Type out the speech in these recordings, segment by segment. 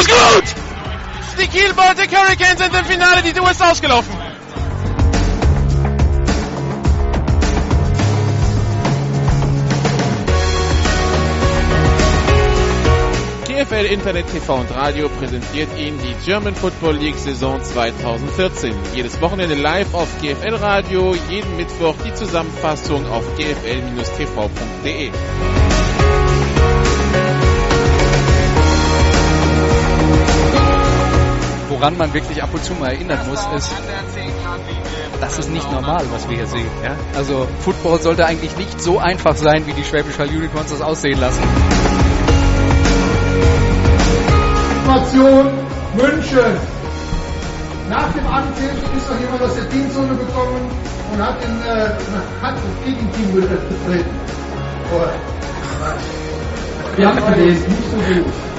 ist gut! Die Kiel Baltic Hurricanes sind im Finale, die Tour ist ausgelaufen. GFL Internet TV und Radio präsentiert Ihnen die German Football League Saison 2014. Jedes Wochenende live auf GFL Radio, jeden Mittwoch die Zusammenfassung auf gfl-tv.de. woran man wirklich ab und zu mal erinnern muss, ist, das ist nicht normal, was wir hier sehen. Ja? Also Football sollte eigentlich nicht so einfach sein, wie die Schwäbisch Hall Unicorns das aussehen lassen. Information München. Nach dem Anpfiff ist noch jemand aus der Teamzone gekommen und hat, in, äh, hat das Gegenteam getreten. Wir haben es gelesen, nicht so gut.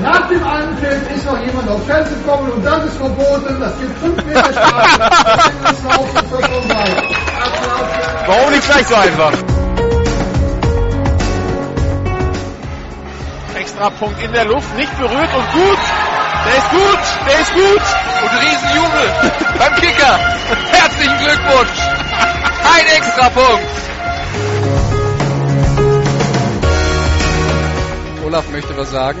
Nach dem Anpfiff ist noch jemand aufs Feld gekommen und das ist verboten. Das gibt 5 Meter Strafe. Warum nicht gleich so einfach? Extra Punkt in der Luft, nicht berührt und gut. Der ist gut, der ist gut. Und Riesenjubel beim Kicker. Herzlichen Glückwunsch. Ein Extrapunkt. Olaf möchte was sagen.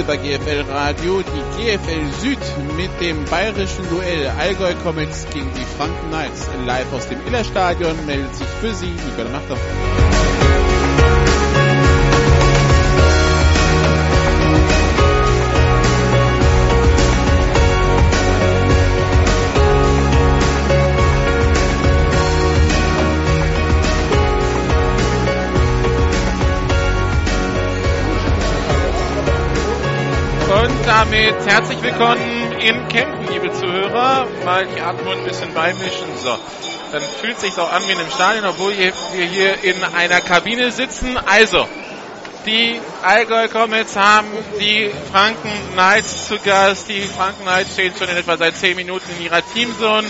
Heute bei GFL Radio die GFL Süd mit dem bayerischen Duell Allgäu Comics gegen die Franken Knights. Live aus dem Illerstadion meldet sich für Sie Nicola Machter. Damit herzlich willkommen in Kempten, liebe Zuhörer. Mal die Atmung ein bisschen beimischen. So, dann fühlt sich auch an wie in einem Stadion, obwohl wir hier in einer Kabine sitzen. Also, die Allgäu Comets haben die Franken Knights zu Gast. Die Franken Knights stehen schon in etwa seit 10 Minuten in ihrer Teamzone.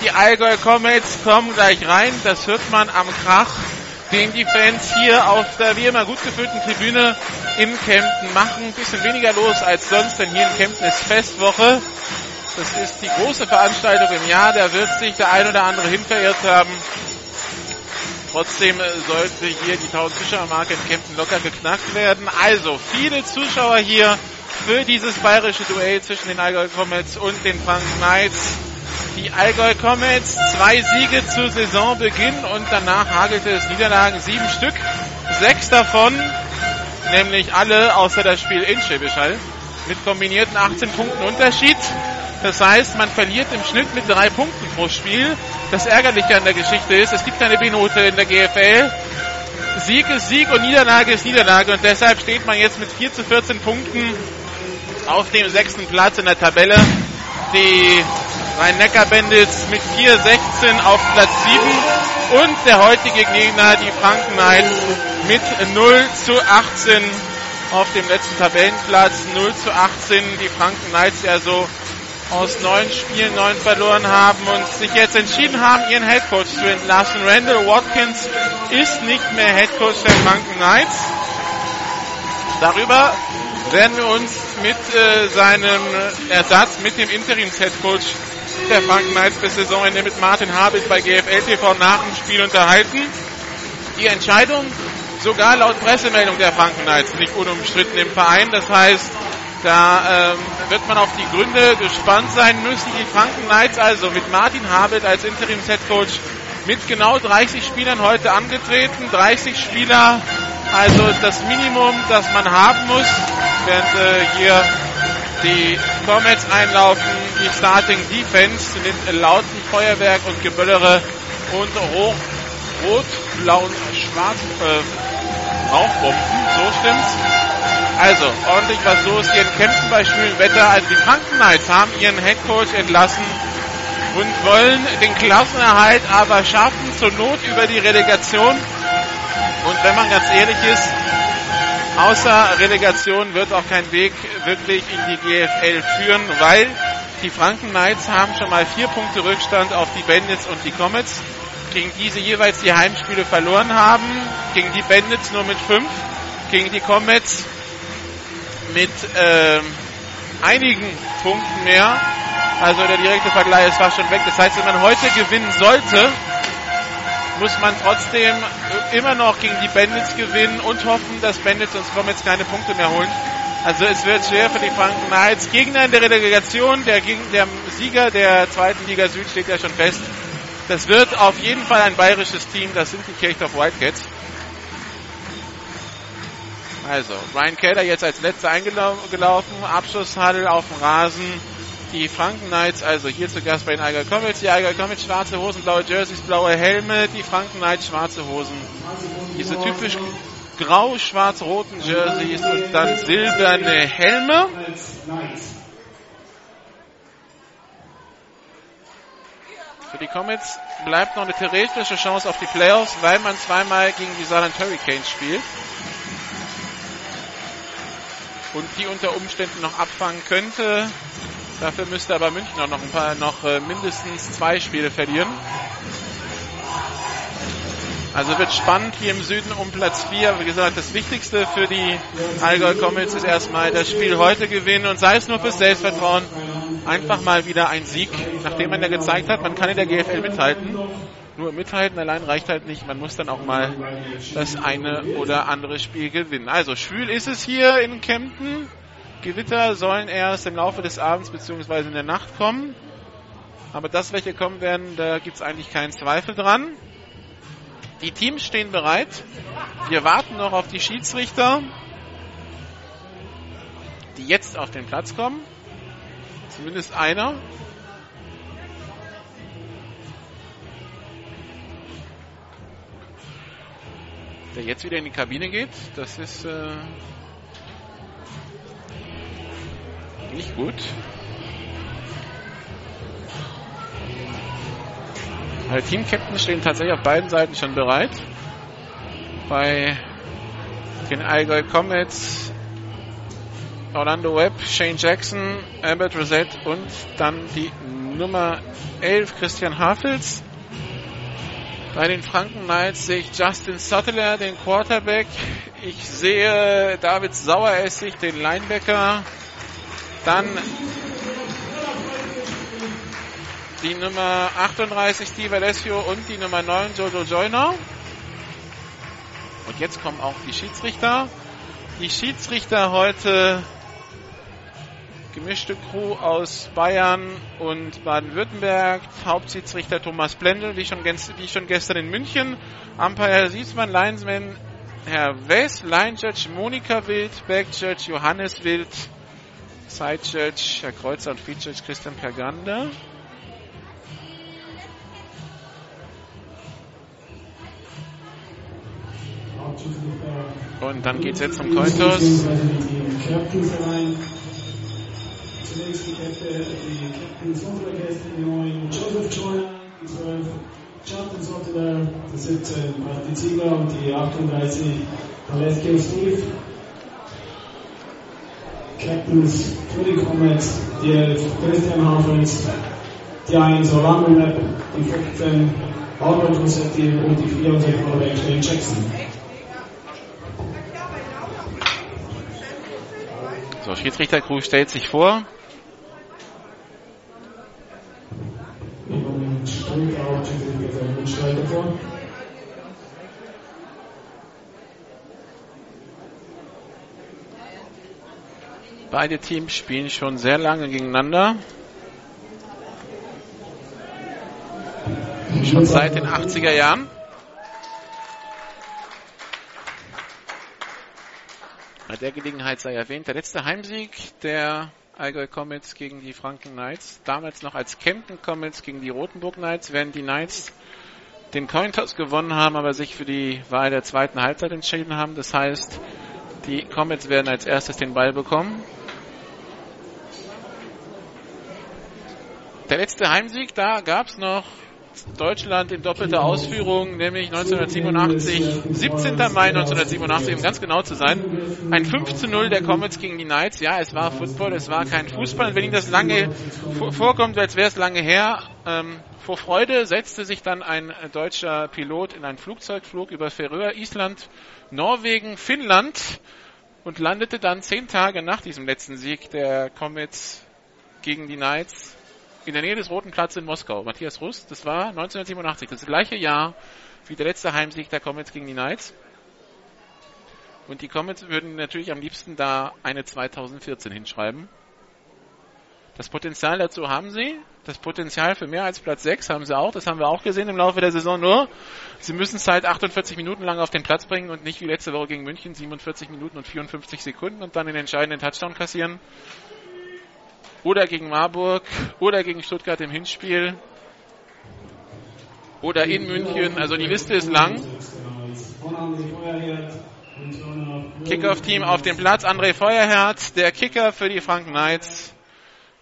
Die Allgäu Comets kommen gleich rein. Das hört man am Krach, den die Fans hier auf der wie immer gut gefüllten Tribüne in Kempten machen. Ein bisschen weniger los als sonst, denn hier in Kempten ist Festwoche. Das ist die große Veranstaltung im Jahr. Da wird sich der ein oder andere hin verirrt haben. Trotzdem sollte hier die 1000 Zuschauermarke in Kempten locker geknackt werden. Also viele Zuschauer hier für dieses bayerische Duell zwischen den Allgäu Comets und den Franken Knights. Die Allgäu Comets, zwei Siege zu Saisonbeginn und danach hagelte es Niederlagen, sieben Stück. Sechs davon, nämlich alle außer das Spiel in Schäbischall, mit kombinierten 18 Punkten Unterschied. Das heißt, man verliert im Schnitt mit drei Punkten pro Spiel. Das Ärgerliche an der Geschichte ist, es gibt keine B-Note in der GFL. Sieg ist Sieg und Niederlage ist Niederlage und deshalb steht man jetzt mit 4 zu 14 Punkten auf dem sechsten Platz in der Tabelle. Die Rhein-Neckar-Bandits mit 4-16 auf Platz 7 und der heutige Gegner, die Franken Knights, mit 0 zu 18 auf dem letzten Tabellenplatz. 0 zu 18, die Franken Knights ja so aus neun Spielen neun verloren haben und sich jetzt entschieden haben, ihren Headcoach zu entlassen. Randall Watkins ist nicht mehr Headcoach der Franken Knights. Darüber werden wir uns mit äh, seinem Ersatz, mit dem Interims-Headcoach der Franken Knights bis Saisonende mit Martin Habit bei GFL TV nach dem Spiel unterhalten. Die Entscheidung sogar laut Pressemeldung der Franken Knights nicht unumstritten im Verein. Das heißt, da ähm, wird man auf die Gründe gespannt sein müssen. Die Franken Knights also mit Martin Habit als Interims-Headcoach mit genau 30 Spielern heute angetreten. 30 Spieler, also das Minimum, das man haben muss, während äh, hier die Comets einlaufen, die Starting Defense mit lauten Feuerwerk und Geböllere und hoch rot, blau und schwarz äh, Rauchbomben, so stimmt's. Also, ordentlich was los hier in Kempten bei schwülem Wetter. Also die Franken Knights haben ihren Headcoach entlassen und wollen den Klassenerhalt aber schaffen, zur Not über die Relegation. Und wenn man ganz ehrlich ist, außer Relegation wird auch kein Weg wirklich in die GFL führen, weil die Franken Knights haben schon mal vier Punkte Rückstand auf die Bandits und die Comets, gegen die sie jeweils die Heimspiele verloren haben. Gegen die Bandits nur mit fünf, gegen die Comets mit äh, einigen Punkten mehr. Also der direkte Vergleich ist fast schon weg. Das heißt, wenn man heute gewinnen sollte, muss man trotzdem immer noch gegen die Bandits gewinnen und hoffen, dass Bandits und Comets keine Punkte mehr holen. Also es wird schwer für die Franken Knights. Gegner in der Relegation, der, der Sieger der zweiten Liga Süd steht ja schon fest. Das wird auf jeden Fall ein bayerisches Team, das sind die Kirchdorf Wildcats. Also, Ryan Keller jetzt als letzter eingelaufen, Abschlusshandel auf dem Rasen. Die Franken Knights, also hier zu Gast bei den Eiger Comets. Die Eiger Comets, schwarze Hosen, blaue Jerseys, blaue Helme. Die Franken Knights, schwarze Hosen. Diese typisch grau-schwarz-roten Jerseys und dann silberne Helme. Für die Comets bleibt noch eine theoretische Chance auf die Playoffs, weil man zweimal gegen die Saarland Hurricanes spielt. Und die unter Umständen noch abfangen könnte. Dafür müsste aber München auch noch ein paar, noch äh, mindestens zwei Spiele verlieren. Also wird spannend hier im Süden um Platz 4. Wie gesagt, das Wichtigste für die Allgäu Comets ist erstmal das Spiel heute gewinnen und sei es nur fürs Selbstvertrauen. Einfach mal wieder ein Sieg, nachdem man ja gezeigt hat, man kann in der GFL mithalten. Nur mithalten allein reicht halt nicht. Man muss dann auch mal das eine oder andere Spiel gewinnen. Also schwül ist es hier in Kempten. Gewitter sollen erst im Laufe des Abends bzw. in der Nacht kommen. Aber das, welche kommen werden, da gibt es eigentlich keinen Zweifel dran. Die Teams stehen bereit. Wir warten noch auf die Schiedsrichter, die jetzt auf den Platz kommen. Zumindest einer. Der jetzt wieder in die Kabine geht. Das ist äh, nicht gut. Also Team-Captains stehen tatsächlich auf beiden Seiten schon bereit. Bei den Allgäu Comets Orlando Webb, Shane Jackson, Albert Rosette und dann die Nummer 11 Christian Hafels. Bei den Franken Knights sehe ich Justin Suttler, den Quarterback. Ich sehe David Saueressig, den Linebacker. Dann die Nummer 38 Steve Alessio und die Nummer 9 Jojo Joyner. Und jetzt kommen auch die Schiedsrichter. Die Schiedsrichter heute gemischte Crew aus Bayern und Baden-Württemberg. Hauptschiedsrichter Thomas Blendl, wie schon, wie schon gestern in München. Umpire Herr Siesmann, Linesman Herr West, Line Judge Monika Wild, Back Judge Johannes Wild, Judge Herr Kreuzer und Judge Christian Pergander. Und dann geht es jetzt zum Cointos. Zunächst die Captains unserer Gäste, die neuen Joseph Joyner, die 12 Jonathan Sotteler, die 17 Martin Ziegler und die 38 Paleski Steve. Captains die Comets, die 11 Christian Hafels, die 1 Orlando Lab, die 15 Albert Rossetti und die 64 Shane Jackson. So, Schiedsrichtercrew stellt sich vor. Beide Teams spielen schon sehr lange gegeneinander. Schon seit den 80er Jahren. Bei der Gelegenheit sei erwähnt, der letzte Heimsieg der Allgäu Comets gegen die Franken Knights, damals noch als Kempten Comets gegen die Rotenburg Knights, während die Knights den Cointoss gewonnen haben, aber sich für die Wahl der zweiten Halbzeit entschieden haben. Das heißt, die Comets werden als erstes den Ball bekommen. Der letzte Heimsieg, da gab es noch Deutschland in doppelter Ausführung, nämlich 1987, 17. Mai 1987, um ganz genau zu sein. Ein 5 zu 0 der Comets gegen die Knights. Ja, es war Football, es war kein Fußball. Und wenn Ihnen das lange vorkommt, als wäre es lange her, ähm, vor Freude setzte sich dann ein deutscher Pilot in einen Flugzeugflug über Färöer, Island, Norwegen, Finnland und landete dann zehn Tage nach diesem letzten Sieg der Comets gegen die Knights in der Nähe des Roten Platzes in Moskau. Matthias Rust, das war 1987, das gleiche Jahr wie der letzte Heimsieg der Comets gegen die Knights. Und die Comets würden natürlich am liebsten da eine 2014 hinschreiben. Das Potenzial dazu haben sie. Das Potenzial für mehr als Platz 6 haben sie auch. Das haben wir auch gesehen im Laufe der Saison. Nur, sie müssen es halt 48 Minuten lang auf den Platz bringen und nicht wie letzte Woche gegen München 47 Minuten und 54 Sekunden und dann den entscheidenden Touchdown kassieren oder gegen Marburg oder gegen Stuttgart im Hinspiel oder in München. Also die Liste ist lang. Kickoff-Team auf dem Platz. André Feuerherz, der Kicker für die Franken Knights.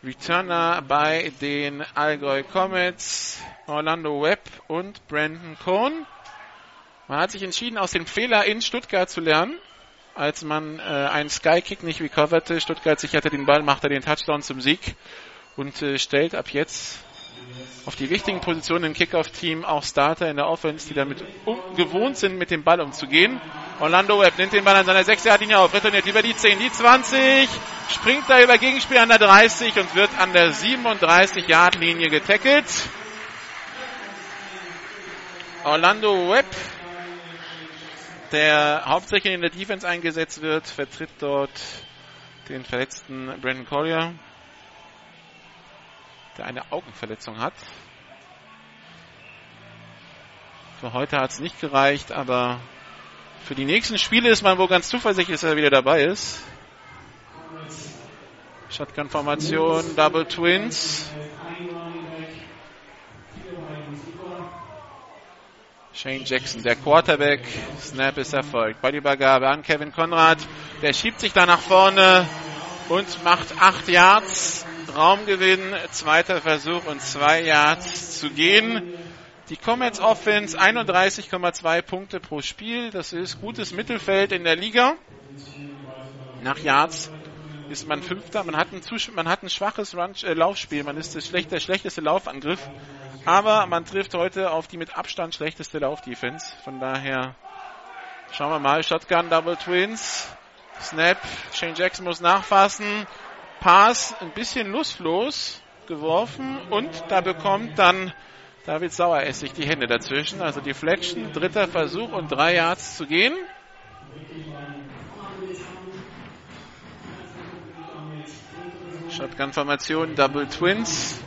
Returner bei den Allgäu Comets. Orlando Webb und Brandon Cohn. Man hat sich entschieden, aus dem Fehler in Stuttgart zu lernen als man äh, einen Skykick nicht recoverte. Stuttgart sicherte den Ball, machte den Touchdown zum Sieg und äh, stellt ab jetzt auf die wichtigen Positionen im Kickoff-Team auch Starter in der Offense, die damit um, gewohnt sind, mit dem Ball umzugehen. Orlando Webb nimmt den Ball an seiner 6 Yard linie auf, retourniert über die 10, die 20, springt da über Gegenspiel an der 30 und wird an der 37-Yard-Linie getackelt. Orlando Webb der hauptsächlich in der Defense eingesetzt wird, vertritt dort den verletzten Brandon Collier, der eine Augenverletzung hat. Für heute hat es nicht gereicht, aber für die nächsten Spiele ist man wohl ganz zuversichtlich, dass er wieder dabei ist. Shotgun-Formation, Double Twins. Shane Jackson, der Quarterback. Snap ist erfolgt. Ballübergabe an Kevin Konrad. Der schiebt sich da nach vorne und macht acht Yards. Raumgewinn, zweiter Versuch und zwei Yards zu gehen. Die Comets Offense 31,2 Punkte pro Spiel. Das ist gutes Mittelfeld in der Liga. Nach Yards ist man Fünfter. Man hat ein, man hat ein schwaches Run äh, Laufspiel. Man ist der schlechteste Laufangriff. Aber man trifft heute auf die mit Abstand schlechteste Laufdefense. Von daher schauen wir mal. Shotgun, Double Twins. Snap. Shane Jackson muss nachfassen. Pass ein bisschen lustlos geworfen und da bekommt dann David Saueressig die Hände dazwischen. Also die Fletchen, dritter Versuch und drei Yards zu gehen. Shotgun-Formation, Double Twins.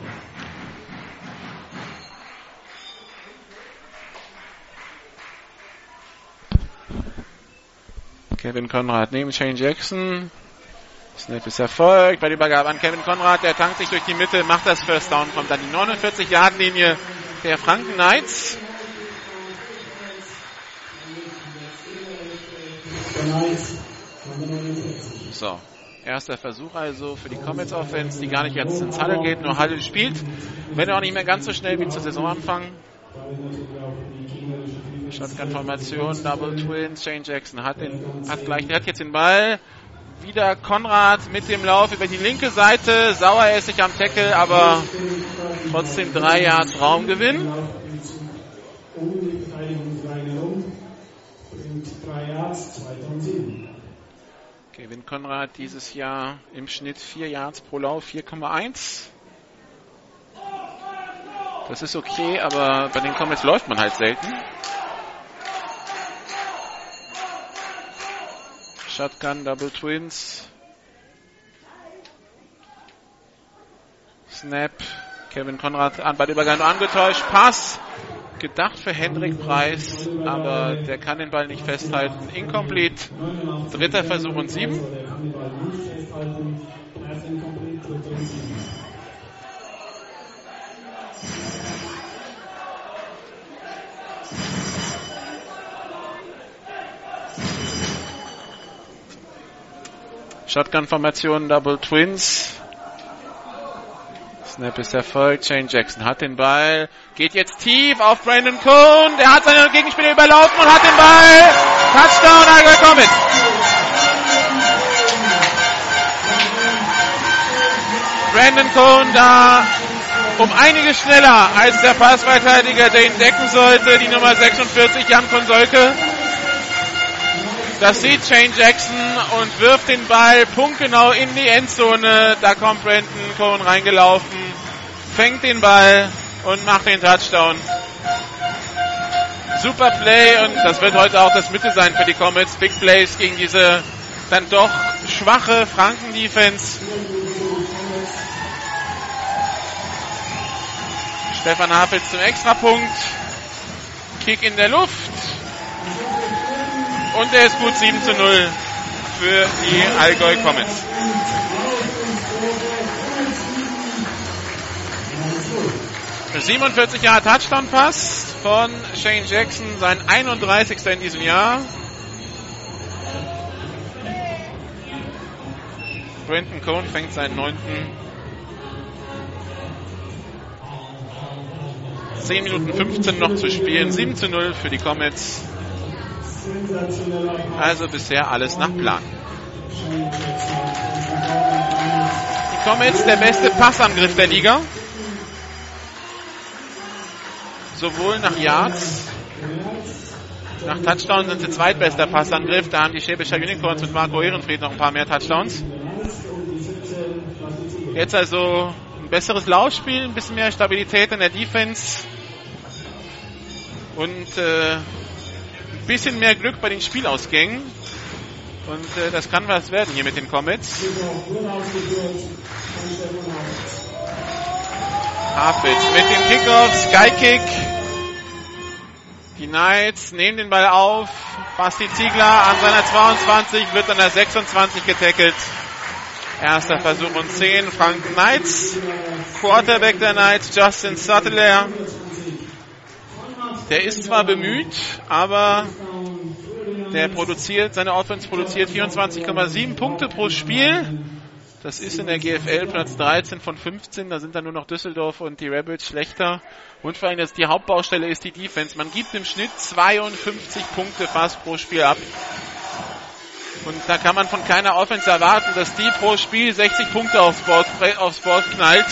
Kevin Conrad neben Shane Jackson. Snap ist erfolgt bei der Übergabe an Kevin Conrad. Der tankt sich durch die Mitte, macht das First Down, kommt an die 49-Yard-Linie der Franken Knights. So, erster Versuch also für die Comets Offense, die gar nicht jetzt ins Halle geht, nur Halle spielt. Wenn auch nicht mehr ganz so schnell wie zur Saisonanfang. Shotgun-Formation, Double Twins, Shane Jackson hat, den, hat gleich, der hat jetzt den Ball. Wieder Konrad mit dem Lauf über die linke Seite. Sauer ist sich am Tackle, aber trotzdem drei Yards Raumgewinn. Kevin Konrad dieses Jahr im Schnitt 4 Yards pro Lauf, 4,1. Das ist okay, aber bei den Comets läuft man halt selten. Shotgun, Double Twins. Snap. Kevin Konrad an bei Übergang angetäuscht. Pass. Gedacht für Hendrik Preis, aber der kann den Ball nicht festhalten. Incomplete. Dritter Versuch und sieben. Shotgun-Formation, Double Twins. Snap ist erfolgt. Shane Jackson hat den Ball. Geht jetzt tief auf Brandon Cohn. Der hat seine Gegenspieler überlaufen und hat den Ball. Touchdown, Allgäu Comets. Brandon Cohn da um einiges schneller als der Passverteidiger, der ihn decken sollte. Die Nummer 46, Jan Konsolke. Das sieht Shane Jackson und wirft den Ball punktgenau in die Endzone. Da kommt Brandon Cohn reingelaufen, fängt den Ball und macht den Touchdown. Super Play und das wird heute auch das Mitte sein für die Comets. Big Plays gegen diese dann doch schwache Franken-Defense. Stefan Hafels zum Extrapunkt. Kick in der Luft. Und er ist gut 7 zu 0 für die Allgäu Comets. Für 47 Jahre Touchdown-Pass von Shane Jackson, sein 31. in diesem Jahr. Brenton Cohn fängt seinen neunten. 10 Minuten 15 noch zu spielen. 7 zu 0 für die Comets. Also bisher alles nach Plan. Die Comets der beste Passangriff der Liga. Sowohl nach Yards, nach Touchdowns sind sie zweitbester Passangriff. Da haben die Schäbischer Unicorns mit Marco Ehrenfried noch ein paar mehr Touchdowns. Jetzt also ein besseres Laufspiel, ein bisschen mehr Stabilität in der Defense und äh, bisschen mehr Glück bei den Spielausgängen. Und äh, das kann was werden hier mit den Comets. Harfitz mit dem Kickoff, Skykick. Die Knights nehmen den Ball auf. Basti Ziegler an seiner 22 wird an der 26 getackelt. Erster Versuch und 10. Frank Knights. Quarterback der Knights, Justin Suttler. Der ist zwar bemüht, aber der produziert, seine Offense produziert 24,7 Punkte pro Spiel. Das ist in der GFL Platz 13 von 15. Da sind dann nur noch Düsseldorf und die Rebels schlechter. Und vor allem jetzt die Hauptbaustelle ist die Defense. Man gibt im Schnitt 52 Punkte fast pro Spiel ab. Und da kann man von keiner Offense erwarten, dass die pro Spiel 60 Punkte aufs Board, aufs Board knallt.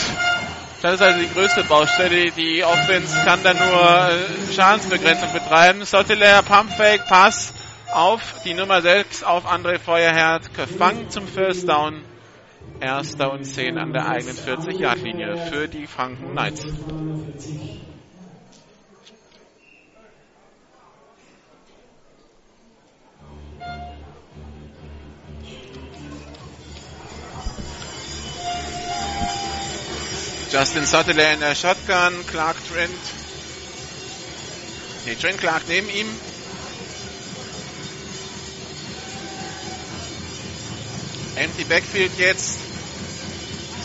Das ist also die größte Baustelle. Die Offense kann da nur äh, Schadensbegrenzung betreiben. Sotteler, Pumpfake, Pass auf die Nummer 6 auf André Feuerherd. Gefangen zum First Down. Erster und 10 an der eigenen 40-Yard-Linie für die Franken Knights. Justin Sutherland in der Shotgun, Clark Trent. Nee, Trent Clark neben ihm. Empty Backfield jetzt.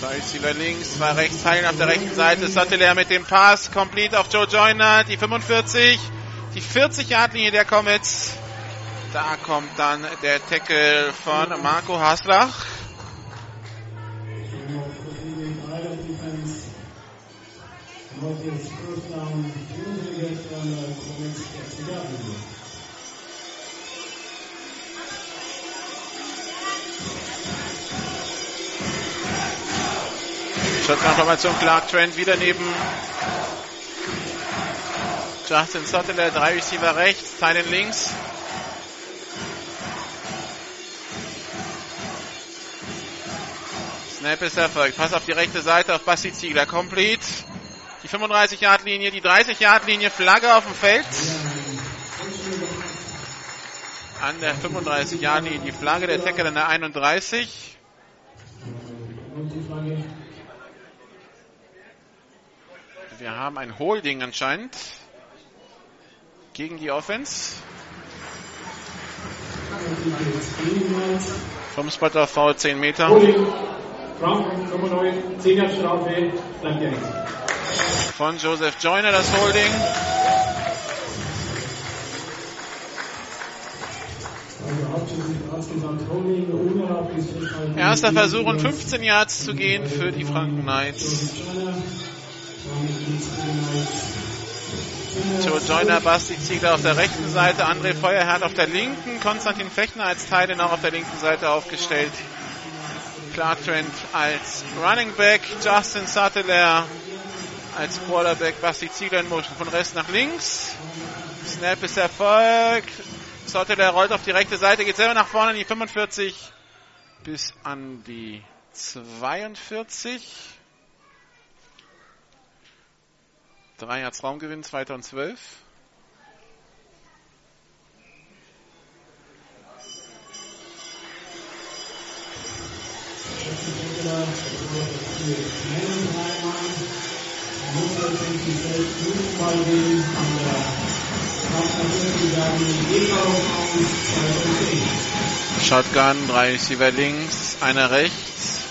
Zwei Receiver links, zwei rechts, Heilen auf der rechten Seite. Sutherland mit dem Pass, complete auf Joe Joyner, die 45, die 40 Yard Linie der Comets. Da kommt dann der Tackle von Marco Haslach. Shotgun-Formation Clark Trent wieder neben Justin Sutherland, drei Receiver rechts, Teilen links. Snap ist erfolgt. Pass auf die rechte Seite auf Basti Ziegler. Complete. Die 35-Yard-Linie, die 30-Yard-Linie, Flagge auf dem Feld. An der 35-Yard-Linie die Flagge, der Tackle an der 31. Wir haben ein Holding anscheinend gegen die Offense. Vom Spot auf V 10 Meter. Von Joseph Joyner das Holding. Erster Versuch und 15 Yards zu gehen für die Franken Knights. Joe Joyner, Basti Ziegler auf der rechten Seite, André Feuerherd auf der linken, Konstantin Fechner als Teil auch auf der linken Seite aufgestellt. Clark Trent als Running Back, Justin Sattler als Quarterback, Basti Ziegler in Motion von rechts nach links. Snap ist Erfolg. Sattler rollt auf die rechte Seite, geht selber nach vorne in die 45 bis an die 42. Drei Yards Raumgewinn, 2012. Shotgun, drei Receiver links, einer rechts.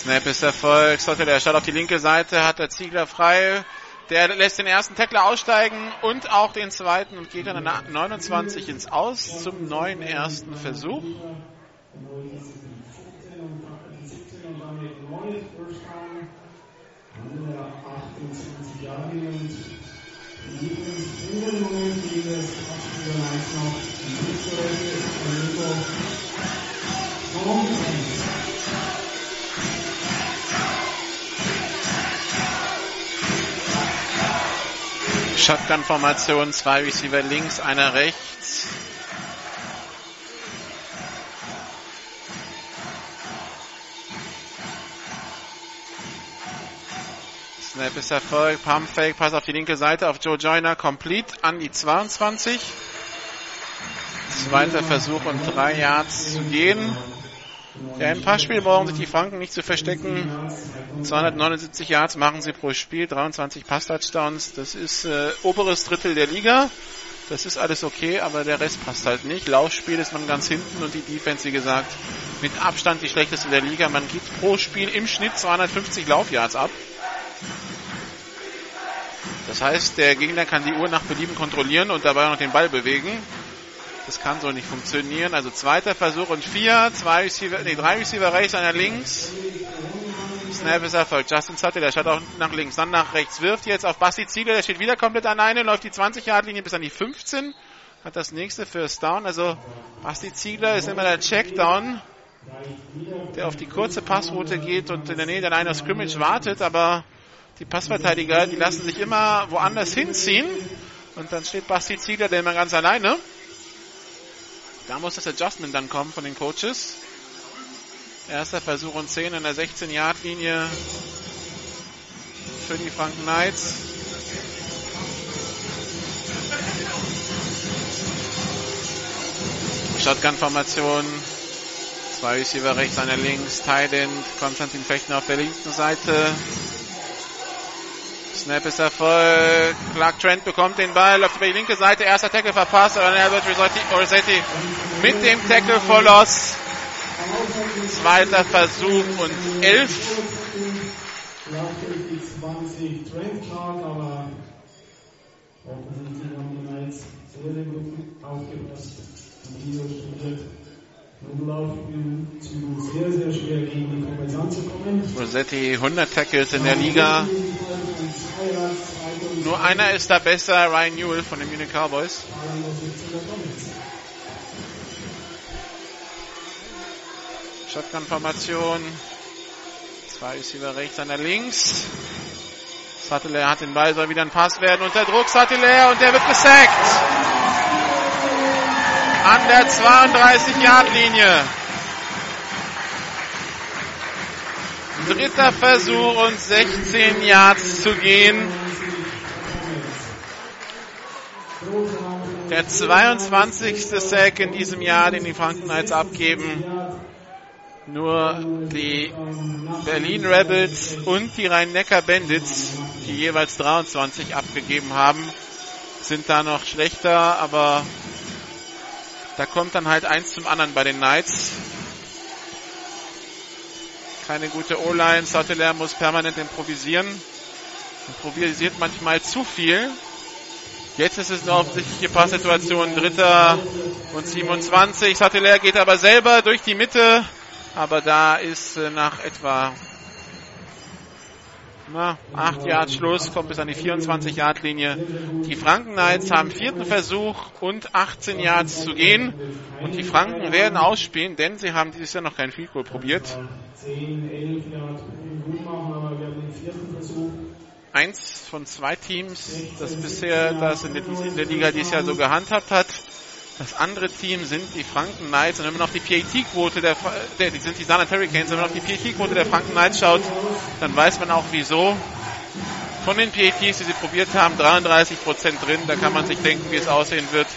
Snap ist Erfolg. Sotte, der schaut auf die linke Seite, hat der Ziegler frei. Der lässt den ersten Tackler aussteigen und auch den zweiten und geht dann 29 ins Aus zum neuen ersten Versuch. Shotgun-Formation, zwei Receiver links, einer rechts. Snap ist Erfolg, Pump Fake, Pass auf die linke Seite auf Joe Joyner, complete an die 22. Zweiter Versuch und drei Yards zu gehen. Ja, im Passspiel brauchen sich die Franken nicht zu verstecken. 279 Yards machen sie pro Spiel, 23 Pass-Touchdowns. Das ist äh, oberes Drittel der Liga. Das ist alles okay, aber der Rest passt halt nicht. Laufspiel ist man ganz hinten und die Defense, wie gesagt, mit Abstand die schlechteste der Liga. Man gibt pro Spiel im Schnitt 250 Laufyards ab. Das heißt, der Gegner kann die Uhr nach Belieben kontrollieren und dabei noch den Ball bewegen. Das kann so nicht funktionieren. Also zweiter Versuch und vier. Zwei Receiver, nee, drei Receiver rechts, einer links. Snap ist erfolgt. Justin Sutter, der schaut auch nach links, dann nach rechts. Wirft jetzt auf Basti Ziegler, der steht wieder komplett alleine, läuft die 20-Yard-Linie bis an die 15. Hat das nächste First Down. Also Basti Ziegler ist immer der Checkdown, der auf die kurze Passroute geht und in der Nähe der Line of Scrimmage wartet, aber die Passverteidiger, die lassen sich immer woanders hinziehen. Und dann steht Basti Ziegler, der immer ganz alleine. Da muss das Adjustment dann kommen von den Coaches. Erster Versuch und 10 an der 16-Yard-Linie für die Franken Knights. Shotgun-Formation. Zwei Receiver rechts, einer links. Thailand, Konstantin Fechtner auf der linken Seite. Snap ist Erfolg. Clark Trent bekommt den Ball, läuft über die linke Seite. Erster Tackle verpasst, aber dann wird Rossetti mit dem Tackle for Loss. Zweiter Versuch und elf. Rossetti 100 Tackles in der Liga. Nur einer ist da besser, Ryan Newell von den Munich Cowboys. Shotgun-Formation. Zwei ist über rechts, einer links. Sattler hat den Ball, soll wieder ein Pass werden. Unter Druck Sattler und der wird gesackt. An der 32-Yard-Linie. Dritter Versuch und 16 Yards zu gehen. Der 22. Sack in diesem Jahr, den die Franken Knights abgeben. Nur die Berlin Rebels und die Rhein-Neckar Bandits, die jeweils 23 abgegeben haben, sind da noch schlechter, aber da kommt dann halt eins zum anderen bei den Knights. Keine gute O-Line. Sotteler muss permanent improvisieren. Improvisiert manchmal zu viel. Jetzt ist es eine offensichtliche Passsituation. Dritter und 27. Sotteler geht aber selber durch die Mitte. Aber da ist äh, nach etwa na, 8 Yards Schluss, kommt bis an die 24 Yard Linie. Die Franken Knights haben vierten Versuch und 18 Yards zu gehen. Und die Franken werden ausspielen, denn sie haben dieses Jahr noch kein Field Goal probiert. 10, 11 Yards gut machen, aber wir haben den vierten Versuch. Eins von zwei Teams, das bisher das in der Liga dieses Jahr so gehandhabt hat. Das andere Team sind die Franken Knights. Und wenn man auf die PAT-Quote der, der, die sind die Saarland Hurricanes, wenn man auf die PAT-Quote der Franken Knights schaut, dann weiß man auch wieso. Von den PATs, die sie probiert haben, 33% drin. Da kann man sich denken, wie es aussehen wird,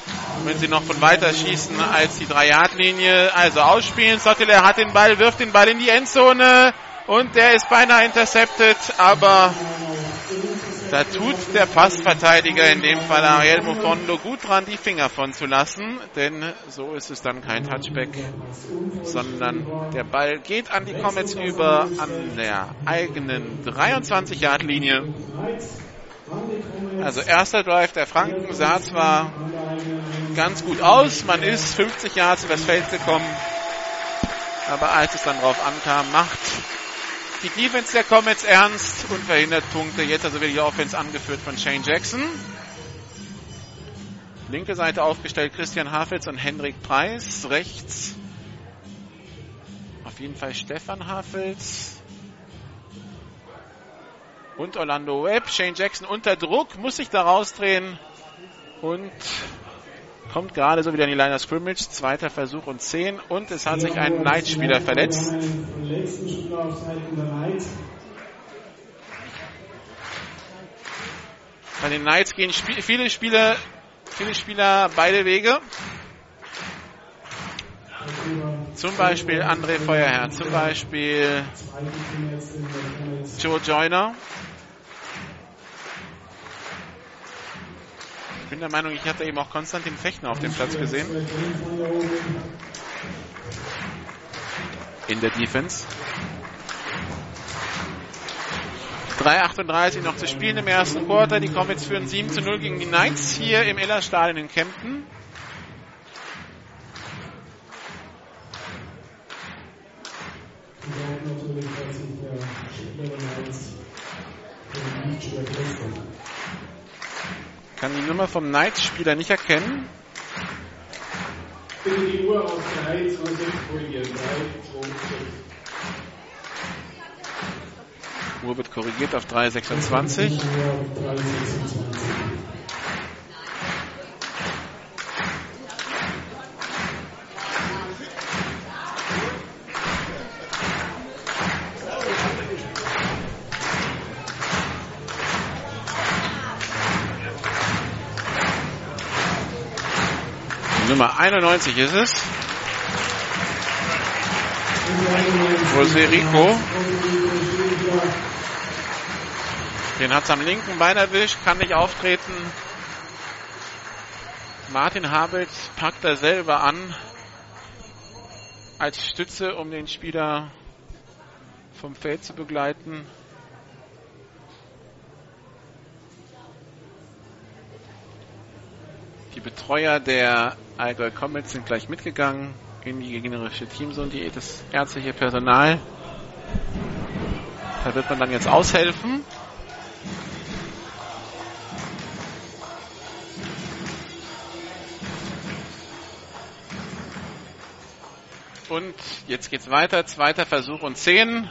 wenn sie noch von weiter schießen als die 3-Yard-Linie. Also ausspielen. Sotteler hat den Ball, wirft den Ball in die Endzone. Und der ist beinahe intercepted, aber da tut der Passverteidiger, in dem Fall Ariel Mofondo, gut dran, die Finger von zu lassen, denn so ist es dann kein Touchback, sondern der Ball geht an die Comets über, an der eigenen 23-Yard-Linie. Also erster Drive der Franken sah zwar ganz gut aus, man ist 50 Yards übers Feld gekommen, aber als es dann drauf ankam, macht die Defense der Comets ernst und verhindert Punkte. Jetzt also wieder die Offense angeführt von Shane Jackson. Linke Seite aufgestellt Christian Hafels und Hendrik Preis. Rechts auf jeden Fall Stefan Hafels. Und Orlando Webb. Shane Jackson unter Druck, muss sich da rausdrehen. Und kommt gerade so wieder in die Line of Scrimmage. Zweiter Versuch und 10. Und es hat sich ein Knight-Spieler verletzt. Bei den Knights gehen viele Spieler, viele Spieler beide Wege. Zum Beispiel André Feuerherr, zum Beispiel Joe Joyner. Bin der Meinung, ich hatte eben auch Konstantin Fechner auf dem Platz gesehen. In der Defense. 3,38 noch zu spielen im ersten Quarter. Die Comets führen 7 zu 0 gegen die Knights hier im Ellerstadion in Kempten. natürlich, dass sich der Spieler der Knights nicht schwer kann die Nummer vom Knights-Spieler nicht erkennen. Bitte die Uhr auf 3, 2, 6 korrigieren. 3, 2, 6. Uhr wird korrigiert auf 3,26. Nummer 91 ist es. José Rico. Den hat es am linken Bein erwischt, kann nicht auftreten. Martin Habelt packt er selber an als Stütze, um den Spieler vom Feld zu begleiten. Die Betreuer der Allgäu Comets sind gleich mitgegangen in die gegnerische Teamzone, die, das ärztliche Personal. Da wird man dann jetzt aushelfen. Und jetzt geht's weiter. Zweiter Versuch und 10.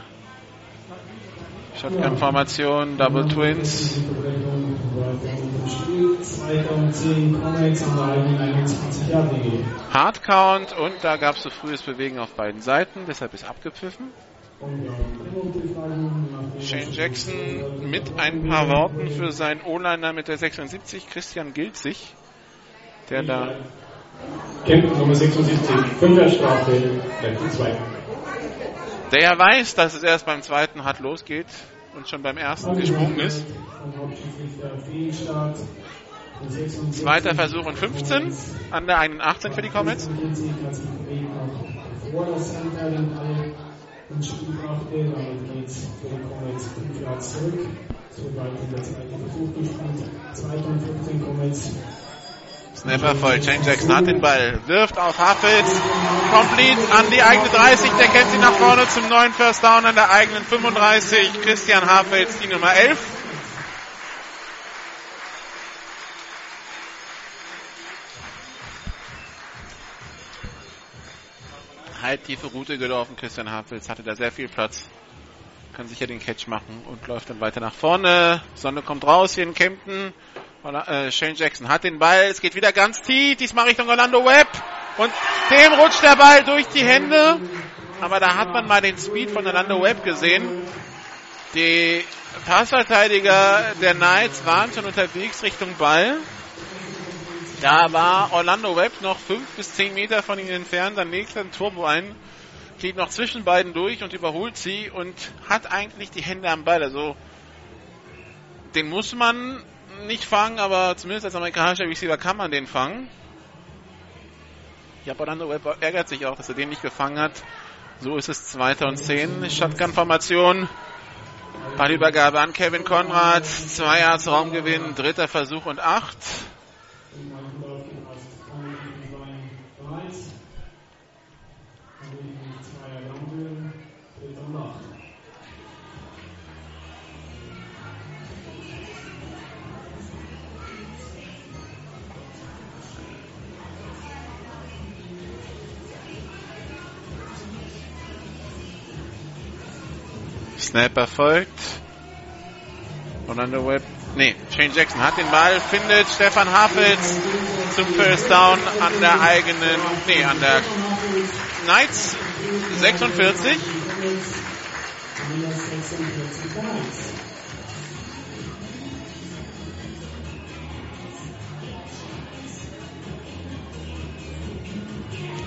Shotgun-Formation, Double Twins. Hardcount und da gab es so frühes Bewegen auf beiden Seiten, deshalb ist abgepfiffen. Shane Jackson mit ein paar Worten für seinen O-Liner mit der 76, Christian Gilzig, der da. Nummer 76, 5 Strafe, Der ja weiß, dass es erst beim zweiten Hard losgeht und schon beim ersten gesprungen ist. Zweiter Versuch und 15 an der 18 für die Comets. Snapper voll. Jackson hat den Ball, wirft auf Huffels. Complete an die eigene 30. Der kennt sie nach vorne zum neuen First Down an der eigenen 35. Christian Huffels, die Nummer 11. Halt tiefe Route gelaufen. Christian Huffels hatte da sehr viel Platz. Kann sicher den Catch machen und läuft dann weiter nach vorne. Sonne kommt raus hier in Kempten. Äh, Shane Jackson hat den Ball, es geht wieder ganz tief, diesmal Richtung Orlando Webb und dem rutscht der Ball durch die Hände. Aber da hat man mal den Speed von Orlando Webb gesehen. Die Passverteidiger der Knights waren schon unterwegs Richtung Ball. Da war Orlando Webb noch fünf bis zehn Meter von ihnen entfernt, dann legt ein Turbo ein, geht noch zwischen beiden durch und überholt sie und hat eigentlich die Hände am Ball. Also den muss man nicht fangen, aber zumindest als amerikanischer Receiver kann man den fangen. Ja, Webb ärgert sich auch, dass er den nicht gefangen hat. So ist es 2. und 10. Shotgun-Formation. Ballübergabe an Kevin Konrad. Zwei Yards Raumgewinn. Dritter Versuch und acht. Snap erfolgt. Und an der Web. Nee, Shane Jackson hat den Ball, findet Stefan Hafels zum First Down an der eigenen, nee, an der Knights 46.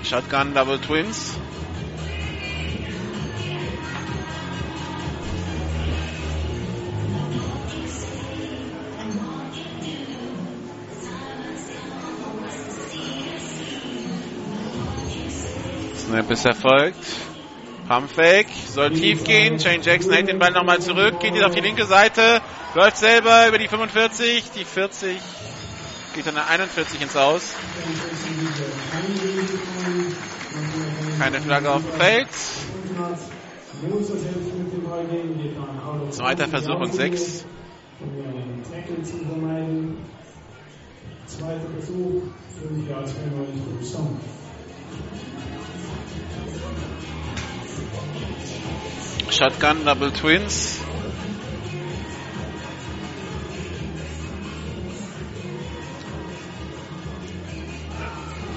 Shotgun Double Twins. Snap ist erfolgt. Pumpfake, soll tief gehen. Shane Jackson hält den Ball nochmal zurück, geht jetzt auf die linke Seite, läuft selber über die 45, die 40, geht dann der 41 ins Aus. Keine Flagge auf dem Feld. Zweiter Versuch und sechs. Zweiter Versuch, 5 Jahre 92 Shotgun Double Twins.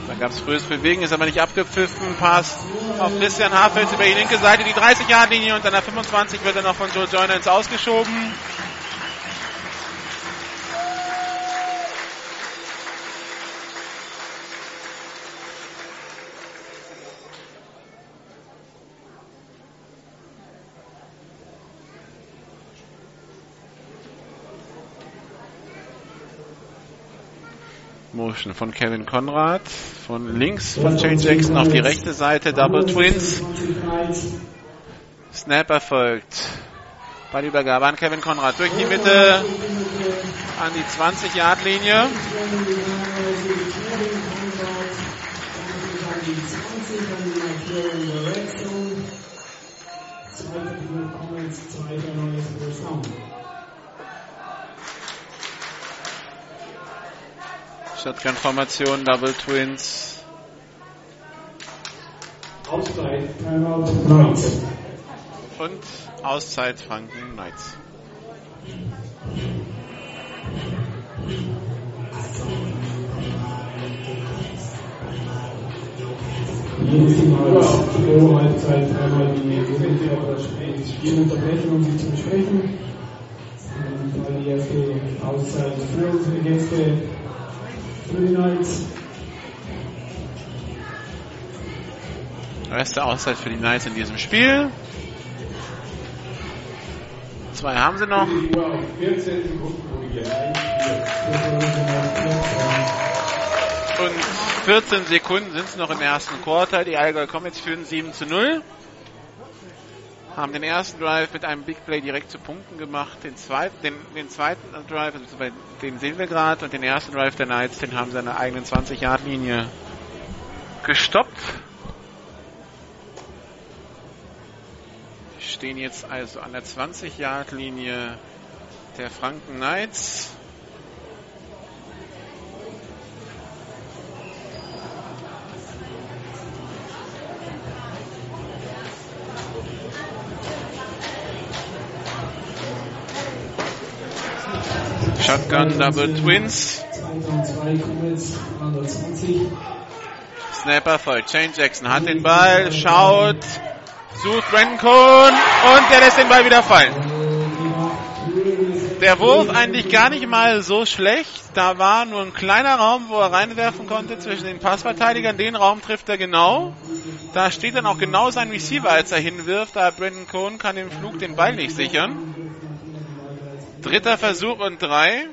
Da gab es frühes Bewegen, ist aber nicht abgepfiffen. Pass auf Christian Hafels über die linke Seite, die 30-Yard-Linie und an der 25 wird er noch von Joe Joyner ins Ausgeschoben. Motion von Kevin Conrad. Von links von Shane Jackson auf die rechte Seite. Double Twins. Snap erfolgt. Ballübergabe an Kevin Conrad durch die Mitte an die 20-Yard-Linie. Shotgun-Formation, Double Twins. Auszeit, Timeout, Knights. Und Auszeit Franken Knights. Jedes Mal vor Halbzeit einmal die Momente oder das Spiel unterbrechen, um sie zu besprechen. Und weil die erste Auszeit für unsere Gäste Knights. Erste Auszeit für die Knights in diesem Spiel. Zwei haben sie noch. Und 14 Sekunden sind es noch im ersten Quarter. Die Allgäu Comets führen 7 zu 0. haben den ersten Drive mit einem Big Play direkt zu Punkten gemacht. Den zweiten, den, den zweiten Drive, also den sehen wir gerade, und den ersten Drive der Knights, den haben sie an der eigenen 20-Yard-Linie gestoppt. Stehen jetzt also an der 20-Yard-Linie der Franken Knights. Shotgun Double Twins. Snapper voll. Shane Jackson hat den Ball, schaut, sucht Brandon Cohn und der lässt den Ball wieder fallen. Der Wurf eigentlich gar nicht mal so schlecht. Da war nur ein kleiner Raum, wo er reinwerfen konnte zwischen den Passverteidigern. Den Raum trifft er genau. Da steht dann auch genau sein Receiver, als er hinwirft. Da Brandon Cohn kann im Flug den Ball nicht sichern. Dritter Versuch und drei.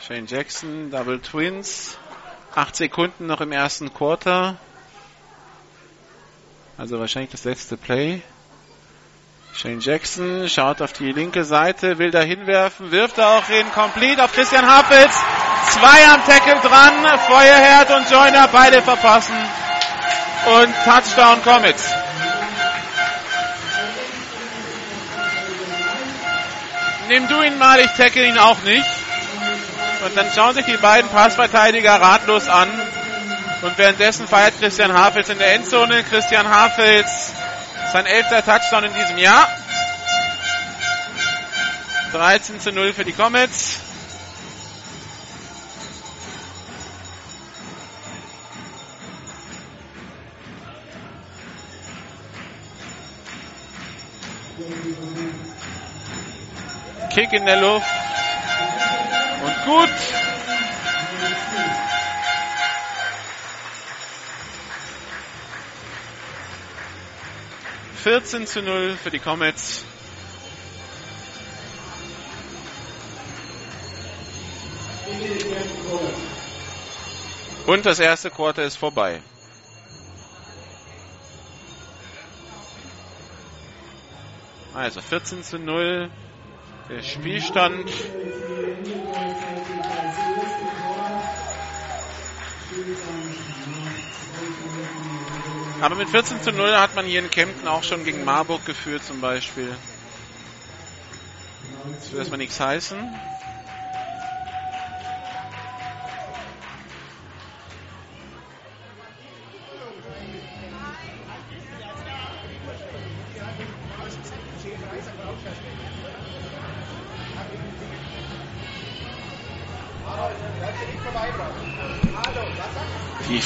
Shane Jackson, Double Twins. Acht Sekunden noch im ersten Quarter. Also wahrscheinlich das letzte Play. Shane Jackson schaut auf die linke Seite, will da hinwerfen, wirft auch hin, complete auf Christian Hafels. Zwei am Tackle dran, Feuerherd und Joiner beide verpassen. Und Touchdown Comets. Nimm du ihn mal, ich tackle ihn auch nicht. Und dann schauen sich die beiden Passverteidiger ratlos an. Und währenddessen feiert Christian Hafels in der Endzone. Christian Hafels sein elfter Touchdown in diesem Jahr. 13 zu 0 für die Comets. Kick in der Luft. Und gut. Vierzehn zu null für die Comets. Und das erste Quarter ist vorbei. Also 14 zu 0 der Spielstand. Aber mit 14 zu 0 hat man hier in Kempten auch schon gegen Marburg geführt zum Beispiel. Das will erstmal nichts heißen.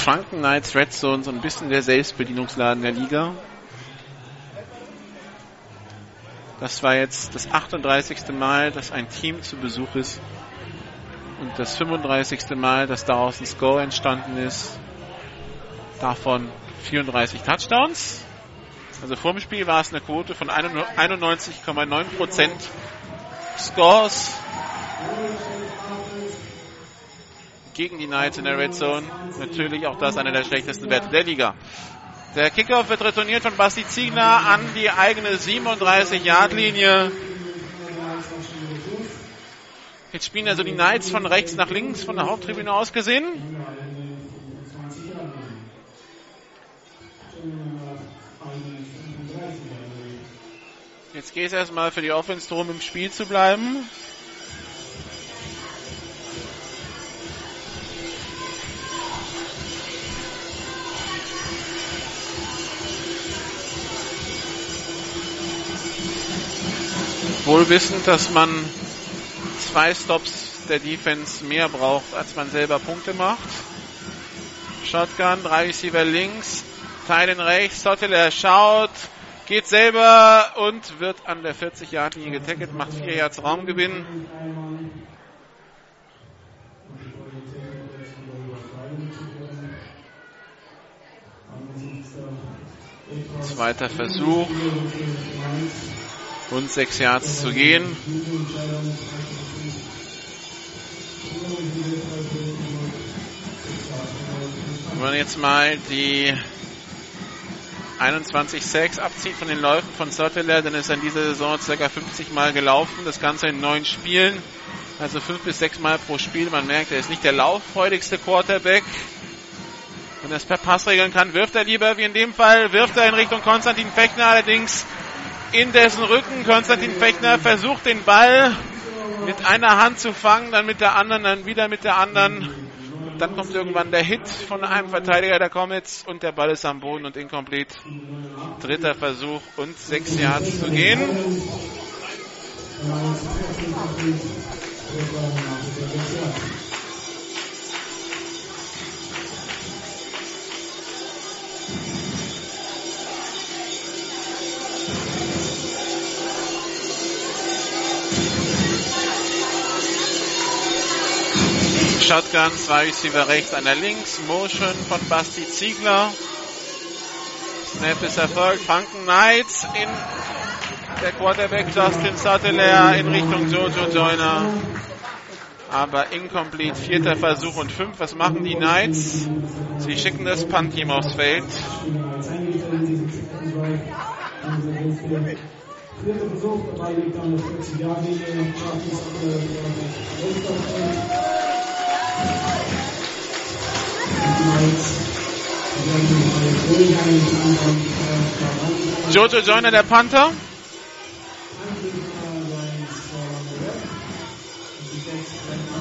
Franken Knights Red Zone so ein bisschen der Selbstbedienungsladen der Liga. Das war jetzt das 38. Mal, dass ein Team zu Besuch ist. Und das 35. Mal, dass daraus ein Score entstanden ist. Davon 34 Touchdowns. Also vor dem Spiel war es eine Quote von 91,9% Scores gegen die Knights in der Red Zone. Natürlich auch das einer der schlechtesten Werte der Liga. Der Kickoff wird retourniert von Basti Ziegler an die eigene 37-Yard-Linie. Jetzt spielen also die Knights von rechts nach links von der Haupttribüne aus gesehen. Jetzt geht es erstmal für die Offense drum, im Spiel zu bleiben. Wohl wissend, dass man zwei Stops der Defense mehr braucht, als man selber Punkte macht. Shotgun, drei Receiver links, Teilen rechts, Sotteler schaut, geht selber und wird an der 40-Yard-Linie getackelt, macht vier Yards Raumgewinn. Zweiter Versuch. Und sechs Yards zu gehen. Wenn man jetzt mal die 21 Sacks abzieht von den Läufen von Sotteler, dann ist er in dieser Saison ca. 50 Mal gelaufen. Das Ganze in neun Spielen. Also fünf bis sechs Mal pro Spiel. Man merkt, er ist nicht der lauffreudigste Quarterback. Wenn er es per Pass regeln kann, wirft er lieber, wie in dem Fall, wirft er in Richtung Konstantin Fechner, allerdings in dessen Rücken. Konstantin Fechner versucht den Ball mit einer Hand zu fangen, dann mit der anderen, dann wieder mit der anderen. Dann kommt irgendwann der Hit von einem Verteidiger der Comets und der Ball ist am Boden und incomplete. Dritter Versuch und sechs Yards zu gehen. Shotgun, zwei Receiver rechts, einer links. Motion von Basti Ziegler. Snap ist erfolgt. Franken Knights in der Quarterback Justin Sutteler in Richtung Jojo Joyner. Aber incomplete. Vierter Versuch und fünf. Was machen die Knights? Sie schicken das Punt-Team aufs Feld. Jojo Joyner, der Panther.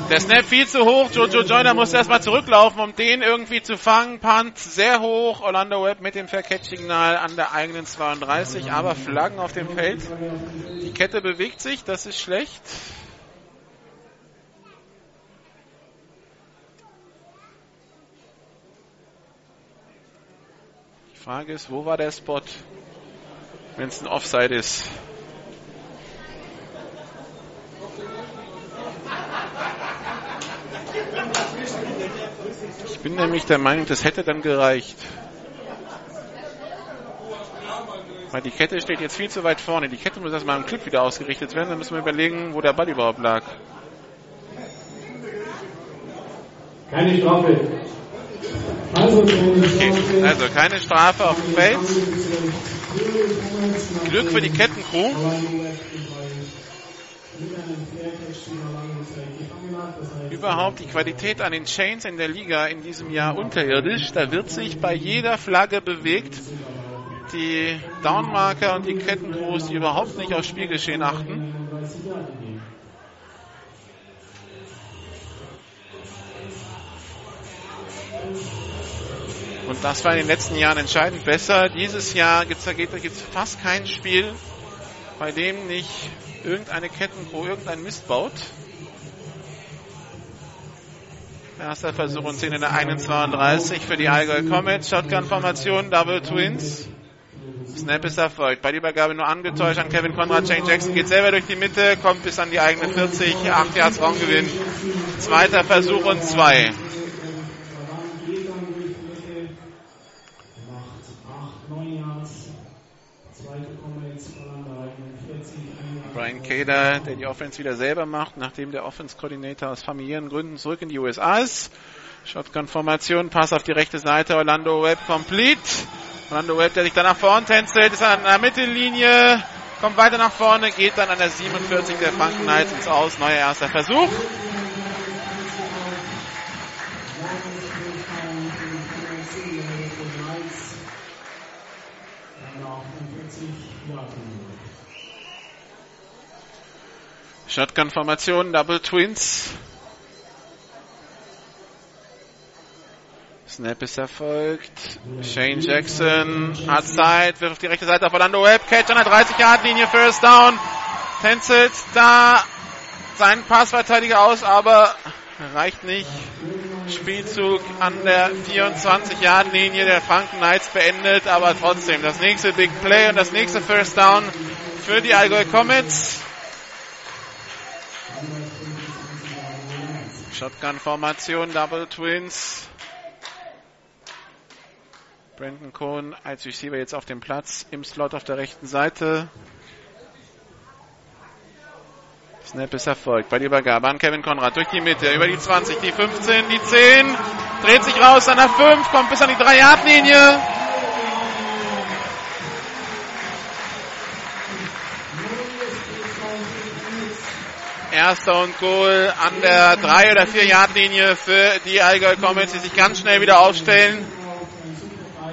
Der Snap viel zu hoch. Jojo Joyner muss erstmal zurücklaufen, um den irgendwie zu fangen. Punt sehr hoch. Orlando Webb mit dem Verkettsignal an der eigenen 32, aber Flaggen auf dem Feld. Die Kette bewegt sich, das ist schlecht. Frage ist, wo war der Spot, wenn es ein Offside ist? Ich bin nämlich der Meinung, das hätte dann gereicht. Weil die Kette steht jetzt viel zu weit vorne. Die Kette muss erstmal im Clip wieder ausgerichtet werden. Dann müssen wir überlegen, wo der Ball überhaupt lag. Keine Strafe. Okay, also keine Strafe auf dem Feld. Glück für die Kettencrew. Überhaupt die Qualität an den Chains in der Liga in diesem Jahr unterirdisch. Da wird sich bei jeder Flagge bewegt. Die Downmarker und die Kettencrews, die überhaupt nicht aufs Spielgeschehen achten. Und das war in den letzten Jahren entscheidend besser. Dieses Jahr gibt es fast kein Spiel, bei dem nicht irgendeine Kettencrew irgendein Mist baut. Erster Versuch und 10 in der 31 für die Allgäu Comets. Shotgun-Formation, Double Twins. Snap ist erfolgt. Bei der Übergabe nur angetäuscht an Kevin Conrad. Shane Jackson geht selber durch die Mitte, kommt bis an die eigene 40. 8 Yards Raumgewinn. Zweiter Versuch und 2. Brian Kader, der die Offense wieder selber macht, nachdem der Offense-Koordinator aus familiären Gründen zurück in die USA ist. Shotgun-Formation, Pass auf die rechte Seite, Orlando Webb complete. Orlando Webb, der sich dann nach vorne tänzelt, ist an der Mittellinie, kommt weiter nach vorne, geht dann an der 47 der Franken Knights ins Aus. Neuer erster Versuch. Shotgun-Formation, Double Twins. Snap ist erfolgt. Shane Jackson hat Zeit, wirft die rechte Seite auf Orlando Webb. Catch an der 30-Yard-Linie, First Down. Tänzelt da seinen Passverteidiger aus, aber reicht nicht. Spielzug an der 24-Yard-Linie der Franken Knights beendet, aber trotzdem das nächste Big Play und das nächste First Down für die Allgäu Comets. Shotgun-Formation, Double Twins. Brandon Cohn als Receiver jetzt auf dem Platz im Slot auf der rechten Seite. Snap ist erfolgt bei der Übergabe an Kevin Konrad durch die Mitte, über die 20, die 15, die 10, dreht sich raus an der 5, kommt bis an die 3-Yard-Linie. Erster und Goal an der 3 oder 4 Yard Linie für die Allgäu Comets, die sich ganz schnell wieder aufstellen.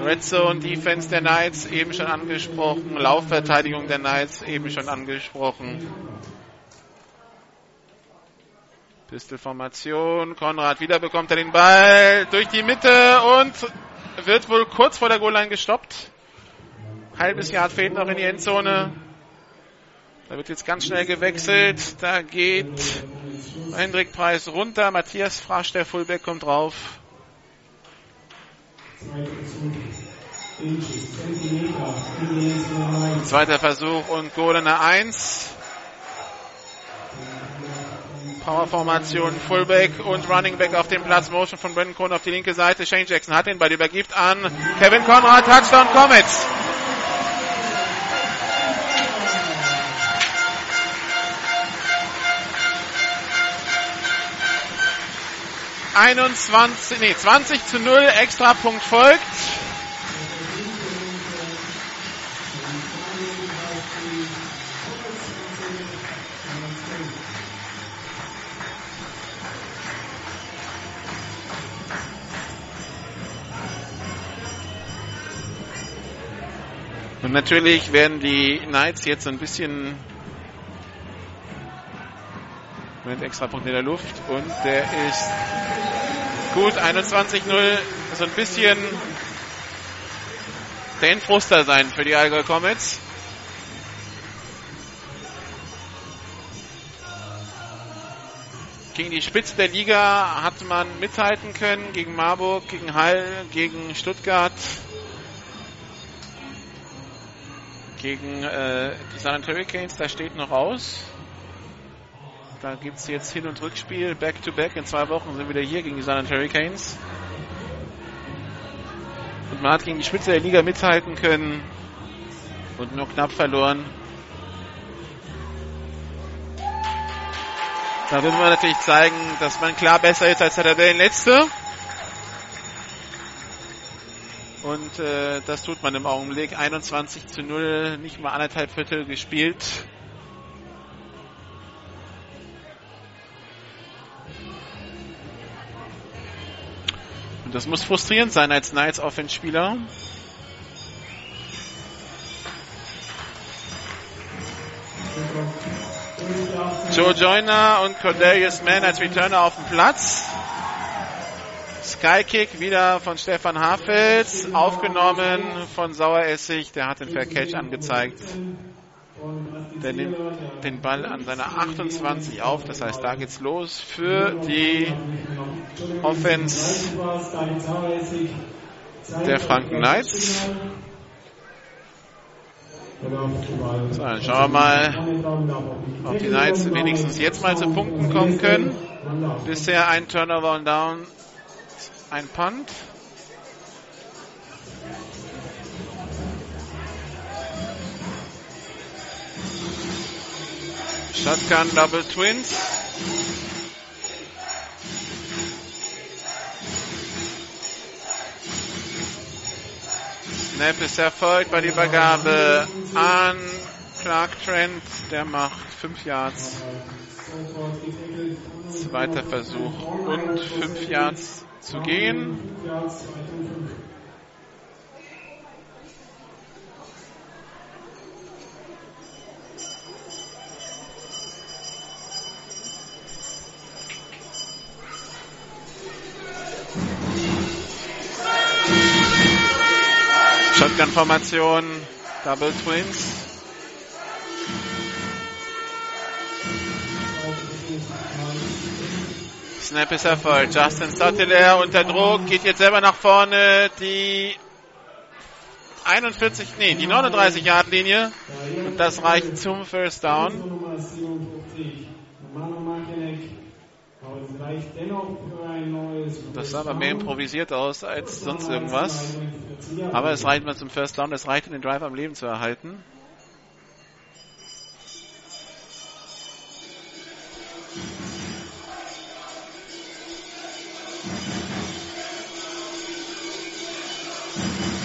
Red Zone Defense der Knights eben schon angesprochen, Laufverteidigung der Knights eben schon angesprochen. Pistolformation, Konrad wieder bekommt er den Ball durch die Mitte und wird wohl kurz vor der Goal-Line gestoppt. Halbes Jahr fehlt noch in die Endzone. Da wird jetzt ganz schnell gewechselt. Da geht Hendrik Preis runter. Matthias Frasch, der Fullback, kommt drauf. Zweiter Versuch und Goal in der 1. Powerformation, Fullback und Running Back auf dem Platz. Motion von Brendan Cohn auf die linke Seite. Shane Jackson hat den Ball, übergibt an Kevin Conrad. Touchdown Comets. Einundzwanzig, nee, 20 zu 0, Extrapunkt folgt. Und natürlich werden die Knights jetzt ein bisschen Moment, extra Punkt in der Luft und der ist gut, 21-0, so ein bisschen der Endfruster sein für die Allgäu Comets. Gegen die Spitze der Liga hat man mithalten können, gegen Marburg, gegen Hall, gegen Stuttgart, gegen äh, die San Antonio Hurricanes, da steht noch aus. Da gibt es jetzt Hin- und Rückspiel, Back-to-Back. -back. In zwei Wochen sind wir wieder hier gegen die San Antonio Hurricanes. Und man hat gegen die Spitze der Liga mithalten können und nur knapp verloren. Da will man natürlich zeigen, dass man klar besser ist als der Tabellenletzte. Und äh, das tut man im Augenblick. 21 zu 0, nicht mal anderthalb Viertel gespielt. Das muss frustrierend sein als Knights Offense-Spieler. Joe Joyner und Cordelius Mann als Returner auf dem Platz. Skykick wieder von Stefan Hafels, aufgenommen von Saueressig, der hat den Fair Catch angezeigt. Der nimmt den Ball an seiner 28 auf, das heißt, da geht's los für die Offense der Franken Knights. So, dann schauen wir mal, ob die Knights wenigstens jetzt mal zu Punkten kommen können. Bisher ein Turnover und Down, ein Punt. Shotgun Double Twins. Snap ist erfolgt bei der Übergabe an Clark Trent. Der macht 5 Yards. Zweiter Versuch und 5 Yards zu gehen. Shotgun-Formation, Double Twins. Snap ist erfolgt. Justin Sottler unter Druck, geht jetzt selber nach vorne. Die 41, nee, die 39 Yard Linie. Und das reicht zum First Down. Das sah aber mehr improvisiert aus als sonst irgendwas. Aber es reicht mal zum First Down, es reicht, um den Drive am Leben zu erhalten.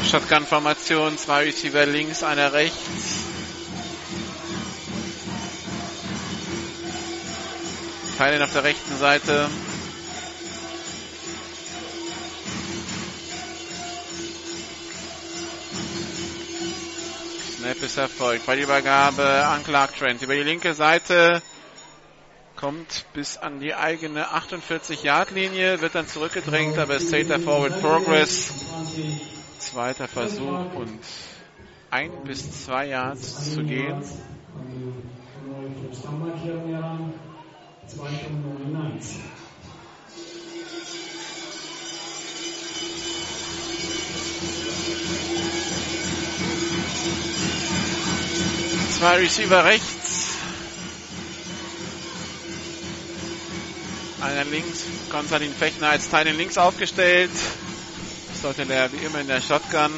Shotgun-Formation, zwei Receiver links, einer rechts. Teilen auf der rechten Seite. Snap ist erfolgt. Bei der Übergabe an Clark Trent. Über die linke Seite kommt bis an die eigene 48-Yard-Linie, wird dann zurückgedrängt, aber es zählt der Forward Progress. Zweiter Versuch und ein bis zwei Yards zu gehen. Zwei Receiver rechts. Einer links. Konstantin Fechner als Teil links aufgestellt. Sollte der wie immer in der Shotgun.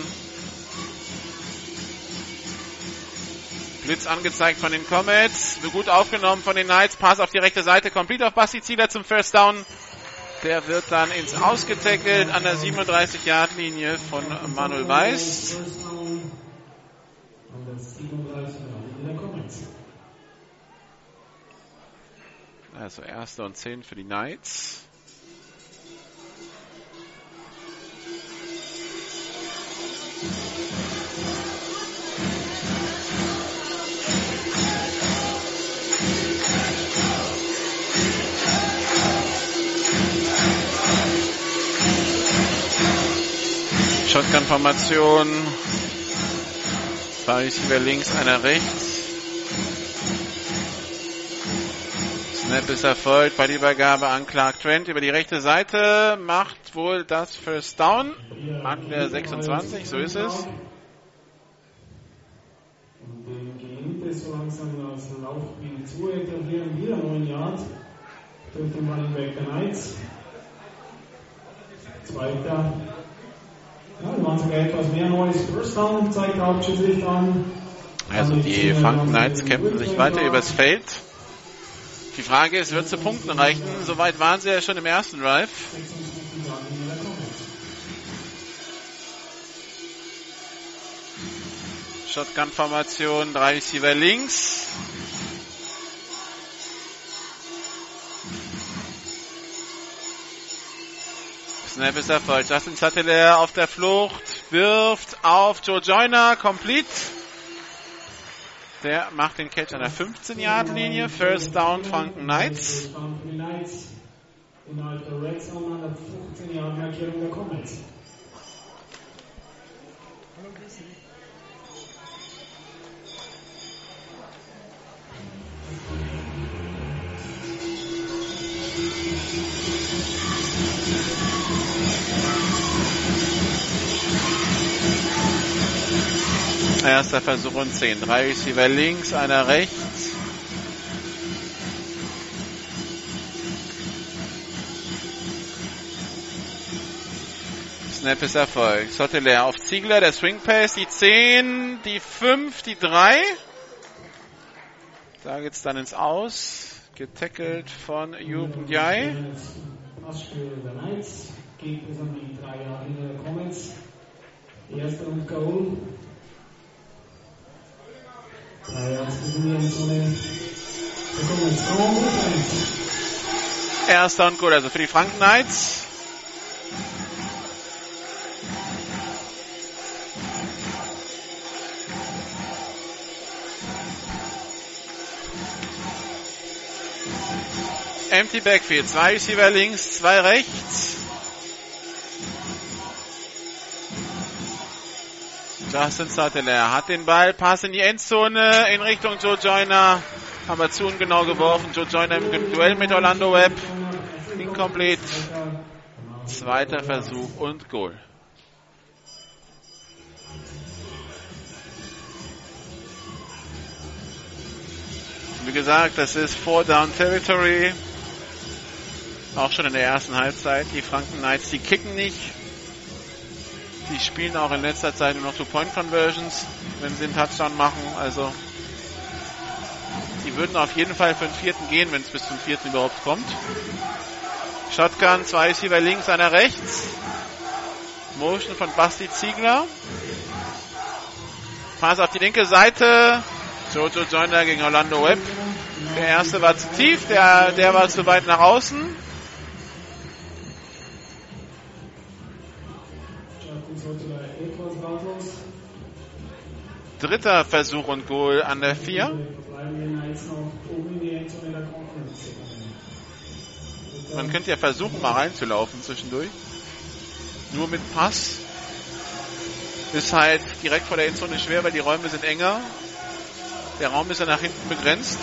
Blitz angezeigt von den Comets. Gut aufgenommen von den Knights. Pass auf die rechte Seite. Complete auf Basti Zieler zum First Down. Der wird dann ins Ausgetackelt an der 37-Yard-Linie von Manuel Weiß. Also erste und zehn für die Knights. Shotgun-Formation. Zwei Receiver links, einer rechts. Snap ist erfolgt bei der Übergabe an Clark Trent über die rechte Seite. Macht wohl das First Down an der 26, so ist es. So langsam das Laufspiel zu etablieren. Wieder 9 Yards durch den Running der Knights. Zweiter. Ja, die waren sogar etwas mehr neues First Down, zeigt Hauptschiedsrichter an. Also die Franken Knights kämpfen sich weiter übers Feld. Die Frage ist, wird zu Punkten reichen? Soweit waren sie ja schon im ersten Drive. Shotgun-Formation, drei Receiver links. Snap ist erfolgt. Justin Sattler auf der Flucht, wirft auf Joe Joyner, complete. Der macht den Catch an der 15-Yard-Linie. First down Franken Knights. Innerhalb der Red Zone an der 15 Yard Markierung der Comets. Erster Versuch und 10. Drei Receiver links, einer rechts. Snap ist erfolgt. Sotteler auf Ziegler, der Swing Pace, die 10, die 5, die 3. Da geht's dann ins Aus. Getackelt von Juben Jai. Passspiel der Knights. Erster und gut, also für die Franken Knights. Empty Backfield. Zwei Receiver links, zwei rechts. Justin Sutteler hat den Ball, Pass in die Endzone in Richtung Joe Joyner. Haben wir zu ungenau geworfen. Joe Joyner im Duell mit Orlando Webb. Incomplete. Zweiter Versuch und Goal. Wie gesagt, das ist Four Down Territory. Auch schon in der ersten Halbzeit. Die Franken Knights, die kicken nicht. Die spielen auch in letzter Zeit nur noch Two-Point-Conversions, wenn sie einen Touchdown machen. Also, die würden auf jeden Fall für den vierten gehen, wenn es bis zum vierten überhaupt kommt. Shotgun, zwei Receiver links, einer rechts. Motion von Basti Ziegler. Pass auf die linke Seite. Jojo Joyner gegen Orlando Webb. Der erste war zu tief, der, der war zu weit nach außen. Dritter Versuch und Goal an der 4. Bleiben die Knights noch oben in die Endzone der Conference. Man könnte ja versuchen, mal reinzulaufen zwischendurch. Nur mit Pass. Ist halt direkt vor der Endzone schwer, weil die Räume sind enger. Der Raum ist ja nach hinten begrenzt.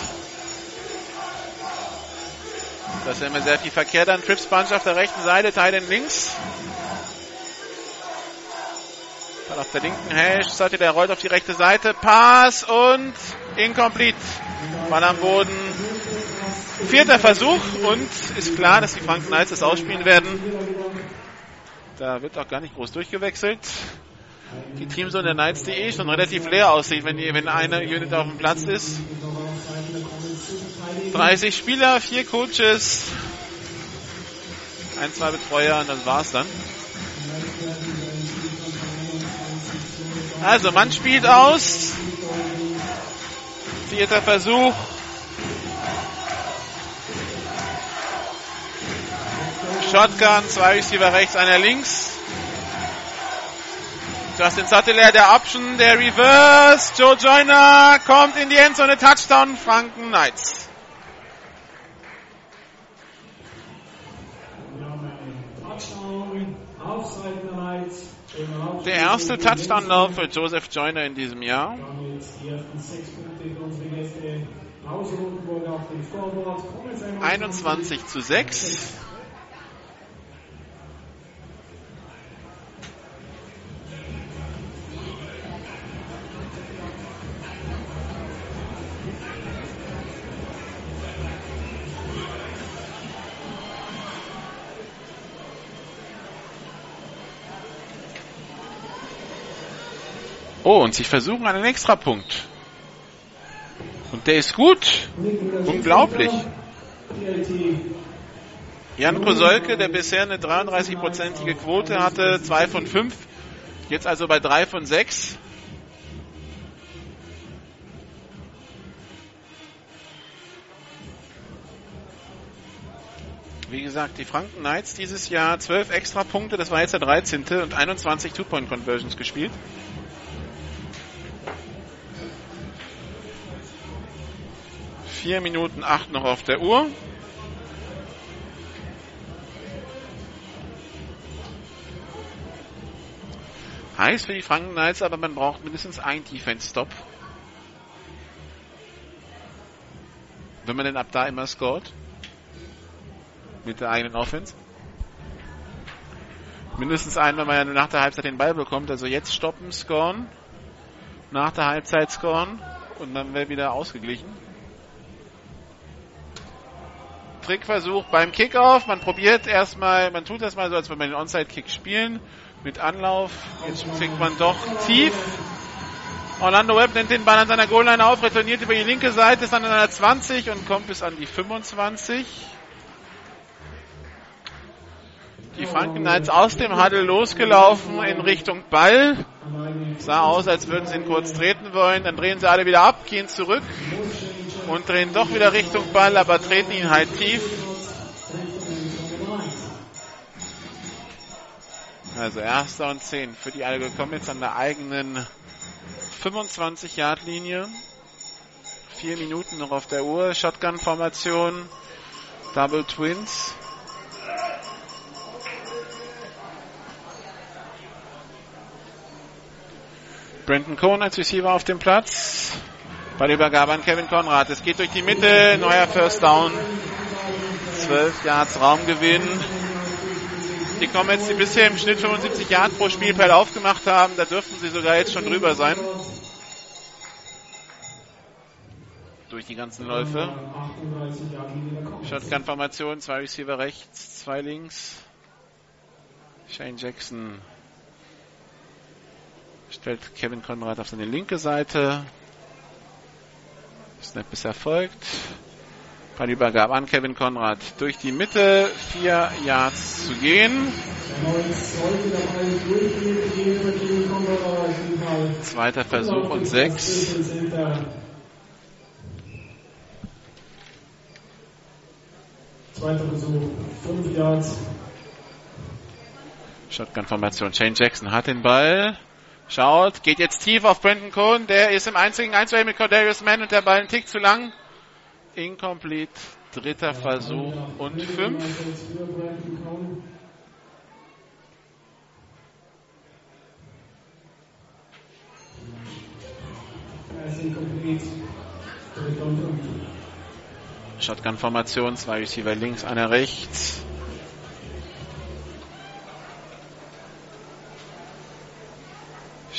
Da ist immer sehr viel Verkehr dann. Trips Bunch auf der rechten Seite, Teilen links. Dann auf der linken Hash, Seite, der rollt auf die rechte Seite. Pass und incomplete. Ball am Boden. Vierter Versuch und ist klar, dass die Franken Knights das ausspielen werden. Da wird auch gar nicht groß durchgewechselt. Die Teamzone der Knights, die eh schon relativ leer aussieht, wenn, wenn eine Unit auf dem Platz ist. 30 Spieler, vier Coaches, ein, zwei Betreuer und das war's dann. Also, man spielt aus. Vierter Versuch. Shotgun, zwei Receiver rechts, einer links. Justin Sattler, der Option, der Reverse. Joe Joyner kommt in die Endzone, Touchdown, Franken Knights. Touchdown der Knights. Der erste Touchdown-Lauf für Joseph Joyner in diesem Jahr. Die ersten sechs Oh, und sie versuchen einen Extrapunkt. Und der ist gut. Unglaublich. Jan Kosolke, der bisher eine 33-prozentige Quote hatte, 2 von 5, jetzt also bei 3 von 6. Wie gesagt, die Franken Knights dieses Jahr 12 extra Punkte, das war jetzt der 13. und 21 Two-Point-Conversions gespielt. Vier Minuten acht noch auf der Uhr. Heiß für die Franken Knights, aber man braucht mindestens einen Defense-Stop. Wenn man denn ab da immer scored. Mit der eigenen Offense. Mindestens einen, wenn man ja nach der Halbzeit den Ball bekommt. Also jetzt stoppen, scoren. Nach der Halbzeit scoren. Und dann wäre wieder ausgeglichen. Trickversuch beim Kickoff. Man probiert erstmal, man tut das mal so, als würde man den Onside-Kick spielen. Mit Anlauf. Jetzt kriegt man doch tief. Orlando Webb nimmt den Ball an seiner Goalline auf, retourniert über die linke Seite, ist an der 20 und kommt bis an die 25. Die Franken Knights aus dem Huddle losgelaufen in Richtung Ball. Sah aus, als würden sie ihn kurz treten wollen. Dann drehen sie alle wieder ab, gehen zurück und drehen doch wieder Richtung Ball, aber treten ihn halt tief. Also erster und 10 für die Alge kommen jetzt an der eigenen 25-Yard-Linie. Vier Minuten noch auf der Uhr. Shotgun-Formation. Double Twins. Brandon Cohn als Receiver auf dem Platz. Ballübergabe an Kevin Konrad. Es geht durch die Mitte. Neuer First Down. 12 Yards Raumgewinn. Die jetzt, die bisher im Schnitt 75 Yards pro Spielfeld aufgemacht haben. Da dürften sie sogar jetzt schon drüber sein. Durch die ganzen Läufe. Shotgun-Formation. Zwei Receiver rechts, zwei links. Shane Jackson stellt Kevin Konrad auf seine linke Seite. Snap ist erfolgt. Ballübergabe an Kevin Konrad. Durch die Mitte, vier Yards zu gehen. Zweiter Versuch und sechs. Zweiter Versuch, fünf Yards. Shotgun-Formation. Shane Jackson hat den Ball. Schaut, geht jetzt tief auf Brandon Cohn. Der ist im einzigen 1 mit Cordarius Mann und der Ball ein Tick zu lang. Incomplete. Dritter Versuch und fünf. Shotgun-Formation, zwei Receiver links, einer rechts.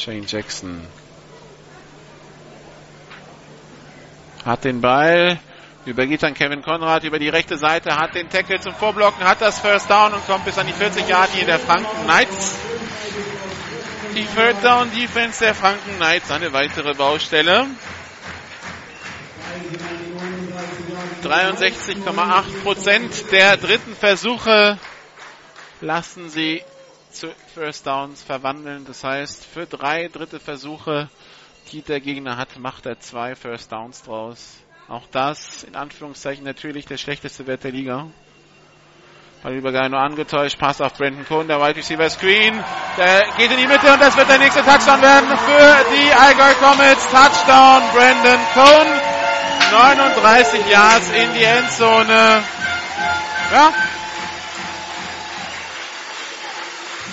Shane Jackson hat den Ball, übergeht dann Kevin Konrad über die rechte Seite, hat den Tackle zum Vorblocken, hat das First Down und kommt bis an die 40 Yard in der Franken Knights. Die Third Down Defense der Franken Knights, eine weitere Baustelle. 63,8 Prozent der dritten Versuche lassen sie zu First Downs verwandeln. Das heißt, für drei dritte Versuche, die der Gegner hat, macht er zwei First Downs draus. Auch das in Anführungszeichen natürlich der schlechteste Wert der Liga. Ballübergabe nur angetäuscht. Pass auf Brandon Cohn, der Wide Receiver Screen. Der geht in die Mitte und das wird der nächste Touchdown werden für die Allgäu Comets. Touchdown Brandon Cohn. 39 Yards in die Endzone. Ja.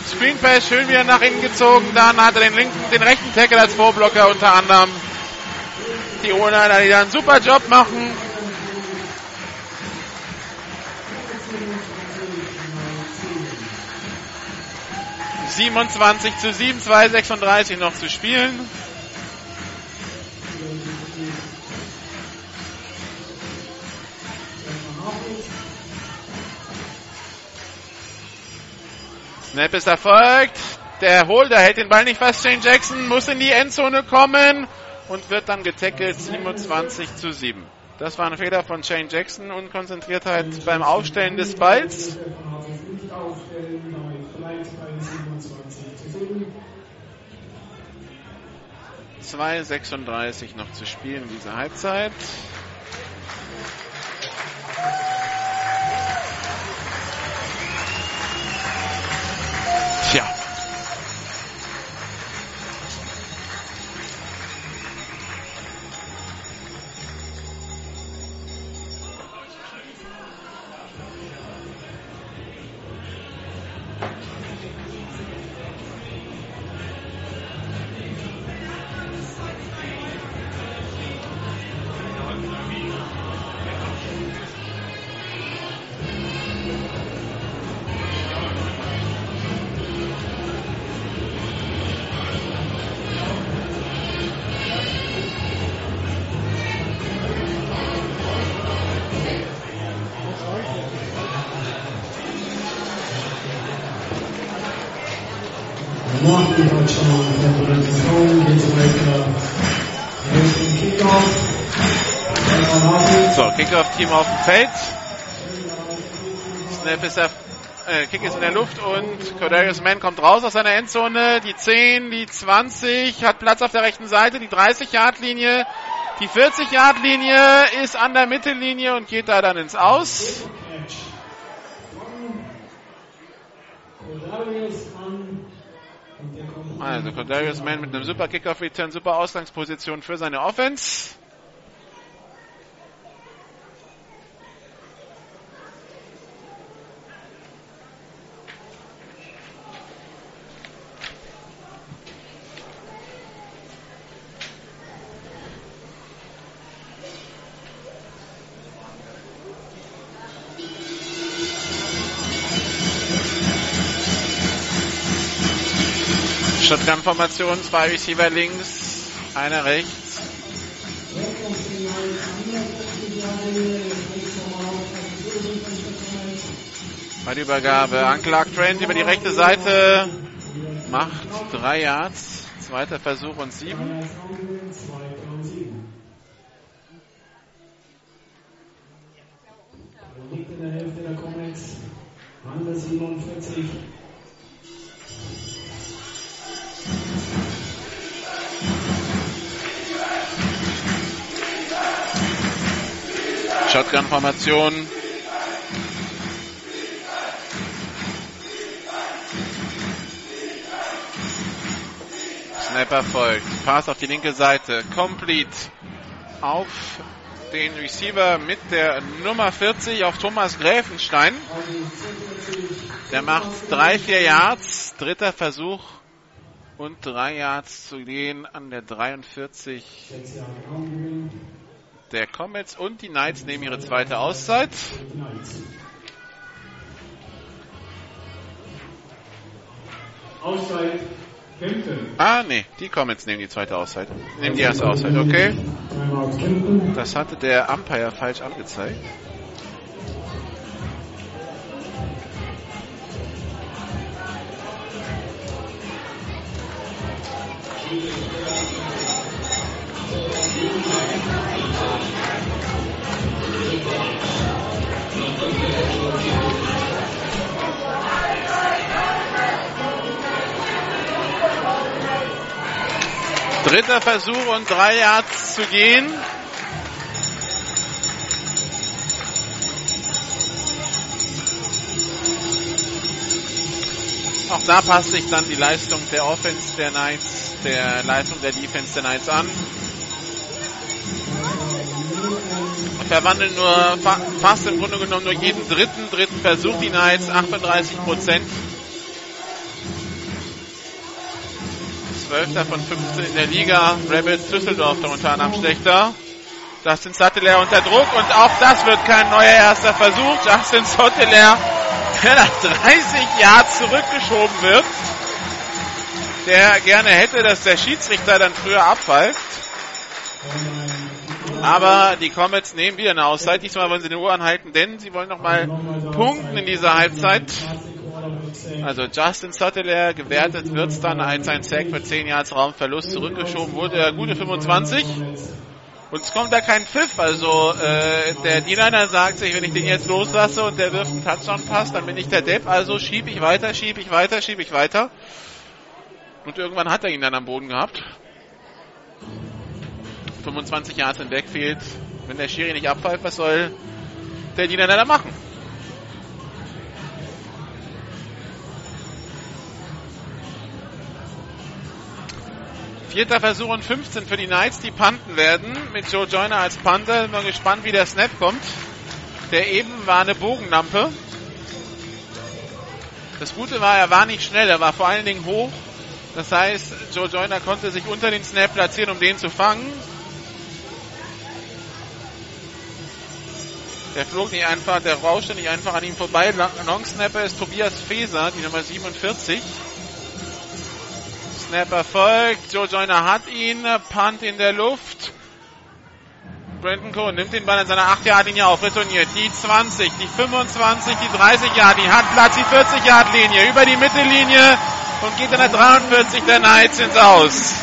Screen Pass schön wieder nach innen gezogen. Dann hat er den linken, den rechten Tackle als Vorblocker unter anderem. Die O-Liner, die da einen super Job machen. 27 zu 7, 2, 36 noch zu spielen. Snap ist erfolgt. Der Holder hält den Ball nicht fast. Shane Jackson muss in die Endzone kommen und wird dann getackelt 27 zu 7. Das war ein Fehler von Shane Jackson. Unkonzentriertheit beim Aufstellen des Balls. 2,36 noch zu spielen in dieser Halbzeit. Chao. Nach dem Touchdown der Präsentation geht weiter. Nächsten Kickoff. So, Kickoff-Team auf dem Feld. Snap ist der, äh, Kick ist in der Luft und Cordarius Mann kommt raus aus seiner Endzone. Die 10, die 20, hat Platz auf der rechten Seite, die 30-Yard-Linie. Die 40-Yard-Linie ist an der Mittellinie und geht da dann ins Aus. Also Cordarius Mann mit einem super Kickoff-Return, super Ausgangsposition für seine Offense. Shotgun-Formation, zwei Receiver links, einer rechts. Bei der Übergabe an Clark Trent über die rechte Seite macht drei Yards. Zweiter Versuch und sieben. Liegt in der Hälfte der Comets. An der 47. Shotgun-Formation. Snapper folgt. Pass auf die linke Seite. Complete auf den Receiver mit der Nummer 40 auf Thomas Gräfenstein. Der macht drei, vier Yards. Dritter Versuch und drei Yards zu gehen an der 43 der Comets und die Knights nehmen ihre zweite Auszeit. Auszeit Kempten. Ah, nee, die Comets nehmen die zweite Auszeit. Nehmen die erste Auszeit, okay. Das hatte der Umpire falsch angezeigt. Dritter Versuch und drei Yards zu gehen. Auch da passt sich dann die Leistung der Offense der Knights, der Leistung der Defense der Knights an. Verwandeln nur fa fast im Grunde genommen nur jeden dritten, dritten Versuch die Knights, 38 Prozent. 12. von 15 in der Liga. Rebels Düsseldorf unter anderem schlechter. Justin Sattler unter Druck und auch das wird kein neuer erster Versuch. Justin Sattler, der nach 30 Jahren zurückgeschoben wird. Der gerne hätte, dass der Schiedsrichter dann früher abpfeift. Aber die Comets nehmen wieder eine Auszeit. Diesmal wollen sie den Uhr anhalten, denn sie wollen nochmal punkten in dieser Halbzeit. Also Justin Sutteler gewertet wird's dann als ein Sack für 10 Yards Raumverlust zurückgeschoben wurde er gute 25. Und es kommt da kein Pfiff. Also äh, der D-Liner sagt sich, wenn ich den jetzt loslasse und der wirft einen Touchdown-Pass, dann bin ich der Depp. Also schieb ich weiter, schieb ich weiter, schieb ich weiter. Und irgendwann hat er ihn dann am Boden gehabt. 25 Yards im Backfield. Wenn der Schiri nicht abpfeift, was soll der D-Liner da machen? Vierter Versuch und 15 für die Knights, die panten werden. Mit Joe Joyner als Panther. Bin mal gespannt, wie der Snap kommt. Der eben war eine Bogenlampe. Das Gute war, er war nicht schnell, er war vor allen Dingen hoch. Das heißt, Joe Joyner konnte sich unter den Snap platzieren, um den zu fangen. Der flog nicht einfach, der rauschte nicht einfach an ihm vorbei. Long Snapper ist Tobias Feser, die Nummer 47. Snap erfolgt. Joe Joyner hat ihn. Punt in der Luft. Brandon Cohen nimmt den Ball in seiner 8-Yard-Linie auf, retourniert. Die 20, die 25, die 30 Yard, die hat Platz, die 40 Yard Linie, über die Mittellinie und geht an der 43 der Knights ins Aus.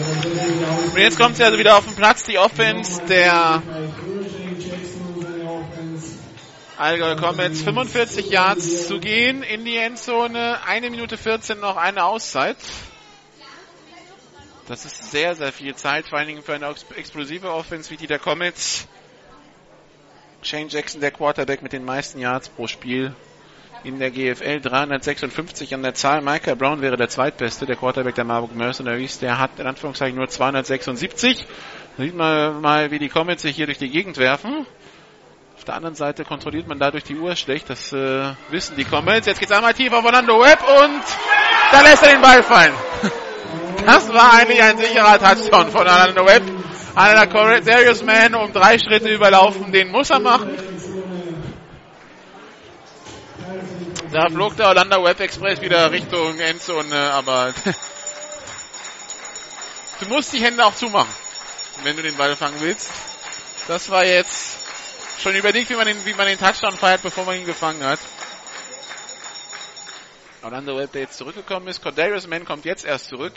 Und jetzt kommt sie also wieder auf den Platz, die Offense der Allgäu Comets. 45 Yards zu gehen in die Endzone. Eine Minute 14 noch eine Auszeit. Das ist sehr, sehr viel Zeit, vor allen Dingen für eine explosive Offense wie die der Comets. Shane Jackson, der Quarterback mit den meisten Yards pro Spiel in der GFL 356 an der Zahl. Michael Brown wäre der zweitbeste, der Quarterback der Marburg Mercenaries. Der hat in Anführungszeichen nur 276. Da sieht man mal, wie die Comets sich hier durch die Gegend werfen. Auf der anderen Seite kontrolliert man dadurch die Uhr schlecht. Das äh, wissen die Comets. Jetzt geht's einmal tief auf Orlando Webb und da lässt er den Ball fallen. Das war eigentlich ein sicherer Touchdown von Orlando Webb. Einer der Darius Man um drei Schritte überlaufen, den muss er machen. Da flog der Orlando Web Express wieder Richtung Endzone, aber du musst die Hände auch zumachen, wenn du den Ball fangen willst. Das war jetzt schon überlegt, wie man den, wie man den Touchdown feiert, bevor man ihn gefangen hat. Orlando Web, der jetzt zurückgekommen ist. Cordarius Mann kommt jetzt erst zurück,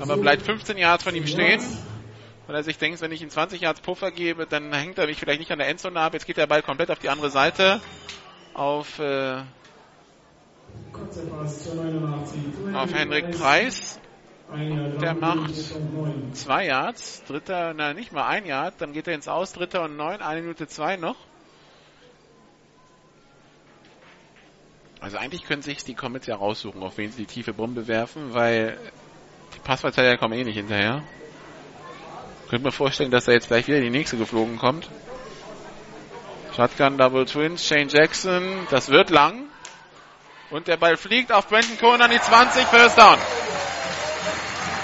aber bleibt 15 Yards von ihm stehen. Weil er sich denkt, wenn ich ihm 20 Yards Puffer gebe, dann hängt er mich vielleicht nicht an der Endzone ab. Jetzt geht der Ball komplett auf die andere Seite. auf, äh, Kurzer Pass zur 89. auf Henrik Preis. Der macht zwei Yards, dritter, na nicht mal ein Yard, dann geht er ins Aus, dritter und neun, eine Minute zwei noch. Also eigentlich können sich die Comets ja raussuchen, auf wen sie die tiefe Bombe werfen, weil die Passverteidiger kommen eh nicht hinterher. Könnte mir vorstellen, dass da jetzt gleich wieder die nächste geflogen kommt. Shotgun Double Twins, Shane Jackson, das wird lang. Und der Ball fliegt auf Brandon Cohen an die 20, First Down.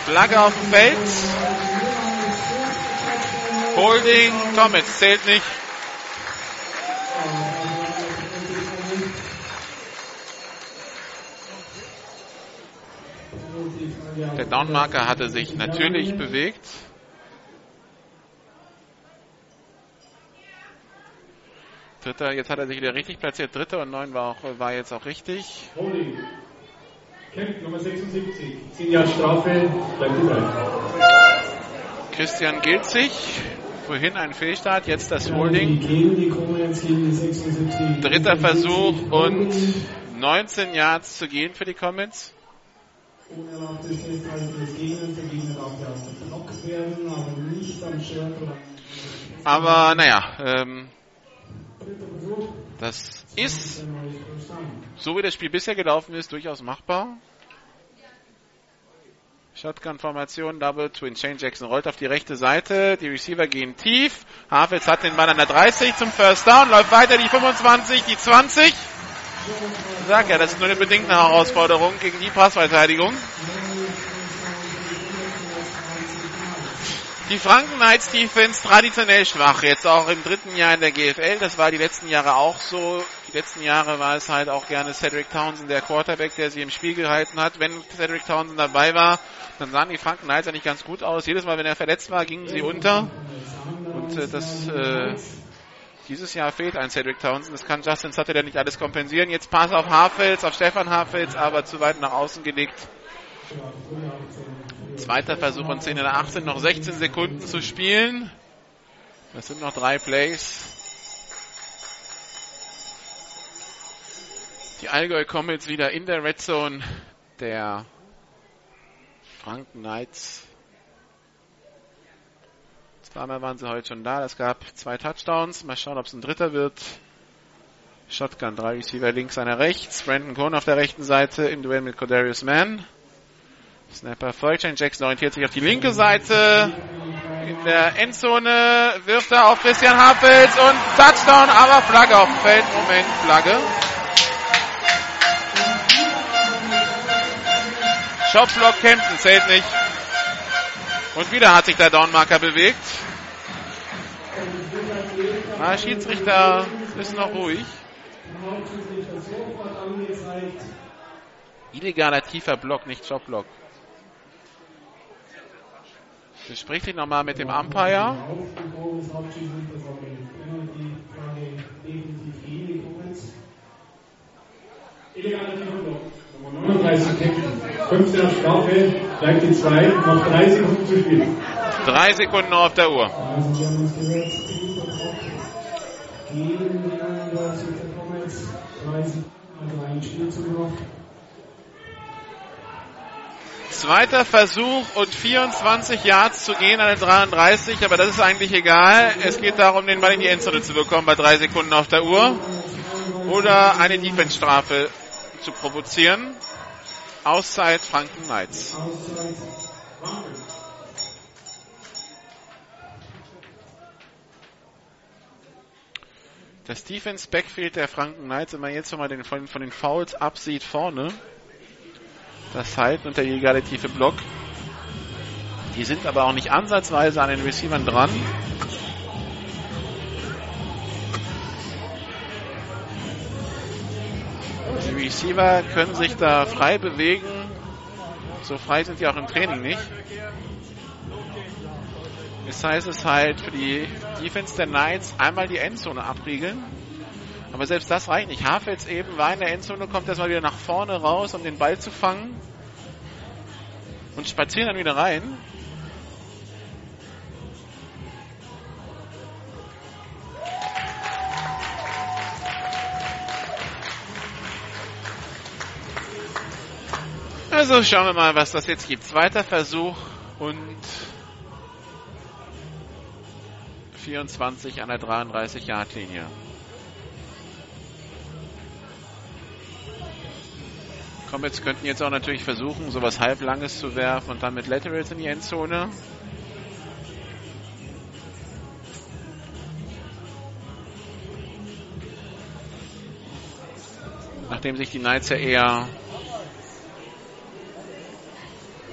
Flagge auf dem Feld. Holding Comets zählt nicht. Der Downmarker hatte sich natürlich bewegt. Dritter, jetzt hat er sich wieder richtig platziert. Dritter und neun war, auch, war jetzt auch richtig. Holding. Camp Nummer 76. 10 Jahre Strafe, bleibt dabei. Christian Gilzig. Vorhin ein Fehlstart, jetzt das Holding. gehen, die kommen jetzt gegen die 76. Dritter Versuch und 19 Yards zu gehen für die Comets. Werden, aber naja, ähm. Das ist, so wie das Spiel bisher gelaufen ist, durchaus machbar. Shotgun-Formation, Double Twin. Shane Jackson rollt auf die rechte Seite. Die Receiver gehen tief. Havels hat den Ball an der 30 zum First Down. Läuft weiter die 25, die 20. Ich sag ja, das ist nur eine bedingte Herausforderung gegen die Passverteidigung. Die Franken Knights Defense traditionell schwach, jetzt auch im dritten Jahr in der GFL. Das war die letzten Jahre auch so. Die letzten Jahre war es halt auch gerne Cedric Townsend, der Quarterback, der sie im Spiel gehalten hat. Wenn Cedric Townsend dabei war, dann sahen die Franken Knights eigentlich ganz gut aus. Jedes Mal, wenn er verletzt war, gingen sie unter. Und äh, das äh, dieses Jahr fehlt ein Cedric Townsend. Das kann Justin Sutter ja nicht alles kompensieren. Jetzt Pass auf Hafels, auf Stefan Hafels, aber zu weit nach außen gelegt. Zweiter Versuch und 10 in der 18, noch 16 Sekunden zu spielen. Das sind noch drei Plays. Die Allgäu Comets wieder in der Red Zone der Franken Knights. Zweimal waren sie heute schon da. Es gab zwei Touchdowns. Mal schauen, ob es ein dritter wird. Shotgun, drei Receiver links, einer rechts. Brandon Cohn auf der rechten Seite im Duell mit Cordarius Mann. Snapper. Shane Jackson orientiert sich auf die linke Seite. In der Endzone wirft er auf Christian Hafels und Touchdown, aber Flagge auf dem Feld. Moment, Flagge. Shopblock Kempten zählt nicht. Und wieder hat sich der Downmarker bewegt. Na, Schiedsrichter ist noch ruhig. Illegaler tiefer Block, nicht Shopblock. Bespricht ihn nochmal mit dem Umpire. Nummer 39 Kämpfen. 15er Strafe, bleibt die 2, noch 3 Sekunden Sekunden auf der Uhr. Gegen die 39 der Comments. 30, also ein Spielzug noch. Zweiter Versuch und 24 Yards zu gehen an der 33, aber das ist eigentlich egal. Es geht darum, den Ball in die Endzone zu bekommen bei drei Sekunden auf der Uhr. Oder eine Defense-Strafe zu provozieren. Auszeit Franken Knights. Das Defense Backfield der Franken Knights, wenn man jetzt nochmal den, von, von den Fouls absieht vorne, das Halten und der illegale tiefe Block, die sind aber auch nicht ansatzweise an den Receivern dran. Die Receiver können sich da frei bewegen. So frei sind die auch im Training nicht. Das heißt es halt für die Defense der Knights einmal die Endzone abriegeln. Aber selbst das reicht nicht. Havels eben war in der Endzone, kommt erstmal wieder nach vorne raus, um den Ball zu fangen. Und spazieren dann wieder rein. Also schauen wir mal, was das jetzt gibt. Zweiter Versuch und 24 an der 33-Yard-Linie. Comets könnten jetzt auch natürlich versuchen, sowas halblanges zu werfen und dann mit Laterals in die Endzone. Nachdem sich die Knights ja eher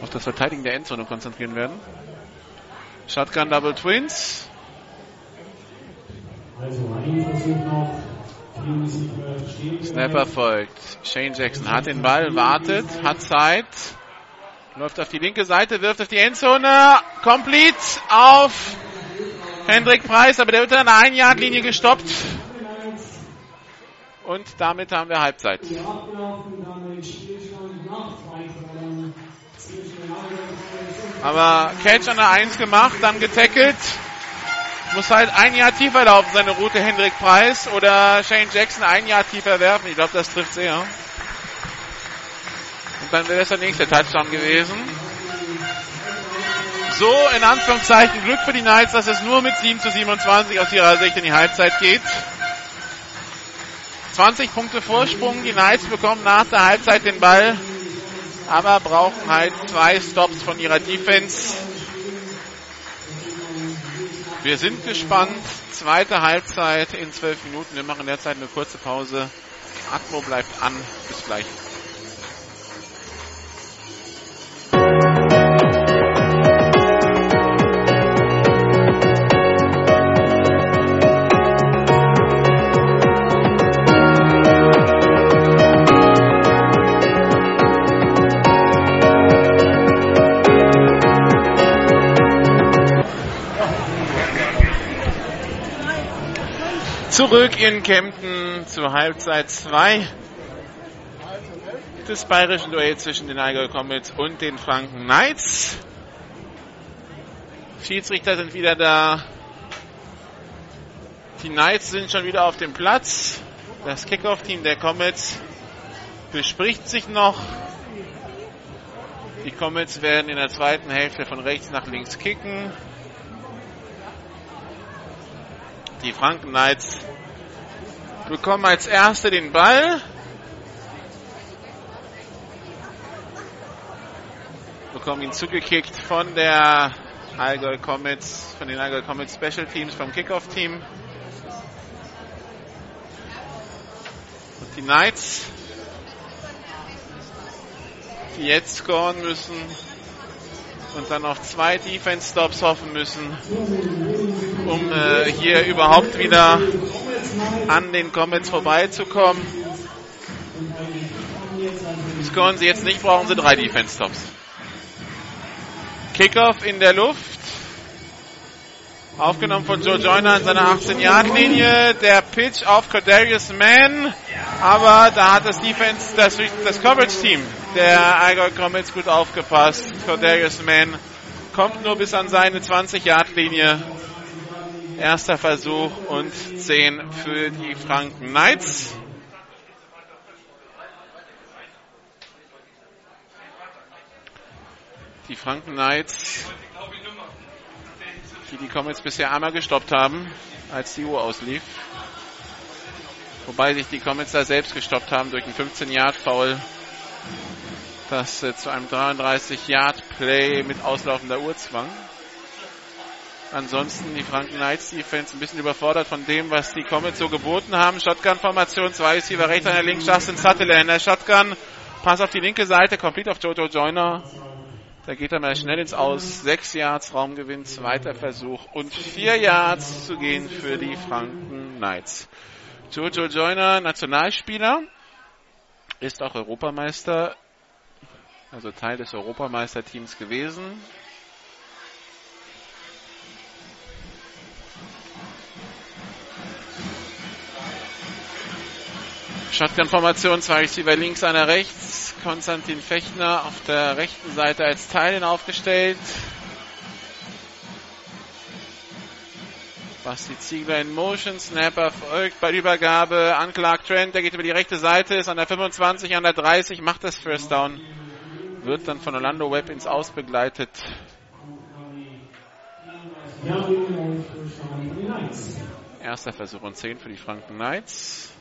auf das Verteidigen der Endzone konzentrieren werden. Shotgun Double Twins. Also ein Versuch noch. Snapper folgt. Shane Jackson hat den Ball, wartet, hat Zeit. Läuft auf die linke Seite, wirft auf die Endzone. Complete auf Hendrik Preis, aber der wird an der 1 Yard Linie gestoppt. Und damit haben wir Halbzeit. Aber Catch an der 1 gemacht, dann getackelt. Muss halt ein Jahr tiefer laufen, seine Route Hendrik Preis oder Shane Jackson ein Jahr tiefer werfen. Ich glaube, das trifft sehr. Und dann wäre das der nächste Touchdown gewesen. So, in Anführungszeichen, Glück für die Knights, dass es nur mit 7 zu 27 aus ihrer Sicht in die Halbzeit geht. 20 Punkte Vorsprung. Die Knights bekommen nach der Halbzeit den Ball, aber brauchen halt zwei Stops von ihrer Defense. Wir sind gespannt. Zweite Halbzeit in zwölf Minuten. Wir machen derzeit eine kurze Pause. Atmo bleibt an. Bis gleich. Zurück in Kempten zur Halbzeit 2 des bayerischen Duells zwischen den Allgäu Comets und den Franken Knights. Schiedsrichter sind wieder da. Die Knights sind schon wieder auf dem Platz. Das Kickoff-Team der Comets bespricht sich noch. Die Comets werden in der zweiten Hälfte von rechts nach links kicken. Die Franken Knights bekommen als Erste den Ball. Bekommen ihn zugekickt von der Allgäu Comets, von den Allgäu Comets Special Teams, vom Kickoff Team. Und die Knights, die jetzt scoren müssen und dann noch zwei Defense Stops hoffen müssen, um äh, hier überhaupt wieder an den Comets vorbeizukommen. Scoren sie jetzt nicht, brauchen sie drei Defense Stops. Kickoff in der Luft. Aufgenommen von Joe Joyner an seiner 18-Yard-Linie. Der Pitch auf Cordarius Mann. Aber da hat das Defense, das, das Coverage-Team der Allgäu Comets gut aufgepasst. Cordarius Mann kommt nur bis an seine 20-Yard-Linie. Erster Versuch und 10 für die Franken Knights. Die Franken Knights, die die Comets bisher einmal gestoppt haben, als die Uhr auslief. Wobei sich die Comets da selbst gestoppt haben durch einen 15-Yard-Foul, das äh, zu einem 33-Yard-Play mit auslaufender Uhr zwang. Ansonsten die Franken Knights Defense ein bisschen überfordert von dem, was die Comets so geboten haben. Shotgun-Formation, zwei Receiver rechts, einer links, Justin Sutherland. Der Shotgun, Pass auf die linke Seite, complete auf Jojo Joyner. Da geht er mal schnell ins Aus. Sechs Yards Raumgewinn, zweiter Versuch und vier Yards zu gehen für die Franken Knights. Jojo Joyner, Nationalspieler, ist auch Europameister, also Teil des Europameisterteams gewesen. Shotgun-Formation, zwei Receiver links, einer rechts. Konstantin Fechner auf der rechten Seite als Teilen aufgestellt. Basti Ziegler in Motion, Snapper folgt bei Übergabe an Clark Trent, der geht über die rechte Seite, ist an der 25, an der 30, macht das First Down. wird dann von Orlando Webb ins Aus begleitet. Erster Versuch und 10 für die Franken Knights.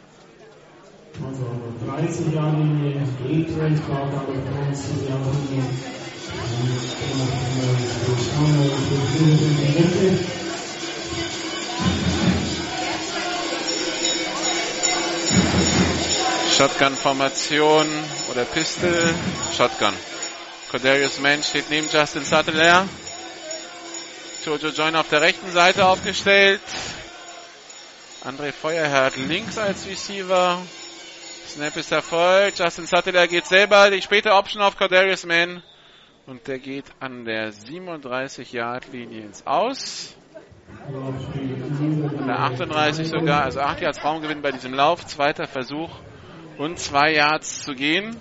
Also 30 Jahre Linie, E-Trade, Baugabe, Bronze, Jahre Linie. Shotgun-Formation oder Pistol. Shotgun. Cordarius Mann steht neben Justin Sattler. Jojo Joyner auf der rechten Seite aufgestellt. André Feuerherd links als Receiver. Snap ist erfolgt. Justin Sattler geht selber. Die späte Option auf Cordarius Mann. Und der geht an der 37-Yard-Linie ins Aus. An der 38 sogar, also 8 Yards Raumgewinn bei diesem Lauf. Zweiter Versuch und 2 Yards zu gehen.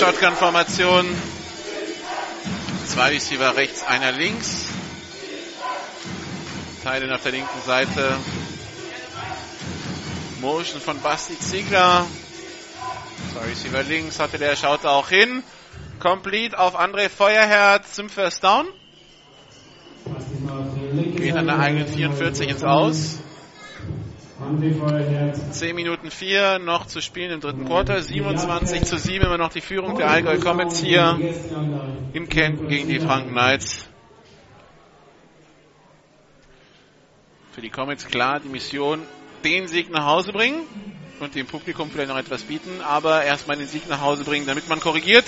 Shotgun-Formation. Zwei Receiver rechts, einer links. Teilen auf der linken Seite. Motion von Basti Ziegler. Zwei Receiver links hatte der, schaut auch hin. Complete auf André Feuerherd zum First Down. Geht an der eigenen 44 ins Aus. 10 Minuten 4 noch zu spielen im dritten Quarter. 27 zu 7 immer noch die Führung der Allgäu Comets hier in Kempten gegen die Franken Knights. Für die Comets klar die Mission, den Sieg nach Hause bringen und dem Publikum vielleicht noch etwas bieten, aber erstmal den Sieg nach Hause bringen, damit man korrigiert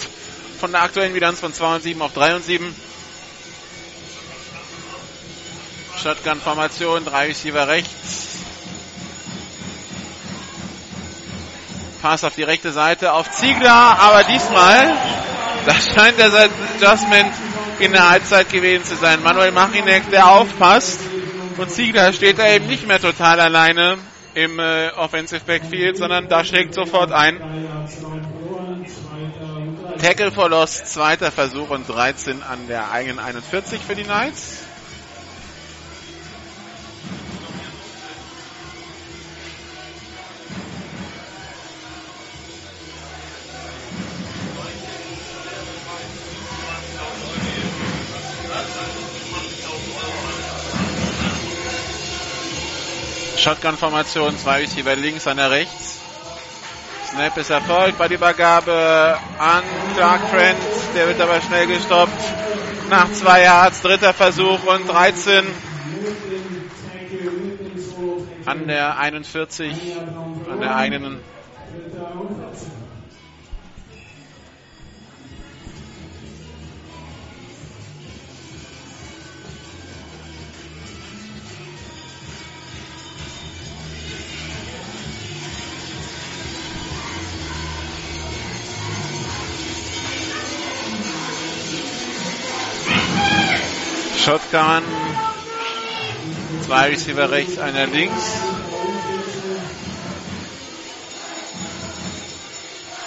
von der aktuellen Bilanz von 2 und 7 auf 3 und 7. Shotgun-Formation, drei Receiver rechts. Pass auf die rechte Seite auf Ziegler, aber diesmal, das scheint das Adjustment in der Halbzeit gewesen zu sein. Manuel Machinek, der aufpasst. Und Ziegler steht da eben nicht mehr total alleine im äh, Offensive Backfield, sondern da schlägt sofort ein. Tackle for Loss, zweiter Versuch und 13 an der eigenen 41 für die Knights. Shotgun-Formation, zwei Receiver links, einer rechts. Snap ist erfolgt bei der Übergabe an Clark Trent. Der wird aber schnell gestoppt. Nach zwei Yards, dritter Versuch und 13 an der 41, an der eigenen Shotgun. Zwei Receiver rechts, einer links.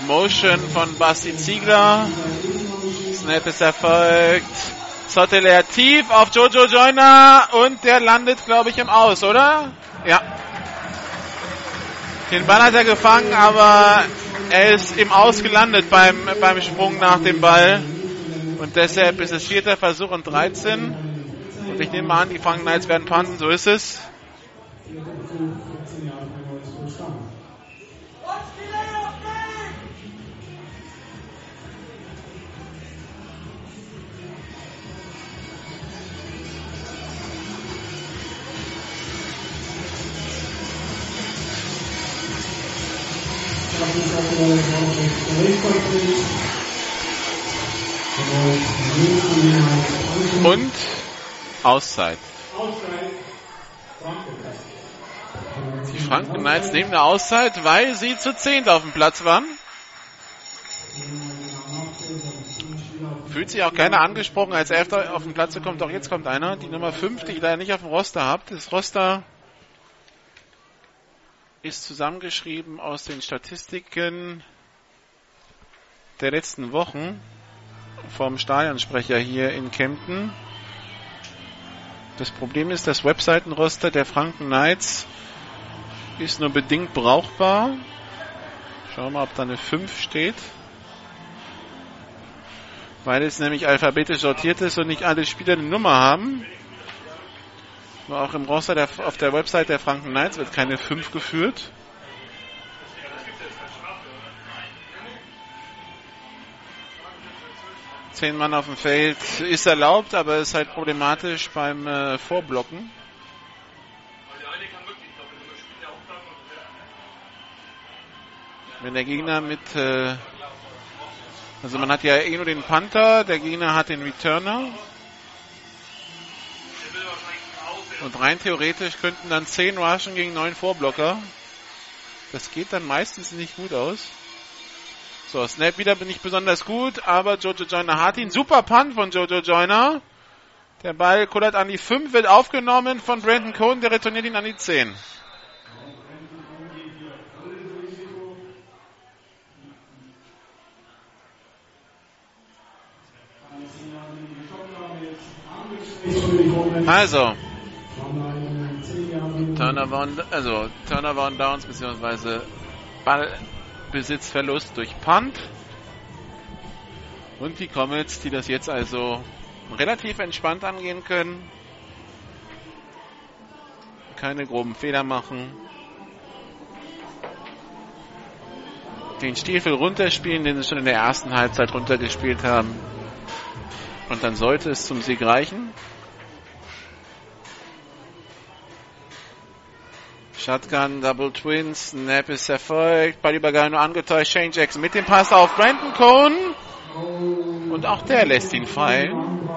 Motion von Basti Ziegler. Snap ist erfolgt. Sotteler tief auf Jojo Joyner und der landet, glaube ich, im Aus, oder? Ja. Den Ball hat er gefangen, aber er ist im Aus gelandet beim, beim Sprung nach dem Ball. Und deshalb ist es vierter Versuch und 13. Und ich nehme an, die Franken Knights werden panten, so ist es. Und Auszeit. Die Franken Knights nehmen eine Auszeit, weil sie zu zehnt auf dem Platz waren. Fühlt sich auch keiner angesprochen, als Elfter auf den Platz zu kommen. Doch jetzt kommt einer. Die Nummer 5, die ich leider nicht auf dem Roster habe. Das Roster ist zusammengeschrieben aus den Statistiken der letzten Wochen vom Stadionsprecher hier in Kempten. Das Problem ist, das Webseitenroster der Franken Knights ist nur bedingt brauchbar. Schauen wir mal, ob da eine 5 steht. Weil es nämlich alphabetisch sortiert ist und nicht alle Spieler eine Nummer haben. Nur auch im Roster der, auf der Website der Franken Knights wird keine 5 geführt. Zehn Mann auf dem Feld ist erlaubt, aber ist halt problematisch beim äh, Vorblocken. Wenn der Gegner mit, äh, also man hat ja eh nur den Panther, der Gegner hat den Returner. Und rein theoretisch könnten dann 10 rushen gegen 9 Vorblocker. Das geht dann meistens nicht gut aus. So, Snap wieder bin ich besonders gut, aber Jojo Joyner hat ihn. Super Punt von Jojo Joyner. Der Ball kullert an die 5, wird aufgenommen von Brandon Cohn, der retourniert ihn an die 10. Also, Turnover und, also Turnover und Downs beziehungsweise Ballbesitzverlust durch Punt. Und die Comets, die das jetzt also relativ entspannt angehen können. Keine groben Fehler machen. Den Stiefel runterspielen, den sie schon in der ersten Halbzeit runtergespielt haben. Und dann sollte es zum Sieg reichen. Shotgun, Double Twins, Snap ist erfolgt. Ballübergabe nur angetäuscht. Shane Jackson mit dem Pass auf Brandon Cohn. Und auch der lässt ihn fallen.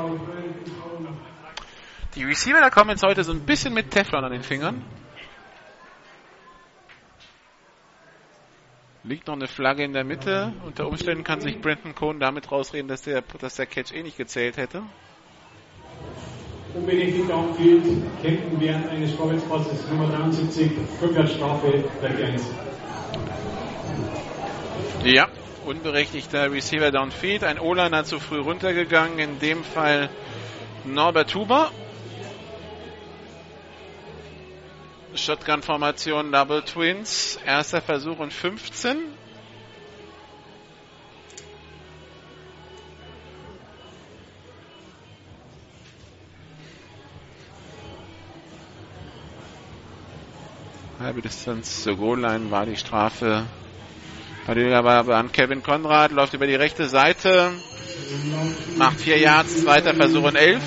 Die Receiver da kommen jetzt heute so ein bisschen mit Teflon an den Fingern. Liegt noch eine Flagge in der Mitte. Unter Umständen kann sich Brandon Cohn damit rausreden, dass der, dass der Catch eh nicht gezählt hätte. Unbedingt downfield, Kempten während eines Vorwärtspasses Nummer 73, Rückwärtsstrafe, Flag 1. Ja, unberechtigter Receiver downfield. Ein O-Liner zu früh runtergegangen, in dem Fall Norbert Huber. Shotgun-Formation Double Twins. Erster Versuch und 15. Halbe Distanz zur Goal-Line war die Strafe. Aber an Kevin Konrad läuft über die rechte Seite. Macht vier Yards, zweiter Versuch und elf.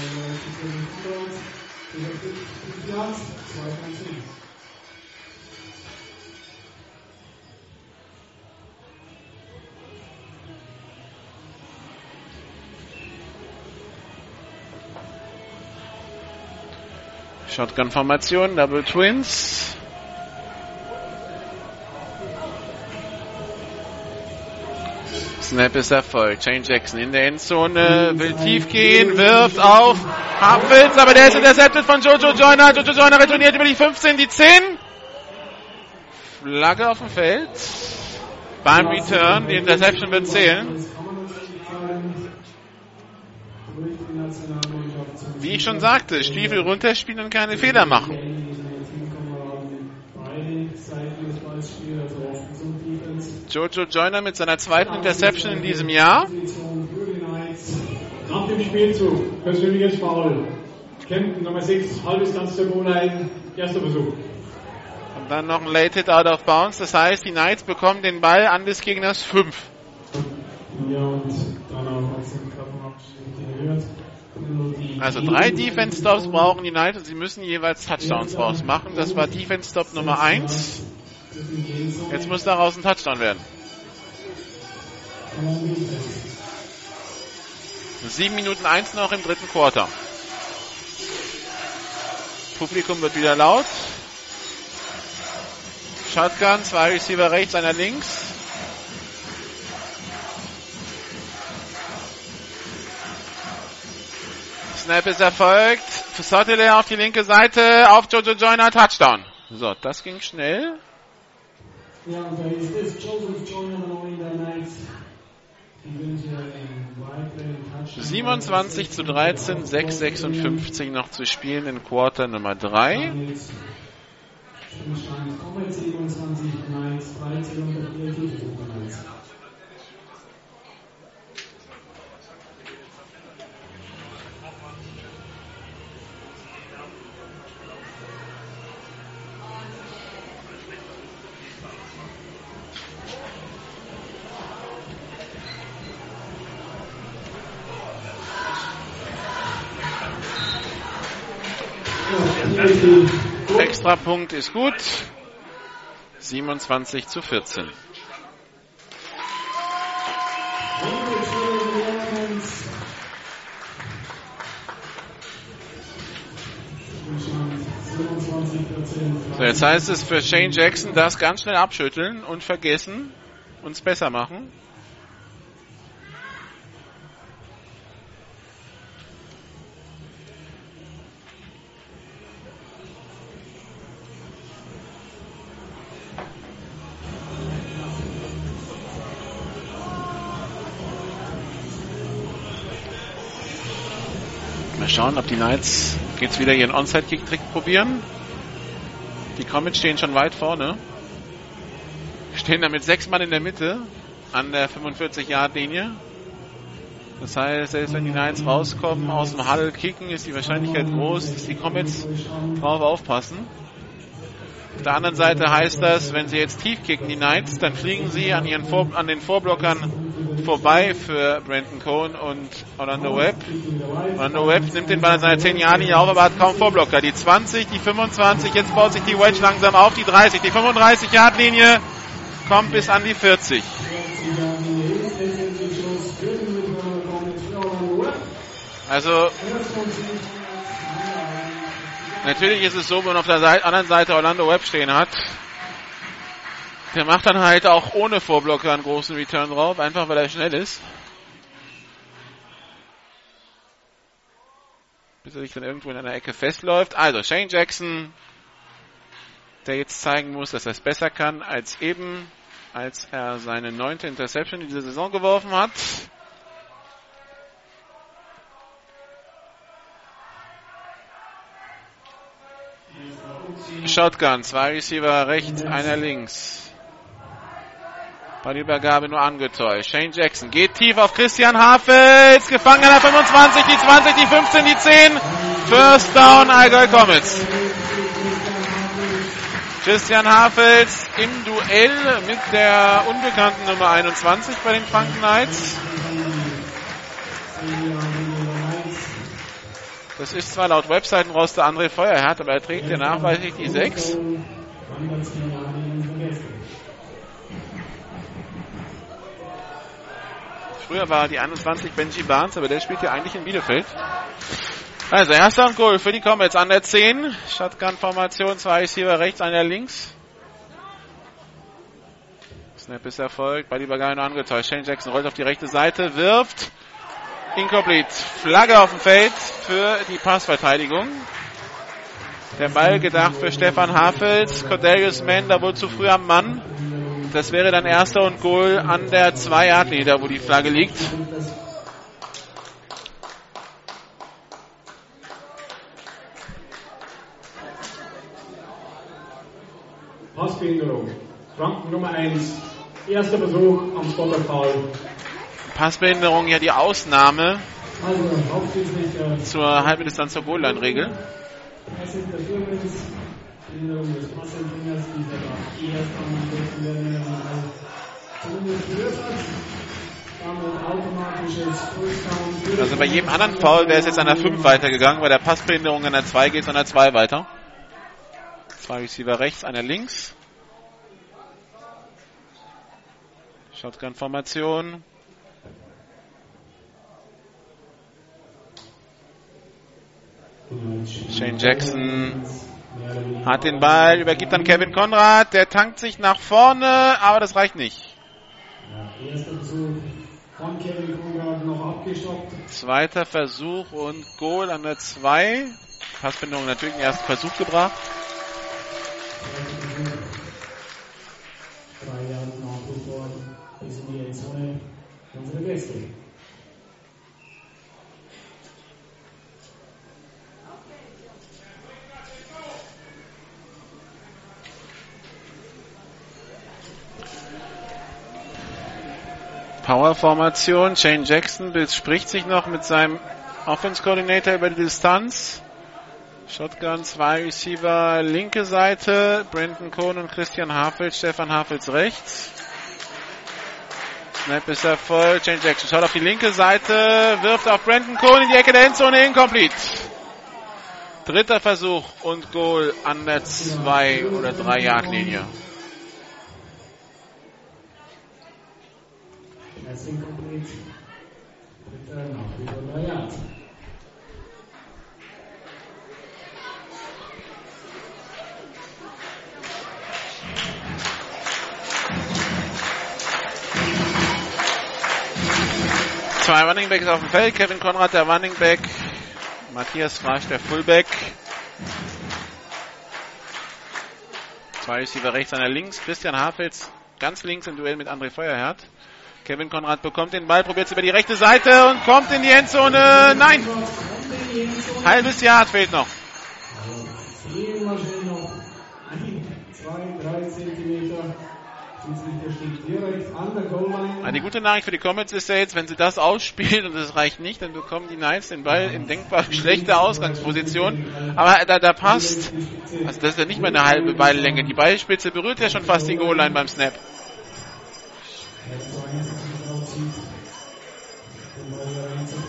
Shotgun-Formation, Double Twins. Snap ist erfolgt. Shane Jackson in der Endzone, will tief gehen, wirft auf Hapfels, aber der ist intercepted von Jojo Joyner. Jojo Joyner retourniert über die 15, die 10. Flagge auf dem Feld. Beim Return, die Interception wird zählen. Wie ich schon sagte, Stiefel runterspielen und keine Fehler machen. Jojo Joyner mit seiner zweiten Interception in diesem Jahr. Nach dem Spielzug, persönliches Foul. Kempten Nummer 6, halbes ganz zur Goal erster Versuch. Und dann noch ein Late Hit out of bounds. Das heißt, die Knights bekommen den Ball an des Gegners 5. Ja, und danach hat es also drei Defense Stops brauchen die Knights und sie müssen jeweils Touchdowns rausmachen. Das war Defense Stop Nummer 1. Jetzt muss daraus ein Touchdown werden. Sieben Minuten eins noch im dritten Quarter. Publikum wird wieder laut. Shotgun, zwei Receiver rechts, einer links. Snap ist erfolgt. Sottile auf die linke Seite, auf Jojo Joyner, Touchdown. So, das ging schnell. Ja, und da ist das Joseph in Knights. Die wünsche einen weiteren Touchdown. 27 zu 13, 6,56 noch zu spielen in Quarter Nummer 3. Extrapunkt ist gut. 27 zu 14. So, jetzt heißt es für Shane Jackson, das ganz schnell abschütteln und vergessen, uns besser machen. Schauen, ob die Knights jetzt wieder ihren Onside-Kick-Trick probieren. Die Comets stehen schon weit vorne. Stehen da mit sechs Mann in der Mitte an der 45-Yard-Linie. Das heißt, selbst wenn die Knights rauskommen, aus dem Huddle kicken, ist die Wahrscheinlichkeit groß, dass die Comets drauf aufpassen. Auf der anderen Seite heißt das, wenn sie jetzt tief kicken, die Knights, dann fliegen sie an, ihren Vor an den Vorblockern vorbei für Brandon Cohn und Orlando Webb. Orlando Webb nimmt den Ball an seiner 10 Jahre Linie auf, aber hat kaum Vorblocker. Die 20, die 25, jetzt baut sich die Wedge langsam auf, die 30, die 35 Yard Linie kommt bis an die 40. Also natürlich ist es so, wenn man auf der Seite, anderen Seite Orlando Webb stehen hat, der macht dann halt auch ohne Vorblocker einen großen Return drauf, einfach weil er schnell ist. Bis er sich dann irgendwo in einer Ecke festläuft. Also Shane Jackson, der jetzt zeigen muss, dass er es besser kann als eben, als er seine neunte Interception in dieser Saison geworfen hat. Shotgun, zwei Receiver rechts, einer links. Bei der Übergabe nur angetäuscht. Shane Jackson geht tief auf Christian Hafels. Gefangen an der 25, die 20, die 15, die 10. First down, Allgäu Comets. Christian Hafels im Duell mit der unbekannten Nummer 21 bei den Franken Knights. Das ist zwar laut Webseitenroster André Feuerherd, aber er trägt ja nachweislich die 6. Früher war die 21 Benji Barnes, aber der spielt ja eigentlich in Bielefeld. Also, erster und Goal für die Comets an der 10. Shotgun-Formation, zwei Receiver rechts, einer links. Snap ist erfolgt, bei nur angetäuscht. Shane Jackson rollt auf die rechte Seite, wirft. Incomplete. Flagge auf dem Feld für die Passverteidigung. Der Ball gedacht für Stefan Hafels. Cordelius Mann da wohl zu früh am Mann. Das wäre dann erster und Goal an der 2 Yard Linie, wo die Flagge liegt. Passbehinderung. Franken Nummer 1. Erster Versuch am Spotterfall. Passbehinderung ja die Ausnahme Also zur Halbdistanz zur Goal-Line-Regel. Pass Interference, Behinderung des Passempfängers, dieser da erst angeschlossen werden, wenn man also zumindest Down. Also bei jedem anderen Foul wäre es jetzt an der 5 weitergegangen, bei der Passbehinderung an der 2 geht es an der 2 weiter. Zwei Receiver rechts, einer links. Shotgun-Formation. Shane Jackson hat den Ball, übergibt dann Kevin Konrad. Der tankt sich nach vorne, aber das reicht nicht. Zweiter Versuch und Goal an der 2. Passbindung natürlich den ersten Versuch gebracht. Drei Jahre noch bevor wir in Zone unsere Gäste. Power-Formation. Shane Jackson bespricht sich noch mit seinem Offense Coordinator über die Distanz. Shotgun, zwei Receiver, linke Seite. Brandon Cohn und Christian Hafels. Stefan Hafels rechts. Snap ist erfolgt. Shane Jackson schaut auf die linke Seite, wirft auf Brandon Cohn in die Ecke der Endzone, incomplete. Dritter Versuch und Goal an der 2 oder 3 Yard Linie. Pass incomplete. Nach über drei Yards. Zwei Running Backs auf dem Feld. Kevin Konrad, der Running Back. Matthias Frasch, der Fullback. Zwei Receiver rechts, einer links. Christian Hafels ganz links im Duell mit André Feuerherd. Kevin Konrad bekommt den Ball, probiert es über die rechte Seite und kommt in die Endzone. Nein! Halbes Jahr fehlt noch. Eine gute Nachricht für die Comets ist ja jetzt, wenn sie das ausspielen und es reicht nicht, dann bekommen die Knights den Ball in denkbar schlechter Ausgangsposition. Aber da, da passt. Also das ist ja nicht mal eine halbe Balllänge. Die Ballspitze berührt ja schon fast die Goal-Line beim Snap.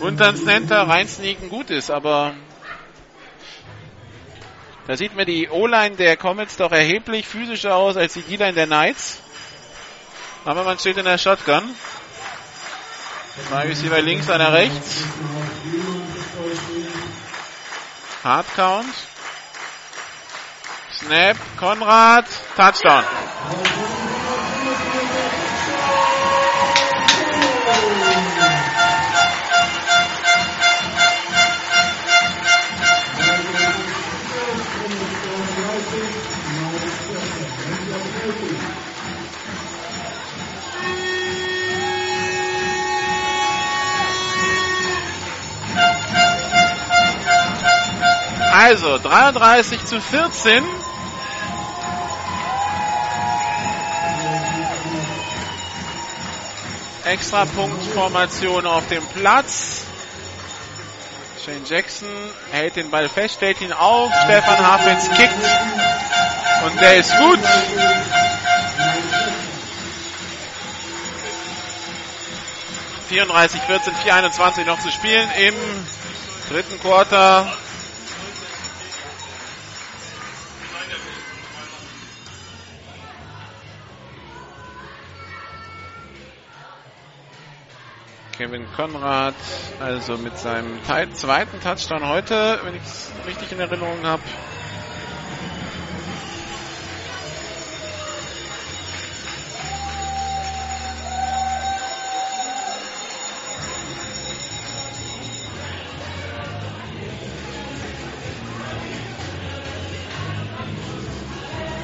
Und dann Center reinsneaken gut ist, aber da sieht mir die O-Line der Comets doch erheblich physischer aus als die D-Line der Knights. Aber man steht in der Shotgun. Zwei Receiver links, einer rechts. Hard Count. Snap, Konrad, Touchdown. Also 33 zu 14. Extra Punktformation auf dem Platz. Shane Jackson hält den Ball fest, stellt ihn auf. Stefan Hafens kickt. Und der ist gut. ...34, 14, 4, 21 noch zu spielen im dritten Quarter. Kevin Konrad, also mit seinem zweiten Touchdown heute, wenn ich es richtig in Erinnerung habe.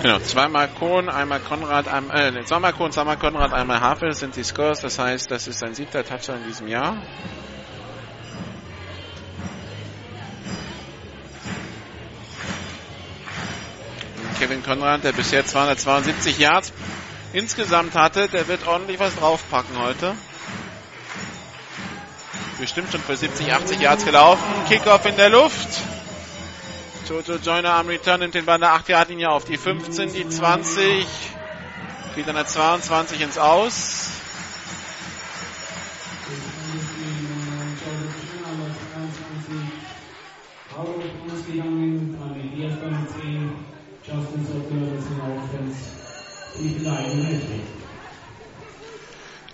Genau, zweimal Kohn, einmal Konrad, einmal, äh, zweimal Kohn, zweimal Konrad, einmal Havel sind die Scores. Das heißt, das ist sein siebter Touchdown in diesem Jahr. Und Kevin Konrad, der bisher 272 Yards insgesamt hatte, der wird ordentlich was draufpacken heute. Bestimmt schon für 70, 80 Yards gelaufen. Kickoff in der Luft. Jojo Joyner am Return nimmt den Ball an der 8 Yard Linie auf. Die 15, die 20. Geht an der 22 ins Aus.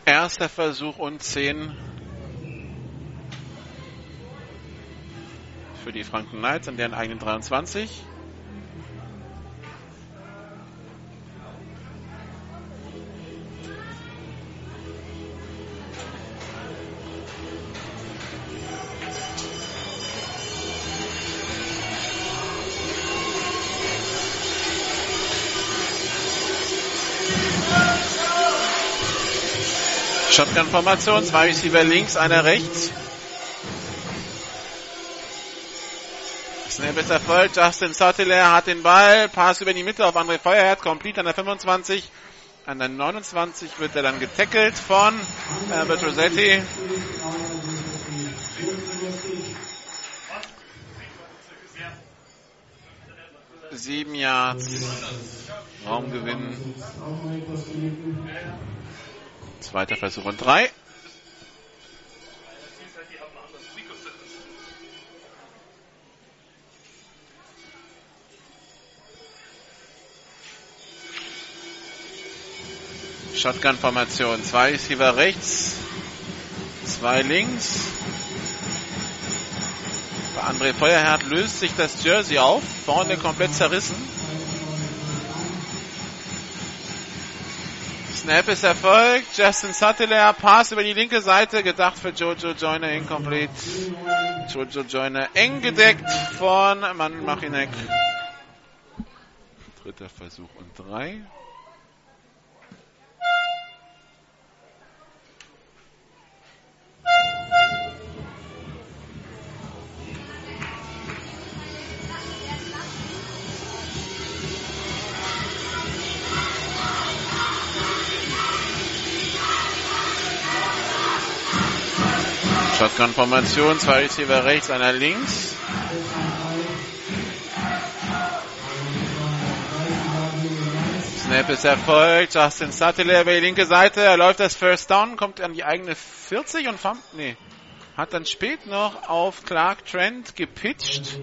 Erster Versuch und 10 für die Franken Knights an deren eigenen 23. Shotgun-Formation, zwei Receiver links, einer rechts. Snap ist erfolgt. Justin Sottler hat den Ball. Pass über die Mitte auf André Feuerherz. Complete an der 25. An der 29 wird er dann getackelt von Herbert Rossetti. Sieben Yards. Raumgewinn. Zweiter Versuch und drei. Shotgun-Formation. Zwei Receiver rechts, zwei links. Bei André Feuerherd löst sich das Jersey auf, vorne komplett zerrissen. Snap ist erfolgt. Justin Sattler, Pass über die linke Seite, gedacht für Jojo Joyner, incomplete. Jojo Joyner eng gedeckt von Manuel Machinek. Dritter Versuch und drei. Shotgun-Formation, zwei Receiver rechts, einer links. Snap ist erfolgt. Justin Sattler über die linke Seite. Er läuft das First Down, kommt an die eigene 40 und fand, nee, hat dann spät noch auf Clark Trent gepitcht.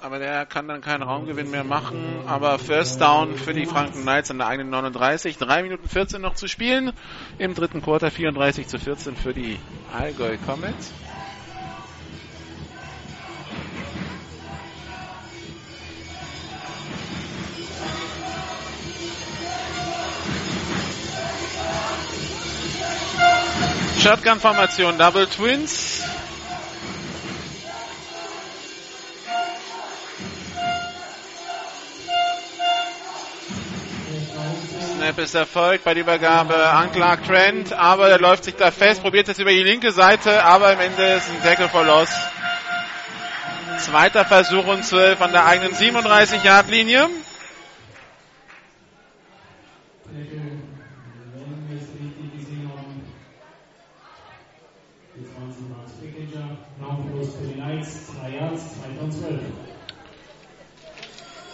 Aber der kann dann keinen Raumgewinn mehr machen. Aber First Down für die Franken Knights an der eigenen 39. 3 Minuten 14 noch zu spielen. Im dritten Quarter 34 zu 14 für die Allgäu Comets. Shotgun-Formation, Double Twins. Snap ist erfolgt bei der Übergabe an Clark Trent, aber er läuft sich da fest, probiert es über die linke Seite, aber am Ende ist ein for Loss. Zweiter Versuch und 12 an der eigenen 37-Yard-Linie.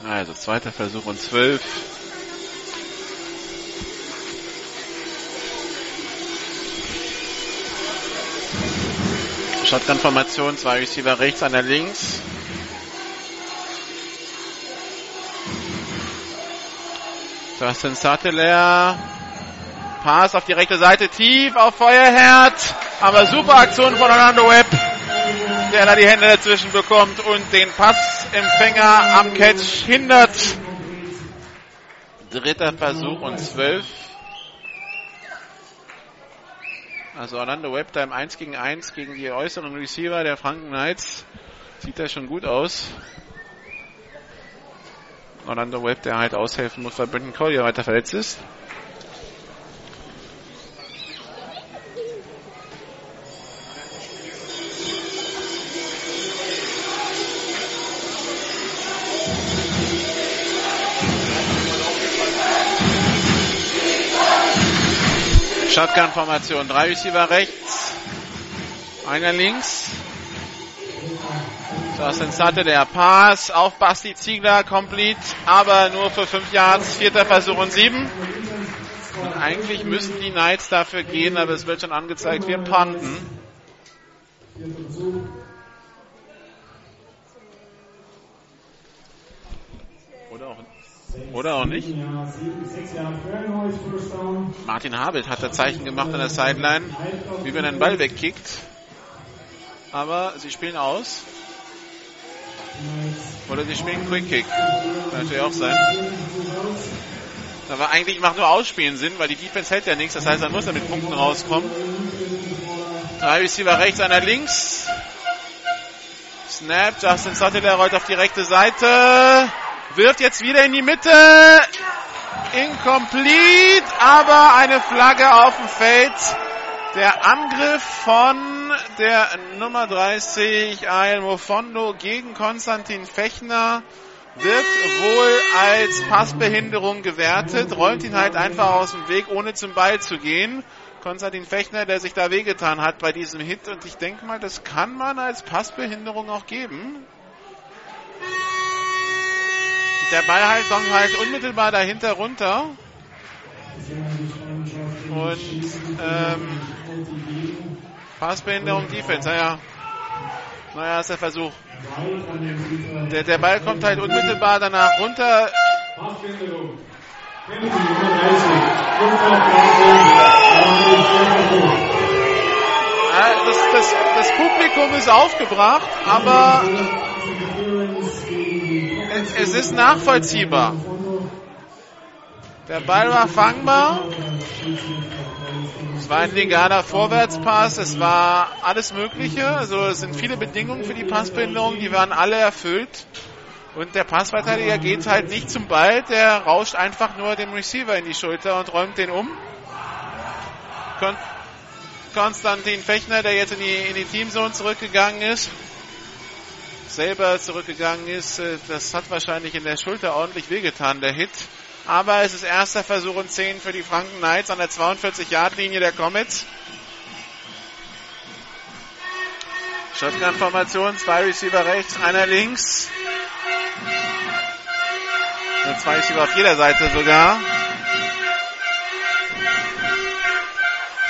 Also zweiter Versuch und 12. Shotgun-Formation, zwei Receiver rechts, einer links. Justin Sattler. Pass auf die rechte Seite, tief auf Feuerherd. Aber super Aktion von Orlando Webb, der da die Hände dazwischen bekommt und den Passempfänger am Catch hindert. Dritter Versuch und zwölf. Also Orlando Webb da im 1 gegen 1 gegen die äußeren Receiver der Franken Knights. Sieht das schon gut aus. Orlando Webb, der halt aushelfen muss, weil Brendan Collier weiter verletzt ist. Shotgun-Formation. Drei Receiver rechts, einer links. Justin Satte, der Pass auf Basti Ziegler, complete, aber nur für fünf Yards, vierter Versuch und sieben. Und eigentlich müssen die Knights dafür gehen, aber es wird schon angezeigt, wir panten. Oder auch, oder auch nicht. Martin Habelt hat das Zeichen gemacht an der Sideline, wie man den Ball wegkickt. Aber sie spielen aus. Oder sie spielen Quick Kick. Kann natürlich auch sein. Aber eigentlich macht nur Ausspielen Sinn, weil die Defense hält ja nichts. Das heißt, er muss dann mit Punkten rauskommen. Drei Receiver rechts, einer links. Snap, Justin Sutter rollt auf die rechte Seite. Wirft jetzt wieder in die Mitte. incomplete, aber eine Flagge auf dem Feld. Der Angriff von der Nummer 30 Ael Mofondo gegen Konstantin Fechner wird wohl als Passbehinderung gewertet, räumt ihn halt einfach aus dem Weg, ohne zum Ball zu gehen. Konstantin Fechner, der sich da wehgetan hat bei diesem Hit und ich denke mal, das kann man als Passbehinderung auch geben. Der Ball halt kommt halt unmittelbar dahinter runter. Und ähm, Passbehinderung Defense, naja. Naja, ist der Versuch. Der, der Ball kommt halt unmittelbar danach runter. Das, das, das Publikum ist aufgebracht, aber es ist nachvollziehbar. Der Ball war fangbar. Es war ein legaler Vorwärtspass. Es war alles Mögliche. Also es sind viele Bedingungen für die Passbehinderung. Die waren alle erfüllt. Und der Passverteidiger geht halt nicht zum Ball. Der rauscht einfach nur dem Receiver in die Schulter und räumt den um. Kon Konstantin Fechner, der jetzt in die, in die Teamzone zurückgegangen ist, selber zurückgegangen ist, äh, das hat wahrscheinlich in der Schulter ordentlich wehgetan, der Hit. Aber es ist erster Versuch und 10 für die Franken Knights an der 42-Yard-Linie der Comets. Shotgun-Formation, zwei Receiver rechts, einer links. Und zwei Receiver auf jeder Seite sogar.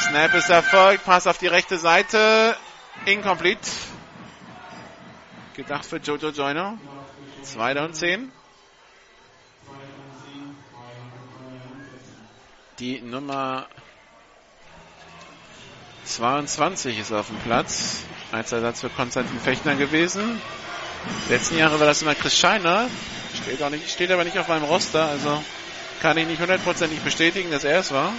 Snap ist erfolgt, Pass auf die rechte Seite, incomplete. Gedacht für Jojo Joyner. Zweiter und zehn. Die Nummer 22 ist auf dem Platz. Als Ersatz für Konstantin Fechner gewesen. Letzten Jahre war das immer Chris Scheiner. Steht, auch nicht, steht aber nicht auf meinem Roster, also kann ich nicht hundertprozentig bestätigen, dass er es war.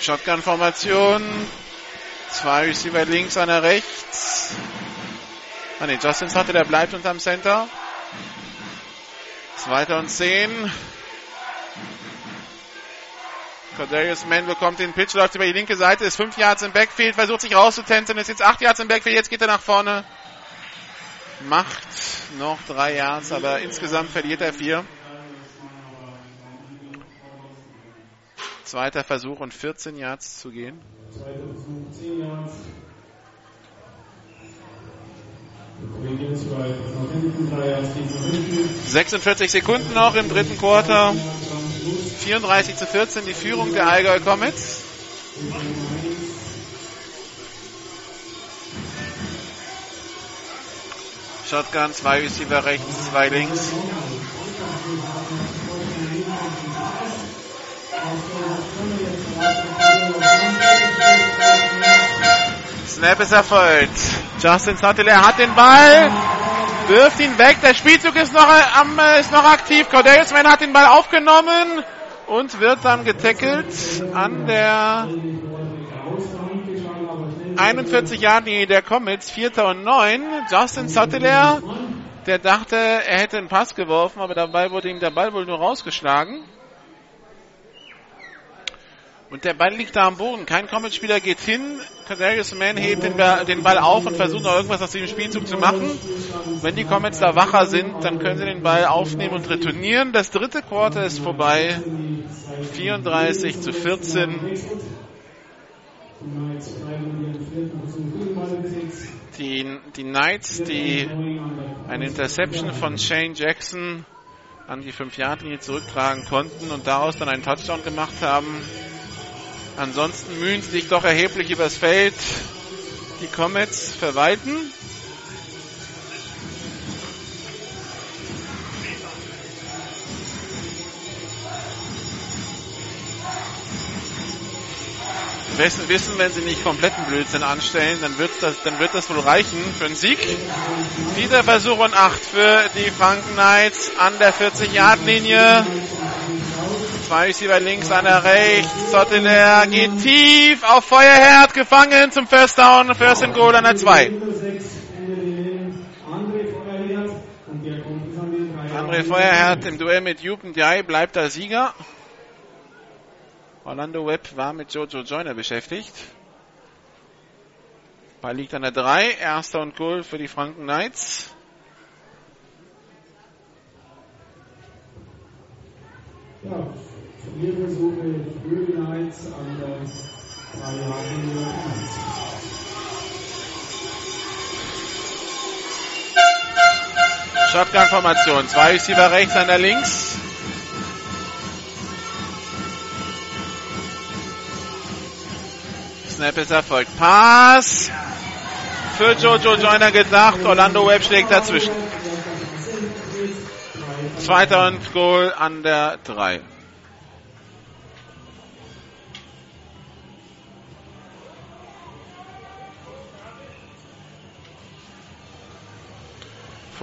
Shotgun-Formation. Zwei Receiver links, einer rechts. Ah ne, Justin hatte, der bleibt unterm Center. Zweiter und zehn. Cordarius Mann bekommt den Pitch, läuft über die linke Seite, ist fünf Yards im Backfield, versucht sich rauszutänzen, ist jetzt acht Yards im Backfield, jetzt geht er nach vorne. Macht noch drei Yards, aber insgesamt verliert er vier. Zweiter Versuch und 14 Yards zu gehen. Zweiter Versuch, 10 Yards. 46 Sekunden noch im dritten Quarter. 34 zu 14 die Führung der Allgäu Comets. Shotgun, zwei Receiver rechts, zwei links. Snap ist erfolgt. Justin Sutteler hat den Ball, wirft ihn weg. Der Spielzug ist noch, am, ist noch aktiv. Cornelius Mann hat den Ball aufgenommen und wird dann getackelt an der 41 Jahre der Comets, Vierter und Neun. Justin Sutteler, der dachte, er hätte einen Pass geworfen, aber dabei wurde ihm der Ball wohl nur rausgeschlagen. Und der Ball liegt da am Boden. Kein Comets-Spieler geht hin. Kadarius Mann hebt den, den, Ball auf und versucht noch irgendwas aus diesem Spielzug zu machen. Wenn die Comets da wacher sind, dann können sie den Ball aufnehmen und retournieren. Das dritte Quarter ist vorbei. 34 zu 14. Die, die Knights, die eine Interception von Shane Jackson an die 5-Yard-Linie zurücktragen konnten und daraus dann einen Touchdown gemacht haben, Ansonsten mühen sie sich doch erheblich übers Feld. Die Comets verwalten. Wissen, wenn sie nicht kompletten Blödsinn anstellen, dann wird das, dann wird das wohl reichen für einen Sieg. Wieder Versuch und 8 für die Franken Knights an der 40-Yard-Linie. Zwei Receiver links, einer rechts. Sotteler geht tief auf Feuerherd, gefangen zum First Down, First and Goal an der 2. André Feuerherd im Duell mit Jupen Diay bleibt der Sieger. Orlando Webb war mit Jojo Joyner beschäftigt. Ball liegt an der 3. Erster und Goal für die Franken Knights. Ja, Knights an der 3 Jahre Shotgun-Formation. Zwei Receiver rechts, einer links. Snap ist erfolgt. Pass für Jojo Joyner gedacht. Orlando Webb schlägt dazwischen. Zweiter und Goal an der 3.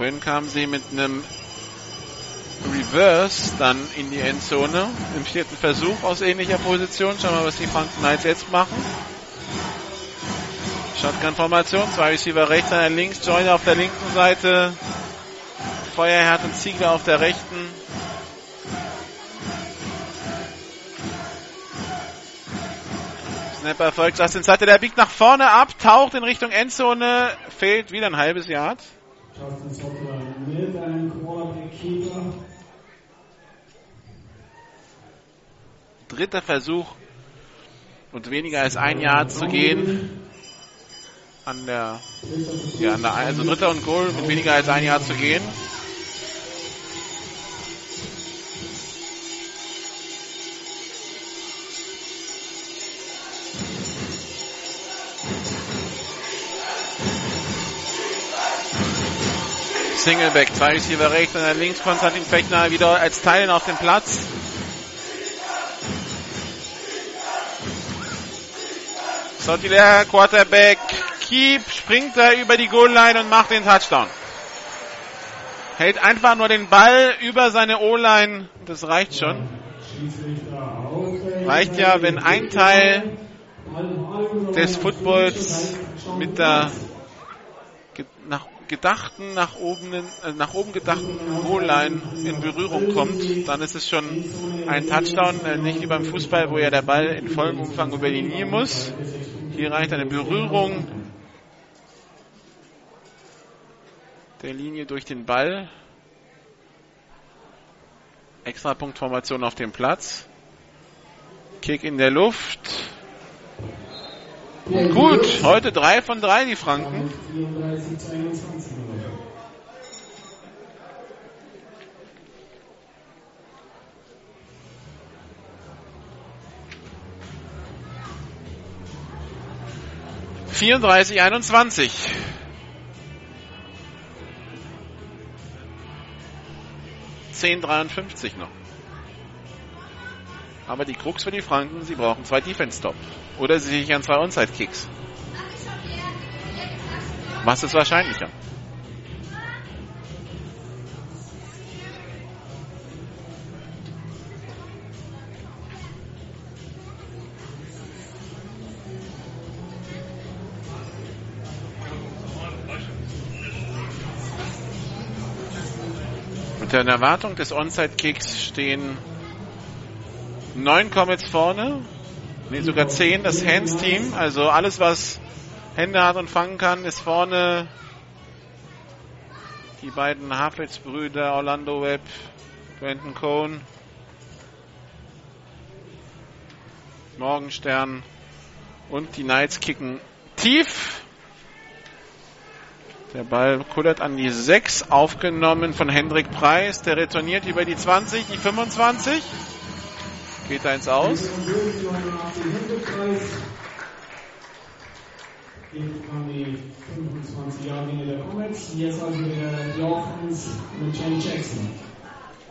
Vorhin kamen sie mit einem Reverse dann in die Endzone im vierten Versuch aus ähnlicher Position. Schauen wir mal, was die Franken Knights jetzt machen. Shotgun-Formation, zwei Receiver rechts, einer links, Joyner auf der linken Seite, Feuerherd und Ziegler auf der rechten. Snapper erfolgt, Justin Seite, der biegt nach vorne ab, taucht in Richtung Endzone, fehlt wieder ein halbes Yard. Justin Sottler mit einem Quarterback-Keeper. Dritter Versuch und weniger als ein Jahr zu gehen. An der, ja, an der, also dritter und Goal mit weniger als ein Jahr zu gehen. Singleback, zwei Receiver rechts, einer links, Konstantin Fechner wieder als Teilen auf dem Platz. Sotiler, Quarterback, Keep, springt da über die Goal-Line und macht den Touchdown. Hält einfach nur den Ball über seine O-Line, das reicht schon. Reicht ja, wenn ein Teil des Footballs mit der nach gedachten, nach oben, äh, nach oben gedachten Goal-Line in Berührung kommt, dann ist es schon ein Touchdown, äh, nicht wie beim Fußball, wo ja der Ball in vollem Umfang über die Linie muss. Hier reicht eine Berührung der Linie durch den Ball. Extrapunktformation auf dem Platz. Kick in der Luft. Gut, heute drei von drei die Franken. 34 zu 21. Vierunddreißig, einundzwanzig. Zehn, dreiundfünfzig noch. Aber die Krux für die Franken, sie brauchen zwei Defense-Stop. Oder sie sichern zwei Onside-Kicks. Was ist wahrscheinlicher? Mit der Erwartung des Onside-Kicks stehen neun Comets vorne. Nee, sogar zehn. Das Hands-Team, also alles, was Hände hat und fangen kann, ist vorne. Die beiden Haflitz-Brüder, Orlando Webb, Quentin Cohn, Morgenstern und die Knights kicken tief. Der Ball kullert an die 6, aufgenommen von Hendrik Preis. Der retourniert über die 20, die 25. Geht da ins Aus. Geht an die 25 Jahre Linie der Comets. Jetzt der die Offense mit Jenny Jackson.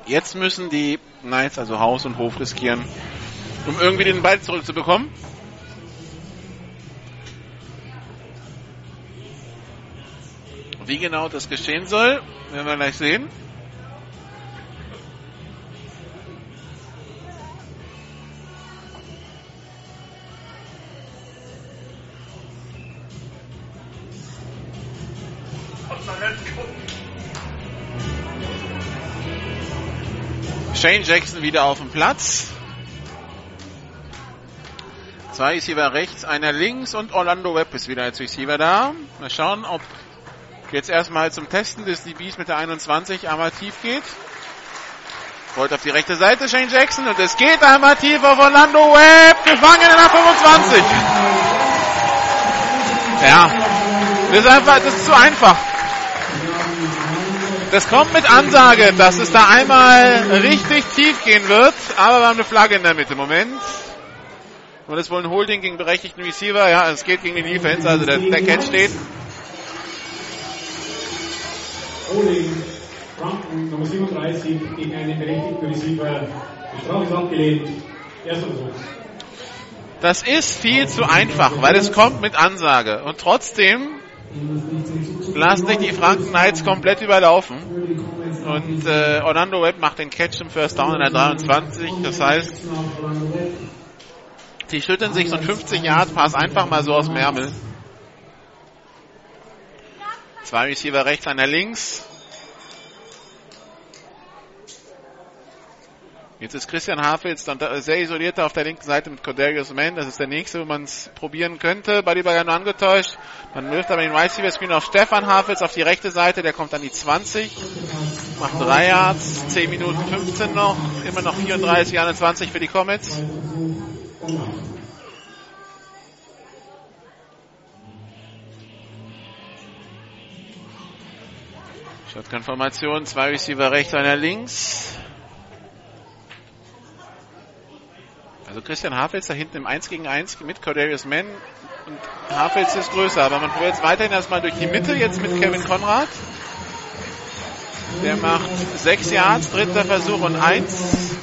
Jetzt müssen die Knights also Haus und Hof riskieren, um irgendwie den Ball zurückzubekommen. Wie genau das geschehen soll, werden wir gleich sehen. Shane Jackson wieder auf dem Platz. Zwei Receiver rechts, einer links und Orlando Webb ist wieder als Receiver da. Mal schauen, ob jetzt erstmal zum Testen des DBs mit der 21 einmal tief geht. Rollt auf die rechte Seite Shane Jackson und es geht einmal tief auf Orlando Webb, gefangen in der 25. Ja, das ist einfach, das ist zu einfach. Das kommt mit Ansage, dass es da einmal richtig tief gehen wird, aber wir haben eine Flagge in der Mitte. Moment. Und wohl ein Holding gegen berechtigten Receiver. Ja, es geht gegen die Defense, also der, der Catch steht. Holding, Franken, Nummer 37, gegen einen berechtigten Receiver. Die Strafe ist abgelehnt. Erster Versuch. Das ist viel zu einfach, weil es kommt mit Ansage. Und trotzdem lassen sich die Franken Knights komplett überlaufen. Und äh, Orlando Webb macht den Catch im First Down in der 23. Das heißt, die schütteln sich so ein 50 Yard Pass einfach mal so aus dem Ärmel. Zwei Receiver rechts, einer links. Jetzt ist Christian Hafels dann sehr isoliert auf der linken Seite mit Cordelius Mann. Das ist der nächste, wo man es probieren könnte. Ja nur angetäuscht. Man wirft aber den Receiver Screen auf Stefan Hafels auf die rechte Seite. Der kommt an die 20. Macht 3 Yards. 10 Minuten 15 noch. Immer noch 34, 21 für die Comets. Shotgun-Formation. Zwei Receiver rechts, einer links. Also Christian Hafels da hinten im 1 gegen 1 mit Cordarius Mann und Hafels ist größer, aber man probiert jetzt weiterhin erstmal durch die Mitte jetzt mit Kevin Konrad. Der macht 6 Yards, dritter Versuch und 1.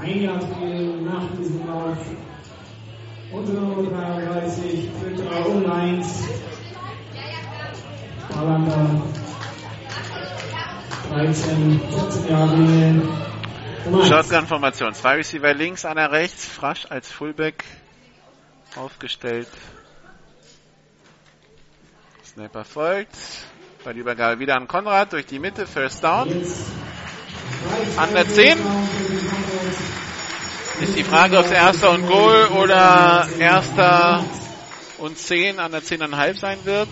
Ein Jahr nach diesem Lauf. Unsere Nummer 33, dritter und 1. Hollander 13, 14 Jahre. Shotgun-Formation. Zwei Receiver links, einer rechts. Frasch als Fullback aufgestellt. Snapper folgt. Bei der Übergabe wieder an Konrad durch die Mitte. First Down. An der 10. Ist die Frage, ob es erster und Goal oder erster und 10 an der 10,5 sein wird.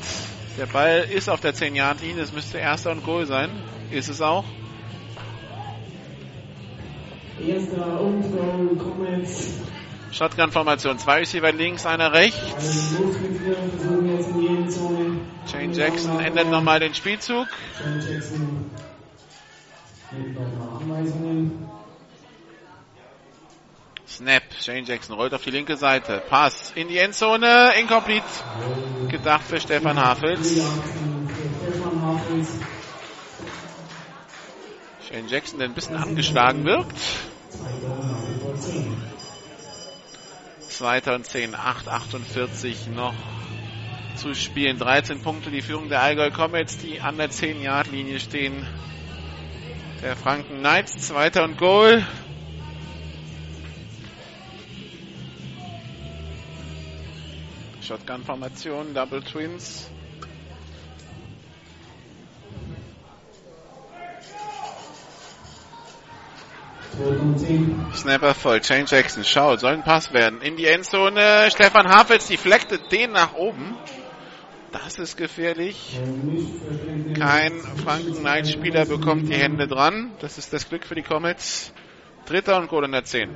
Der Ball ist auf der 10-Yard-Linie. Es müsste erster und Goal sein. Ist es auch. Erster und Goal, Comets. Shotgun-Formation. Zwei Receiver links, einer rechts. Shane Jackson ändert nochmal den Spielzug. Snap. Shane Jackson rollt auf die linke Seite. Pass in die Endzone. Incomplete. Gedacht für Stefan Hafels. Stefan Hafels. Shane Jackson, der ein bisschen angeschlagen wirkt. Zweiter und 10, 8, 48 noch zu spielen. 13 Punkte die Führung der Allgäu Comets, die an der 10-Yard-Linie stehen. Der Franken Knights, zweiter und Goal. Shotgun-Formation, Double Twins. Snapper voll. Shane Jackson schaut, soll ein Pass werden. In die Endzone. Stefan Hafels deflectet den nach oben. Das ist gefährlich. Kein Franken Knight Spieler bekommt die Hände dran. Das ist das Glück für die Comets. Dritter und Goal in der 10.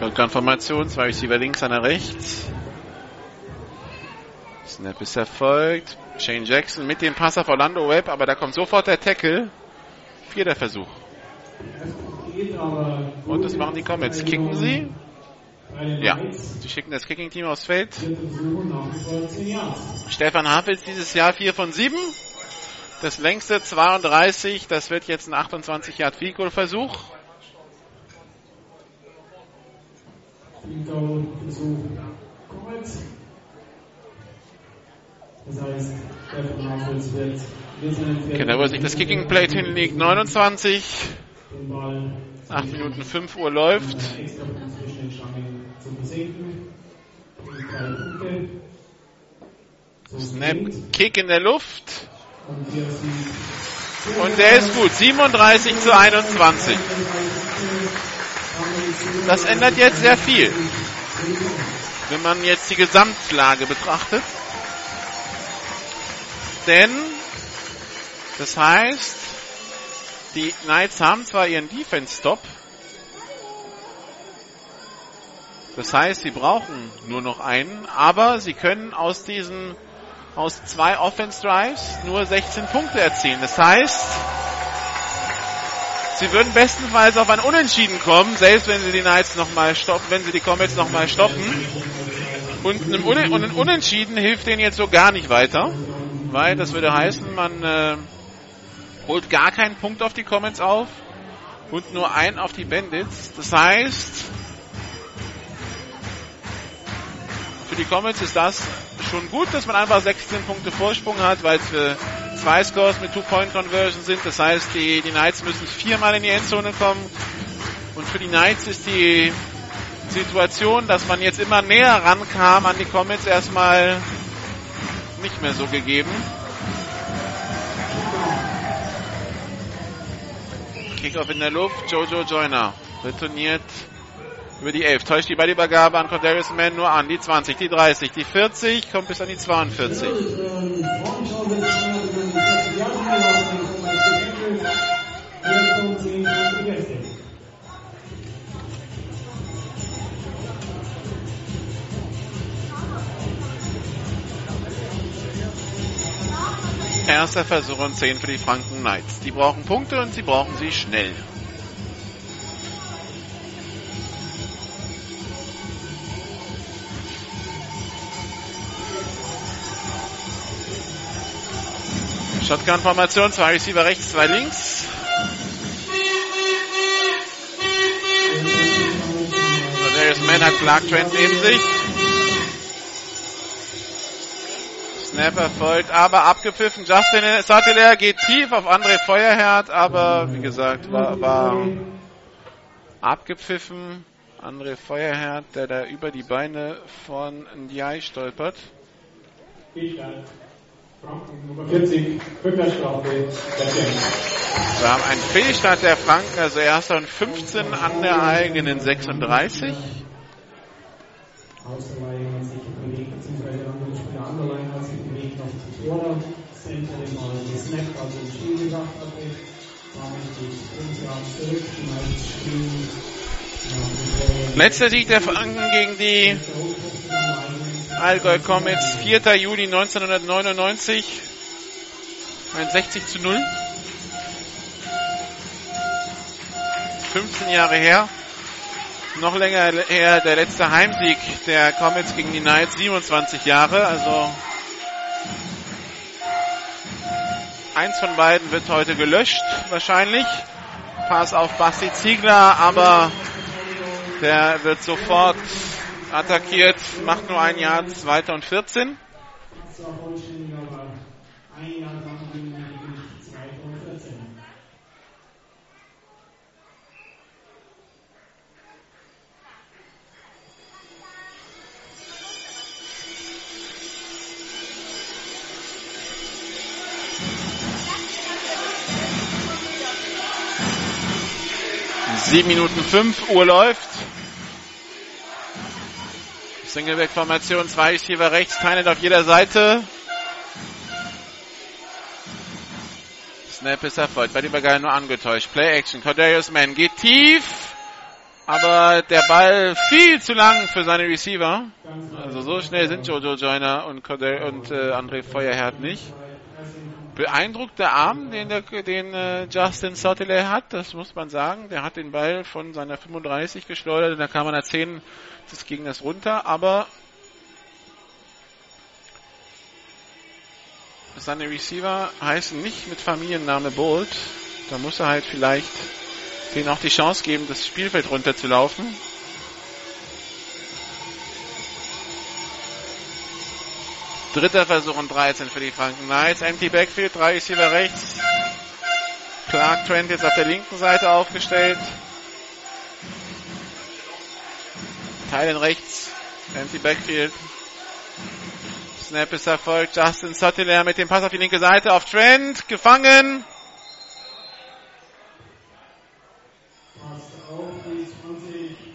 Shotgun-Formation, zwei Receiver links, einer rechts. Snap ist erfolgt. Shane Jackson mit dem Pass auf Orlando Webb, aber da kommt sofort der Tackle. Vierter Versuch. Und das machen die Comets. Kicken sie? Ja, sie schicken das Kicking-Team aufs Feld. Stefan Hafels dieses Jahr 4 von 7. Das längste 32, das wird jetzt ein 28 Yard Field Goal Versuch. Então, eu sou. Das heißt, der von Nachholz wird Genau, wo sich das Kicking Plate hinlegt, 29. 8 Minuten 5 Uhr läuft. Snap, Kick in der Luft. Und der ist gut. 37 zu 21. Das ändert jetzt sehr viel. Wenn man jetzt die Gesamtlage betrachtet. Denn das heißt, die Knights haben zwar ihren Defense-Stop. Das heißt, sie brauchen nur noch einen, aber sie können aus diesen aus zwei Offense Drives nur 16 Punkte erzielen. Das heißt, sie würden bestenfalls auf ein Unentschieden kommen, selbst wenn sie die Knights nochmal stoppen, wenn sie die Comets nochmal stoppen. Und ein, Un und ein Unentschieden hilft denen jetzt so gar nicht weiter, weil das würde heißen, man äh, holt gar keinen Punkt auf die Comets auf und nur einen auf die Bandits. Das heißt, für die Comets ist das schon gut, dass man einfach 16 Punkte Vorsprung hat, weil es für zwei Scores mit Two-Point-Conversion sind. Das heißt, die, die Knights müssen viermal in die Endzone kommen. Und für die Knights ist die Situation, dass man jetzt immer näher rankam an die Comets, erstmal nicht mehr so gegeben. Kickoff in der Luft, Jojo Joyner retourniert über die 11. Täuscht die Ballübergabe an Cordarius Mann nur an. Die 20, die 30, die 40, kommt bis an die 42. Erster Versuch und 10 für die Franken Knights. Die brauchen Punkte und sie brauchen sie schnell. Shotgun-Formation, zwei Receiver rechts, zwei links. Darius Mann hat Clark Trent neben sich. Snap erfolgt, aber abgepfiffen. Justin Sattler geht tief auf André Feuerherd, aber wie gesagt, war, war abgepfiffen. André Feuerherd, der da über die Beine von Ndiaye stolpert. Fehlstart. Franken Nummer 40, Rückwärtsstrafe, der Champ. Wir haben einen Fehlstart der Franken, also erster und 15 an der eigenen 36. Außenreihe hat sich bewegt, beziehungsweise der andere Spieler an der Line hat sich bewegt auf die Vorder. Center den Ball gesnappt, also ins Spiel gebracht hatte. Damit geht fünf Jahre zurück, die meisten spielen. Letzter Sieg der Franken gegen die Allgäu Comets, 4. Juli 1999. Ein 60 zu 0. 15 Jahre her. Noch länger her der letzte Heimsieg der Comets gegen die Knights, 27 Jahre. Also eins von beiden wird heute gelöscht, wahrscheinlich. Pass auf Basti Ziegler, aber der wird sofort attackiert, macht nur ein Jahr, zweiter und 14. Zwar vollständig, aber ein Jahr lang gegen die 2 und 14. Sieben Minuten fünf, Uhr läuft. Singleback-Formation, zwei Receiver rechts, Teilen auf jeder Seite. Snap ist erfolgt, bei dem war nur angetäuscht. Play-Action, Cordarius Mann geht tief, aber der Ball viel zu lang für seine Receiver. Also so schnell sind Jojo Joyner und, Cordell und äh, André Feuerherd nicht beeindruckter Arm, den, der, den äh, Justin Sottile hat, das muss man sagen. Der hat den Ball von seiner 35 geschleudert und da kam er der 10 Platz des Gegners runter, aber seine Receiver heißen nicht mit Familienname Bolt. Da muss er halt vielleicht denen auch die Chance geben, das Spielfeld runterzulaufen. Dritter Versuch und 13 für die Franken. Nice, empty backfield, drei Receiver rechts. Clark Trent jetzt auf der linken Seite aufgestellt. Teilen rechts. Empty Backfield. Snap ist erfolgt. Justin Sottiler mit dem Pass auf die linke Seite auf Trent. Gefangen.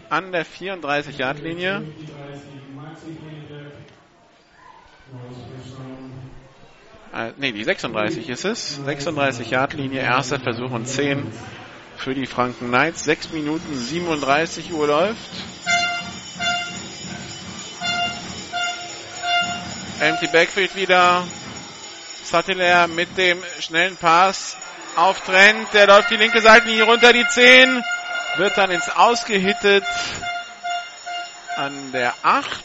An der 34-Yard-Linie. Äh, nee, die 36 ist es. 36 Yard Linie, erster Versuch und 10 für die Franken Knights. 6 Minuten 37 Uhr läuft. Empty Backfield wieder. Sattler mit dem schnellen Pass auf Trent. Der läuft die linke Seitenlinie runter, die 10. Wird dann ins Ausgehittet an der 8.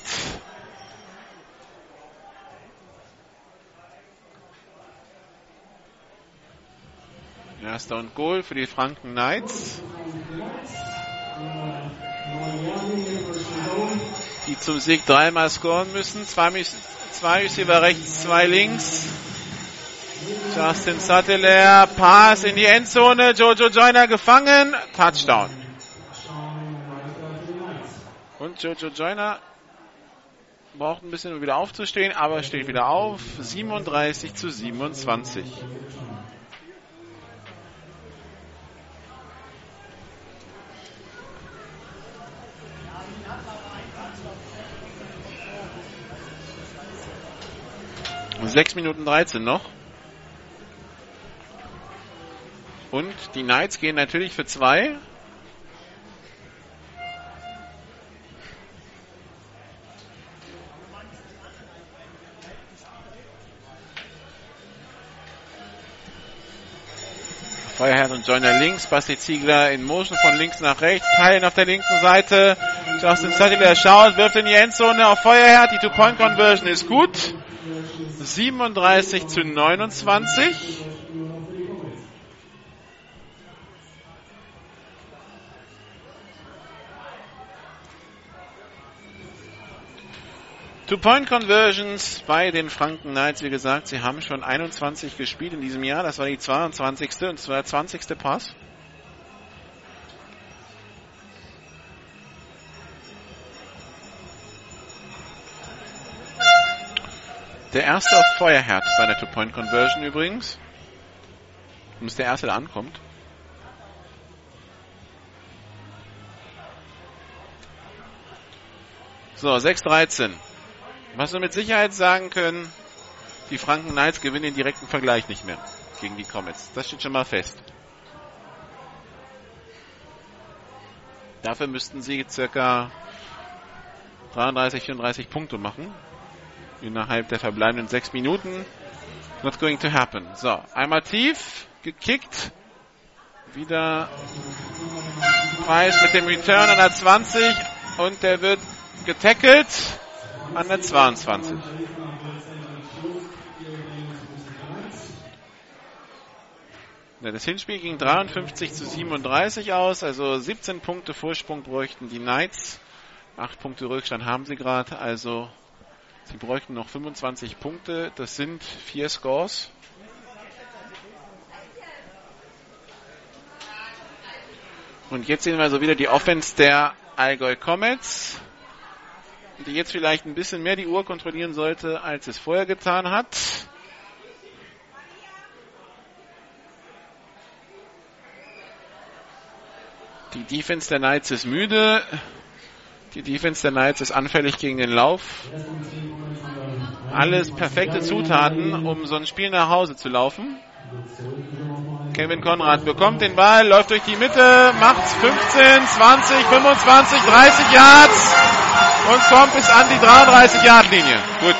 Erster und Goal für die Franken Knights. Die zum Sieg dreimal scoren müssen. Zwei, zwei Receiver rechts, zwei links. Justin Sattler, Pass in die Endzone. Jojo Joyner gefangen. Touchdown. Und Jojo Joyner braucht ein bisschen, um wieder aufzustehen, aber steht wieder auf. 37 zu 27. Sechs Minuten 13 noch. Und die Knights gehen natürlich für zwei. Feuerherr und Joiner links, Basti Ziegler in Motion von links nach rechts, teilen auf der linken Seite. Justin Zettler schaut, wirft in die Endzone auf Feuerherr. Die Two-Point-Conversion ist gut. 37 zu 29. Two-Point-Conversions bei den Franken Knights. Wie gesagt, sie haben schon 21 gespielt in diesem Jahr. Das war die 22. und zwar der 20. Pass. Der erste auf Feuerherd bei der Two-Point-Conversion übrigens. Und ist der erste, der ankommt. So, 6-13. Was wir mit Sicherheit sagen können, die Franken Knights gewinnen den direkten Vergleich nicht mehr gegen die Comets. Das steht schon mal fest. Dafür müssten sie circa 33, 34 Punkte machen. Innerhalb der verbleibenden sechs Minuten. Not going to happen. So, einmal tief, gekickt. Wieder Preis mit dem Return an der 20 und der wird getackelt an der 22. Das Hinspiel ging 53 zu 37 aus, also 17 Punkte Vorsprung bräuchten die Knights. 8 Punkte Rückstand haben sie gerade, also sie bräuchten noch 25 Punkte. Das sind vier Scores. Und jetzt sehen wir also wieder die Offense der Allgäu Comets die jetzt vielleicht ein bisschen mehr die Uhr kontrollieren sollte, als es vorher getan hat. Die Defense der Knights ist müde. Die Defense der Knights ist anfällig gegen den Lauf. Alles perfekte Zutaten, um so ein Spiel nach Hause zu laufen. Kevin Konrad bekommt den Ball, läuft durch die Mitte, macht 15, 20, 25, 30 Yards und kommt bis an die 33 Yard Linie. Gut.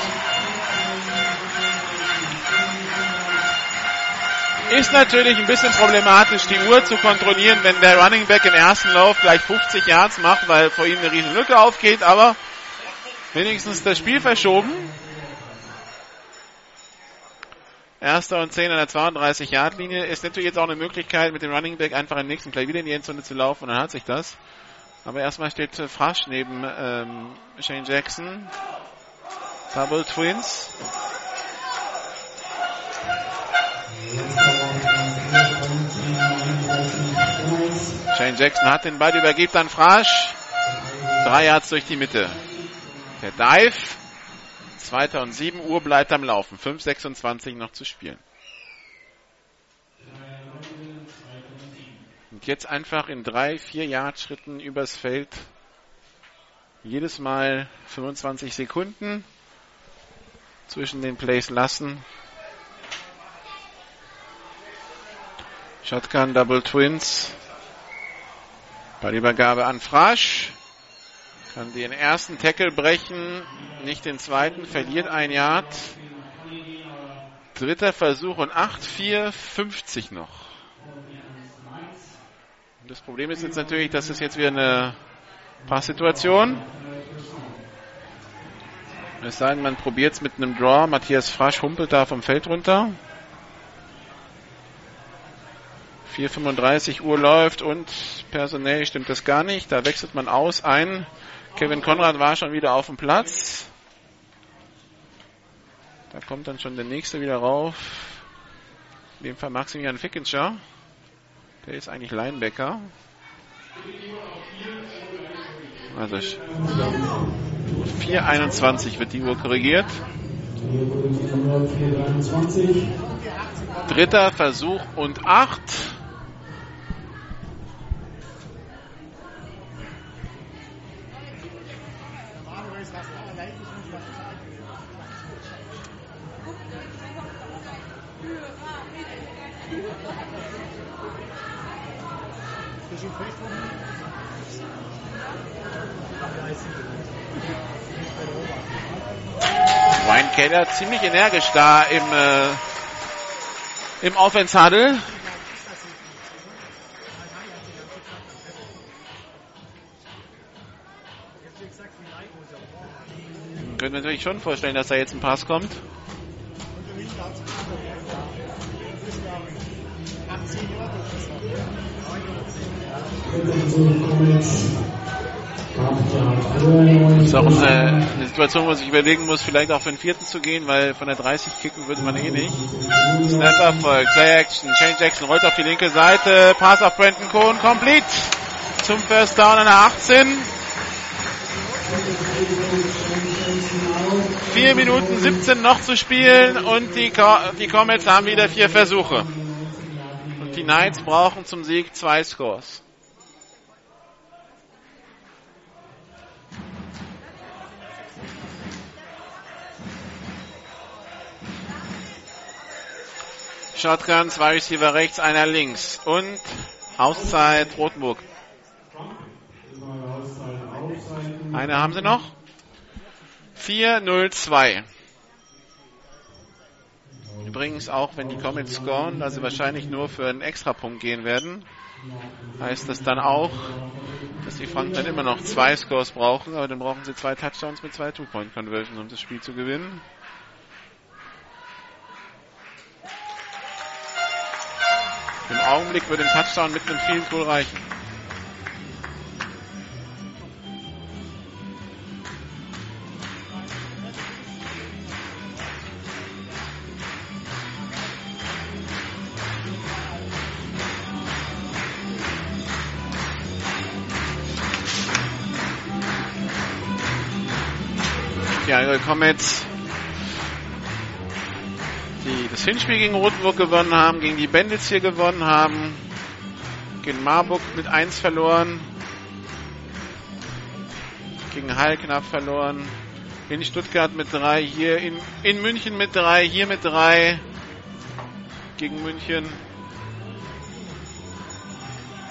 Ist natürlich ein bisschen problematisch, die Uhr zu kontrollieren, wenn der Running Back im ersten Lauf gleich 50 Yards macht, weil vor ihm eine riesen Lücke aufgeht, aber wenigstens das Spiel verschoben. Erster und 10 an der 32-Yard-Linie ist natürlich jetzt auch eine Möglichkeit, mit dem Running Back einfach im nächsten Play wieder in die Endzone zu laufen und dann hat sich das. Aber erstmal steht Frasch neben ähm, Shane Jackson. Double Twins. Shane Jackson hat den Ball, übergibt an Frasch. Drei Yards durch die Mitte. Der Dive. Zweiter und sieben Uhr bleibt am Laufen. 5,26 noch zu spielen. Und jetzt einfach in drei, vier Yard Schritten übers Feld. Jedes Mal 25 Sekunden zwischen den Plays lassen. Shotgun Double Twins. Ballübergabe an Frasch. Kann den ersten Tackle brechen, nicht den zweiten, verliert ein Yard. Dritter Versuch und 8, 4, 50 noch. Das Problem ist jetzt natürlich, dass es jetzt wieder eine Passsituation. Es sei denn, man probiert es mit einem Draw. Matthias Frasch humpelt da vom Feld runter. 4.35 Uhr läuft und personell stimmt das gar nicht. Da wechselt man aus ein. Kevin Konrad war schon wieder auf dem Platz. Da kommt dann schon der nächste wieder rauf. In dem Fall Maximilian Fickenscher. Der ist eigentlich Linebacker. Also 4.21 wird die Uhr korrigiert. Dritter Versuch und acht. Ziemlich energisch da im, äh, im Huddle. Können wir natürlich schon vorstellen, dass da jetzt ein Pass kommt. Das ist auch eine Situation, wo man sich überlegen muss, vielleicht auch für den vierten zu gehen, weil von der 30 kicken würde man eh nicht. Snap Erfolg, Play Action, Shane Jackson rollt auf die linke Seite, Pass auf Brandon Cohn, complete zum First Down an der 18. 4 Minuten 17 noch zu spielen und die, die Comets haben wieder vier Versuche. Und die Knights brauchen zum Sieg zwei Scores. Shotgun, zwei Receiver rechts, einer links. Und Auszeit Rotenburg. Eine haben sie noch. 4-0-2. Übrigens auch, wenn die Comets scoren, da sie wahrscheinlich nur für einen Extrapunkt gehen werden, heißt das dann auch, dass die Franken dann immer noch zwei Scores brauchen, aber dann brauchen sie zwei Touchdowns mit zwei Two-Point-Conversions, um das Spiel zu gewinnen. Im Augenblick würde ein Touchdown mit einem Field Goal reichen. Ja, Ihre Comets die das Hinspiel gegen Rotenburg gewonnen haben, gegen die Bandits hier gewonnen haben, gegen Marburg mit 1 verloren, gegen Heil knapp verloren, in Stuttgart mit 3, hier in, in München mit 3, hier mit 3, gegen München.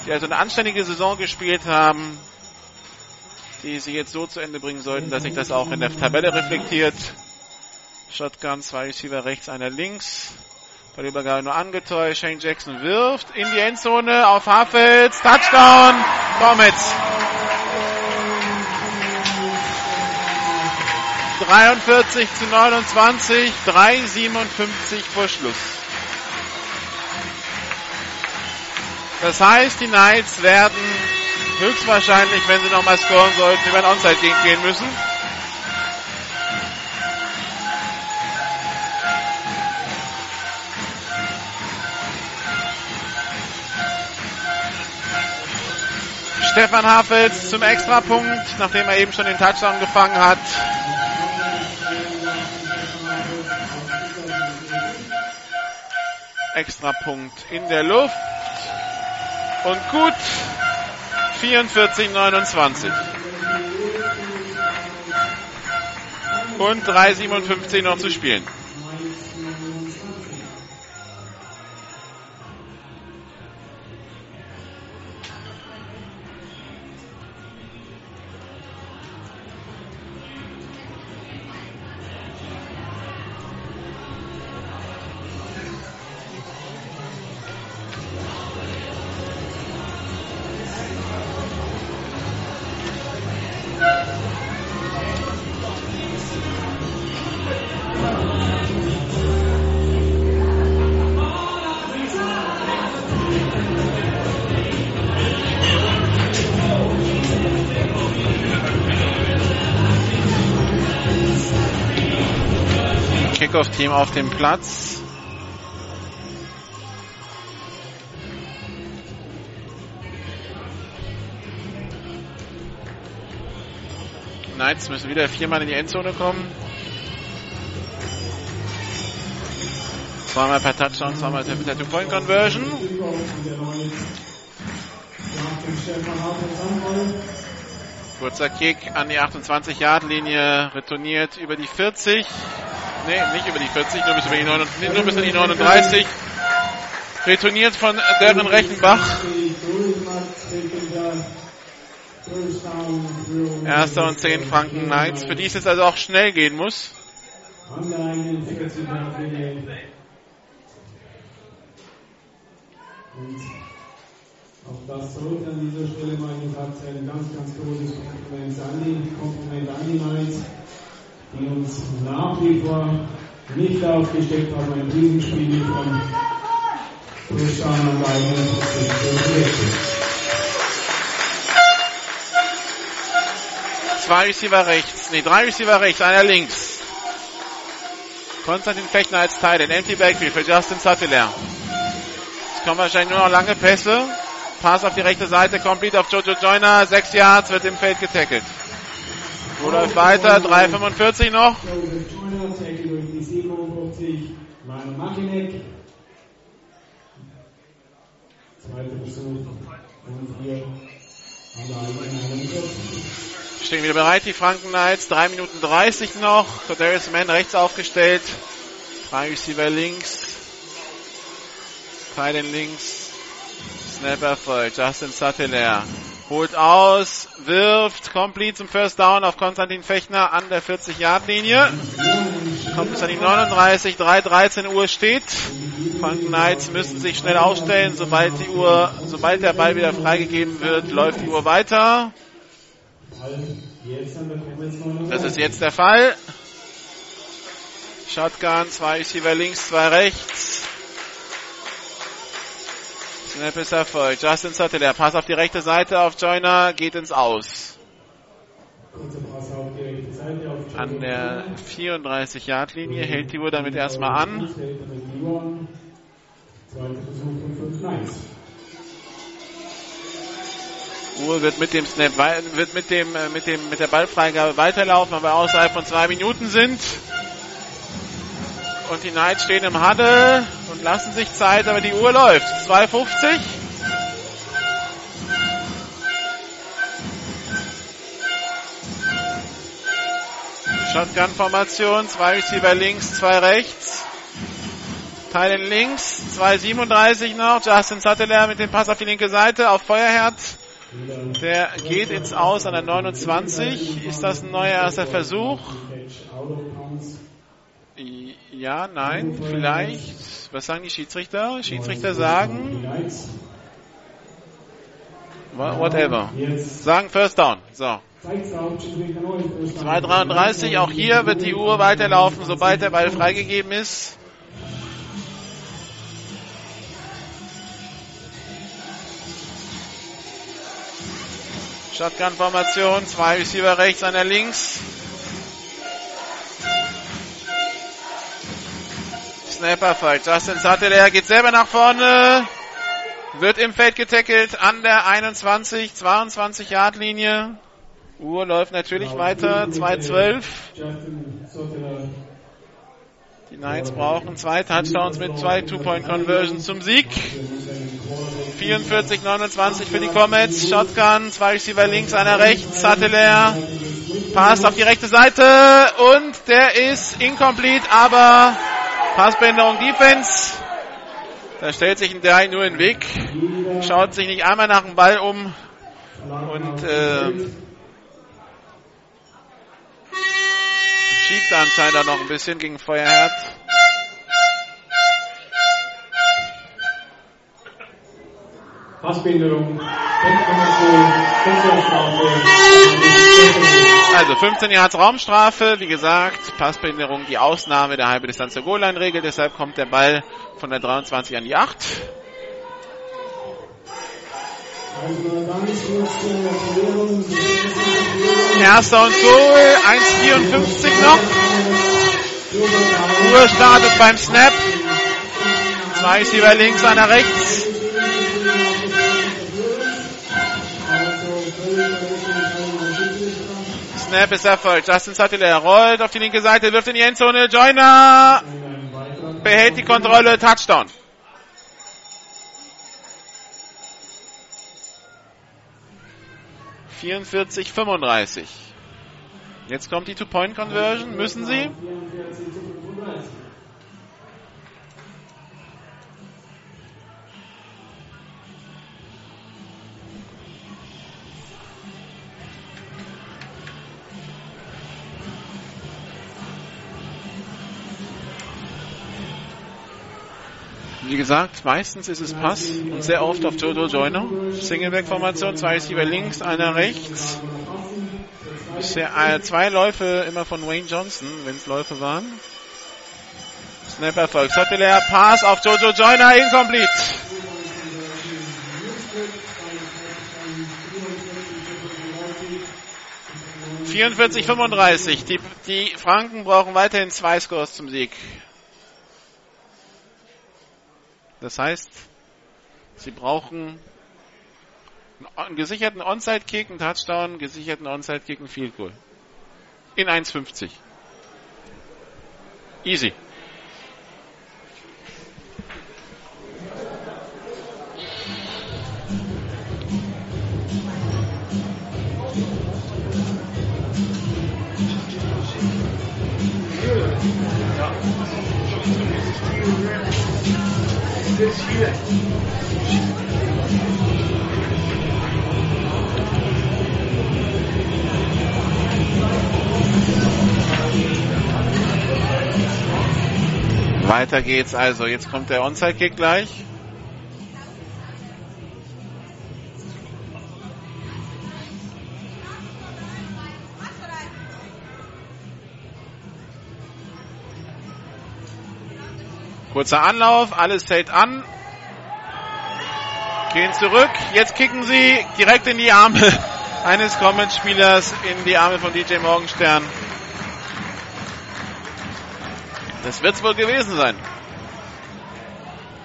Die also eine anständige Saison gespielt haben, die sie jetzt so zu Ende bringen sollten, dass sich das auch in der Tabelle reflektiert. Shotgun, zwei Receiver rechts, einer links. Bei der Übergabe nur angetäuscht. Shane Jackson wirft in die Endzone auf Hafels. Touchdown. Comets. 43 zu 29, 3,57 vor Schluss. Das heißt, die Knights werden höchstwahrscheinlich, wenn sie nochmal scoren sollten, über den Onside gehen müssen. Stefan Hafels zum Extrapunkt, nachdem er eben schon den Touchdown gefangen hat. Extrapunkt in der Luft. Und gut. 44, 29. Und 3,57 noch zu spielen. Kickoff-Team auf dem Platz. Knights müssen wieder viermal in die Endzone kommen. Zweimal per Touchdown, zweimal per Two-Point-Conversion. Kurzer Kick an die 28-Yard-Linie, retourniert über die 40. Nee, nicht über die 40, nur bis, über die 39, nur bis in die 39. Retourniert von Darren Rechenbach. Erster und 10 Franken Knights, für die es jetzt also auch schnell gehen muss. Auch das sollte an dieser Stelle mal gesagt sein. Ein ganz, ganz großes Kompliment an die, Kompliment an die Knights, die uns nach wie vor nicht aufgesteckt haben. Ein Riesenspiel von Touchdown und Zwei Receiver rechts, nee, drei Receiver rechts, einer links. Konstantin Fechner als Teil, den Empty Backfield für Justin Sattler. Es kommen wahrscheinlich nur noch lange Pässe. Pass auf die rechte Seite, complete auf Jojo Joyner. Sechs Yards wird im Feld getackelt. So läuft weiter, 3,45 noch. Stehen wieder bereit, die Franken Knights. 3 Minuten 30 noch. Cordarius Mann rechts aufgestellt. Drei Receiver links. Tylen links. Snap Erfolg. Justin Sattler holt aus, wirft, complete zum First Down auf Konstantin Fechner an der 40-Yard-Linie. Kommt bis an die 39, 3.13 Uhr steht. Franken Knights müssen sich schnell aufstellen. Sobald die Uhr, sobald der Ball wieder freigegeben wird, läuft die Uhr weiter. Das ist jetzt der Fall. Shotgun, zwei Receiver links, zwei rechts. Snap ist Erfolg. Justin Sutter, der Pass auf die rechte Seite auf Joyner, geht ins Aus. An der 34-Yard-Linie hält die Uhr damit erstmal an. Uhr wird mit dem Snap wird mit dem mit dem mit der Ballfreigabe weiterlaufen, weil wir außerhalb von zwei Minuten sind. Und die Knights stehen im Huddle und lassen sich Zeit, aber die Uhr läuft. 2,50. Shotgun-Formation, zwei Receiver links, zwei rechts. Teilen links, 2,37 noch. Justin Sattler mit dem Pass auf die linke Seite auf Feuerherz. Der geht ins Aus an der 29. Ist das ein neuer erster Versuch? Ja, nein, vielleicht. Was sagen die Schiedsrichter? Schiedsrichter sagen. Whatever. Sagen First Down. So. 2,33. Auch hier wird die Uhr weiterlaufen, sobald der Ball freigegeben ist. Shotgun-Formation. Zwei Receiver rechts, einer links. Snapper falsch. Justin Sattler geht selber nach vorne. Wird im Feld getackelt an der 21, 22 Yard Linie. Uhr läuft natürlich weiter. 2-12. Die Knights brauchen zwei Touchdowns mit zwei Two-Point-Conversions zum Sieg. 44-29 für die Comets. Shotgun, zwei Receiver links, einer rechts. Satteler passt auf die rechte Seite und der ist incomplete, aber Passbehinderung Defense. Da stellt sich ein Drei nur in den Weg, schaut sich nicht einmal nach dem Ball um und äh, schiebt anscheinend auch noch ein bisschen gegen Feuerherd. Passbehinderung, Also 15 Yards Raumstrafe, wie gesagt, Passbehinderung die Ausnahme der halbe Distanz der Goal-Line-Regel, deshalb kommt der Ball von der 23 an die 8. Erster und Goal, 1,54 noch. Uhr startet beim Snap. Zwei ist über links, einer rechts. Snap ist erfolgt. Justin Sattler rollt auf die linke Seite, wirft in die Endzone. Joyner behält die Kontrolle. Touchdown. Vierundvierzig, 35. Jetzt kommt die Two-Point-Conversion. Müssen sie? Wie gesagt, meistens ist es Pass und sehr oft auf Jojo Joyner. Singleback-Formation, zwei Receiver links, einer rechts. Bisher äh, zwei Läufe immer von Wayne Johnson, wenn es Läufe waren. Snap Erfolg. Sotteler, Pass auf Jojo Joyner, incomplete. Vierundvierzig, 35. Die, die Franken brauchen weiterhin zwei Scores zum Sieg. Das heißt, sie brauchen einen gesicherten Onside-Kick, einen Touchdown, einen gesicherten Onside-Kick, einen Field Goal. In 1,50. Easy. Weiter geht's also. Jetzt kommt der Onside-Kick gleich. Kurzer Anlauf, alles zählt an. Gehen zurück. Jetzt kicken sie direkt in die Arme eines Comment-Spielers, in die Arme von DJ Morgenstern. Das wird's wohl gewesen sein.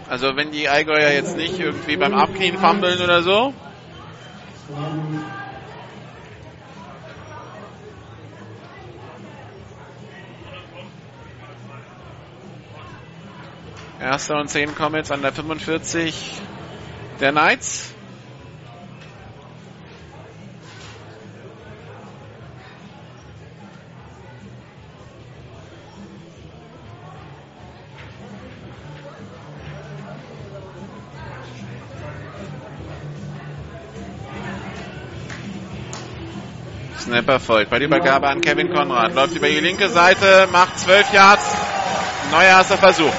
Also wenn die Allgäuer jetzt nicht irgendwie beim Abknien fummeln oder so. Erster und zehn kommen jetzt an der 45 der Knights. Snap erfolgt. Bei der Übergabe an Kevin Konrad. Läuft über die linke Seite, macht 12 Yards. Neuer erster Versuch.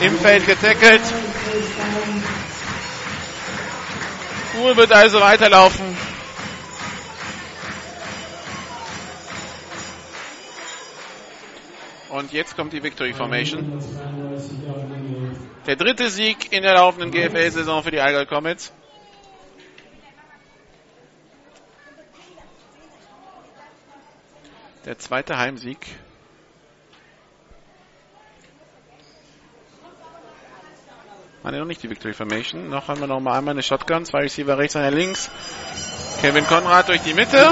Im Feld getackelt. Uhr wird also weiterlaufen. Und jetzt kommt die Victory Formation. Der dritte Sieg in der laufenden GFL-Saison für die Allgäu Comets. Der zweite Heimsieg. Ah, ne, noch nicht die Victory Formation. Noch haben wir noch mal einmal eine Shotgun. Zwei Receiver rechts, einer links. Kevin Konrad durch die Mitte.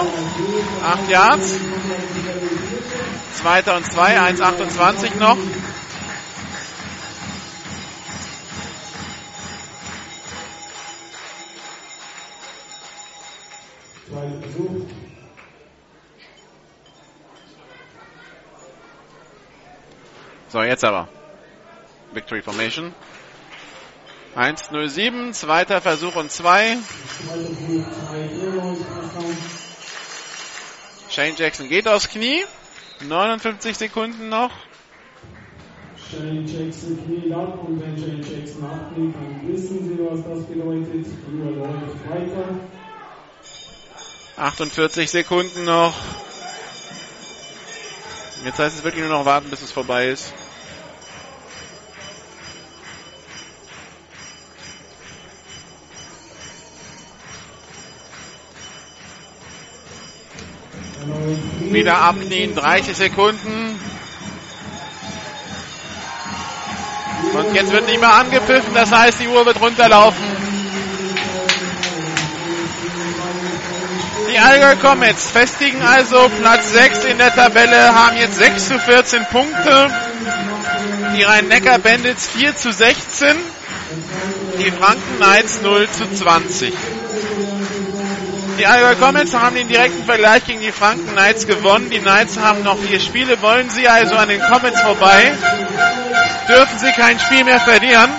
Acht Yards. Zweiter und zwei. 1,28 noch. So, jetzt aber. Victory Formation. 1-0-7, zweiter Versuch und zwei. Zweiter Versuch, 2,94 Touchdown. Shane Jackson geht aufs Knie. 59 Sekunden noch. Shane Jackson kniet ab und wenn Shane Jackson abkniet, dann wissen Sie, was das bedeutet. Läuft weiter. 48 Sekunden noch. Jetzt heißt es wirklich nur noch warten, bis es vorbei ist. Wieder abknien, 30 Sekunden. Und jetzt wird nicht mehr angepfiffen, das heißt, die Uhr wird runterlaufen. Die Allgäu Comets festigen also Platz 6 in der Tabelle, haben jetzt 6 zu 14 Punkte. Die Rhein-Neckar Bandits 4 zu 16. Die Franken Knights 0 zu 20. Die Allgäu Comets haben den direkten Vergleich gegen die Franken Knights gewonnen. Die Knights haben noch vier Spiele. Wollen sie also an den Comets vorbei? Dürfen sie kein Spiel mehr verlieren?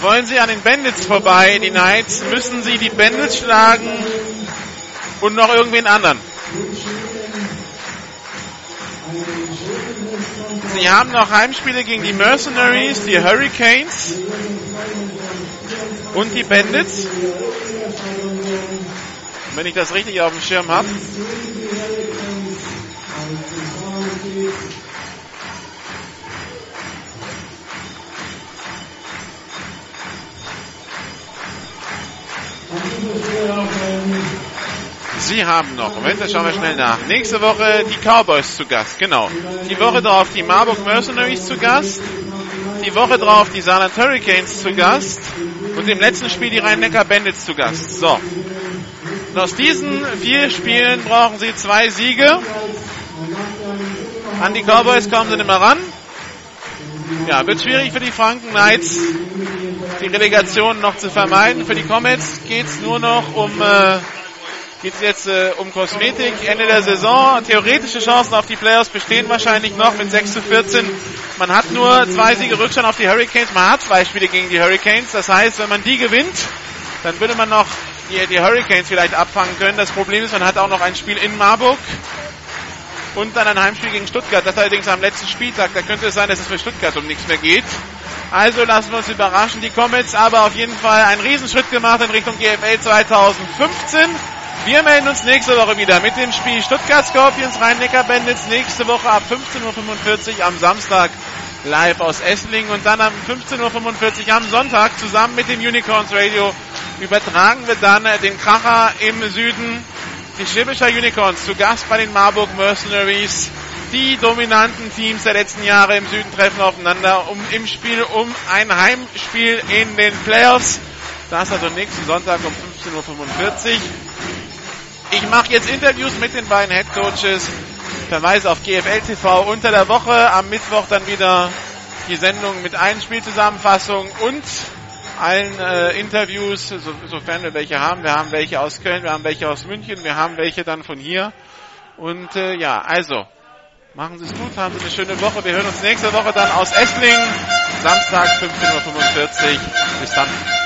Wollen sie an den Bandits vorbei, die Knights, müssen sie die Bandits schlagen und noch irgendwen anderen. Sie haben noch Heimspiele gegen die Mercenaries, die Hurricanes und die Bandits. Wenn ich das richtig auf dem Schirm habe. Sie haben noch, Moment, da schauen wir schnell nach. Nächste Woche die Cowboys zu Gast, genau. Die Woche drauf die Marburg Mercenaries zu Gast. Die Woche drauf die Saarland Hurricanes zu Gast. Und im letzten Spiel die Rhein-Neckar Bandits zu Gast. So. Und aus diesen vier Spielen brauchen sie zwei Siege. An die Cowboys kommen sie nicht mehr ran. Ja, wird schwierig für die Franken Knights, die Relegation noch zu vermeiden. Für die Comets geht's nur noch um, äh, geht's jetzt äh, um Kosmetik. Ende der Saison. Theoretische Chancen auf die Playoffs bestehen wahrscheinlich noch mit 6 zu 14. Man hat nur zwei Siege Rückstand auf die Hurricanes. Man hat zwei Spiele gegen die Hurricanes. Das heißt, wenn man die gewinnt, dann würde man noch die, die Hurricanes vielleicht abfangen können. Das Problem ist, man hat auch noch ein Spiel in Marburg und dann ein Heimspiel gegen Stuttgart. Das allerdings am letzten Spieltag. Da könnte es sein, dass es für Stuttgart um nichts mehr geht. Also lassen wir uns überraschen. Die Comets aber auf jeden Fall einen Riesenschritt gemacht in Richtung GFL 2015. Wir melden uns nächste Woche wieder mit dem Spiel Stuttgart Scorpions Rhein-Neckar Bandits. Nächste Woche ab 15.45 Uhr am Samstag live aus Esslingen und dann am 15.45 Uhr am Sonntag zusammen mit dem Unicorns Radio übertragen wir dann den Kracher im Süden die Schwäbischer Unicorns zu Gast bei den Marburg Mercenaries. Die dominanten Teams der letzten Jahre im Süden treffen aufeinander um, im Spiel um ein Heimspiel in den Playoffs. Das also nächsten Sonntag um 15.45 Uhr. Ich mache jetzt Interviews mit den beiden Head Coaches. Verweise auf GFL TV unter der Woche. Am Mittwoch dann wieder die Sendung mit Einspielzusammenfassung und allen äh, Interviews, so, sofern wir welche haben. Wir haben welche aus Köln, wir haben welche aus München, wir haben welche dann von hier. Und äh, ja, also, machen Sie es gut, haben Sie eine schöne Woche. Wir hören uns nächste Woche dann aus Esslingen, Samstag 15.45 Uhr. Bis dann.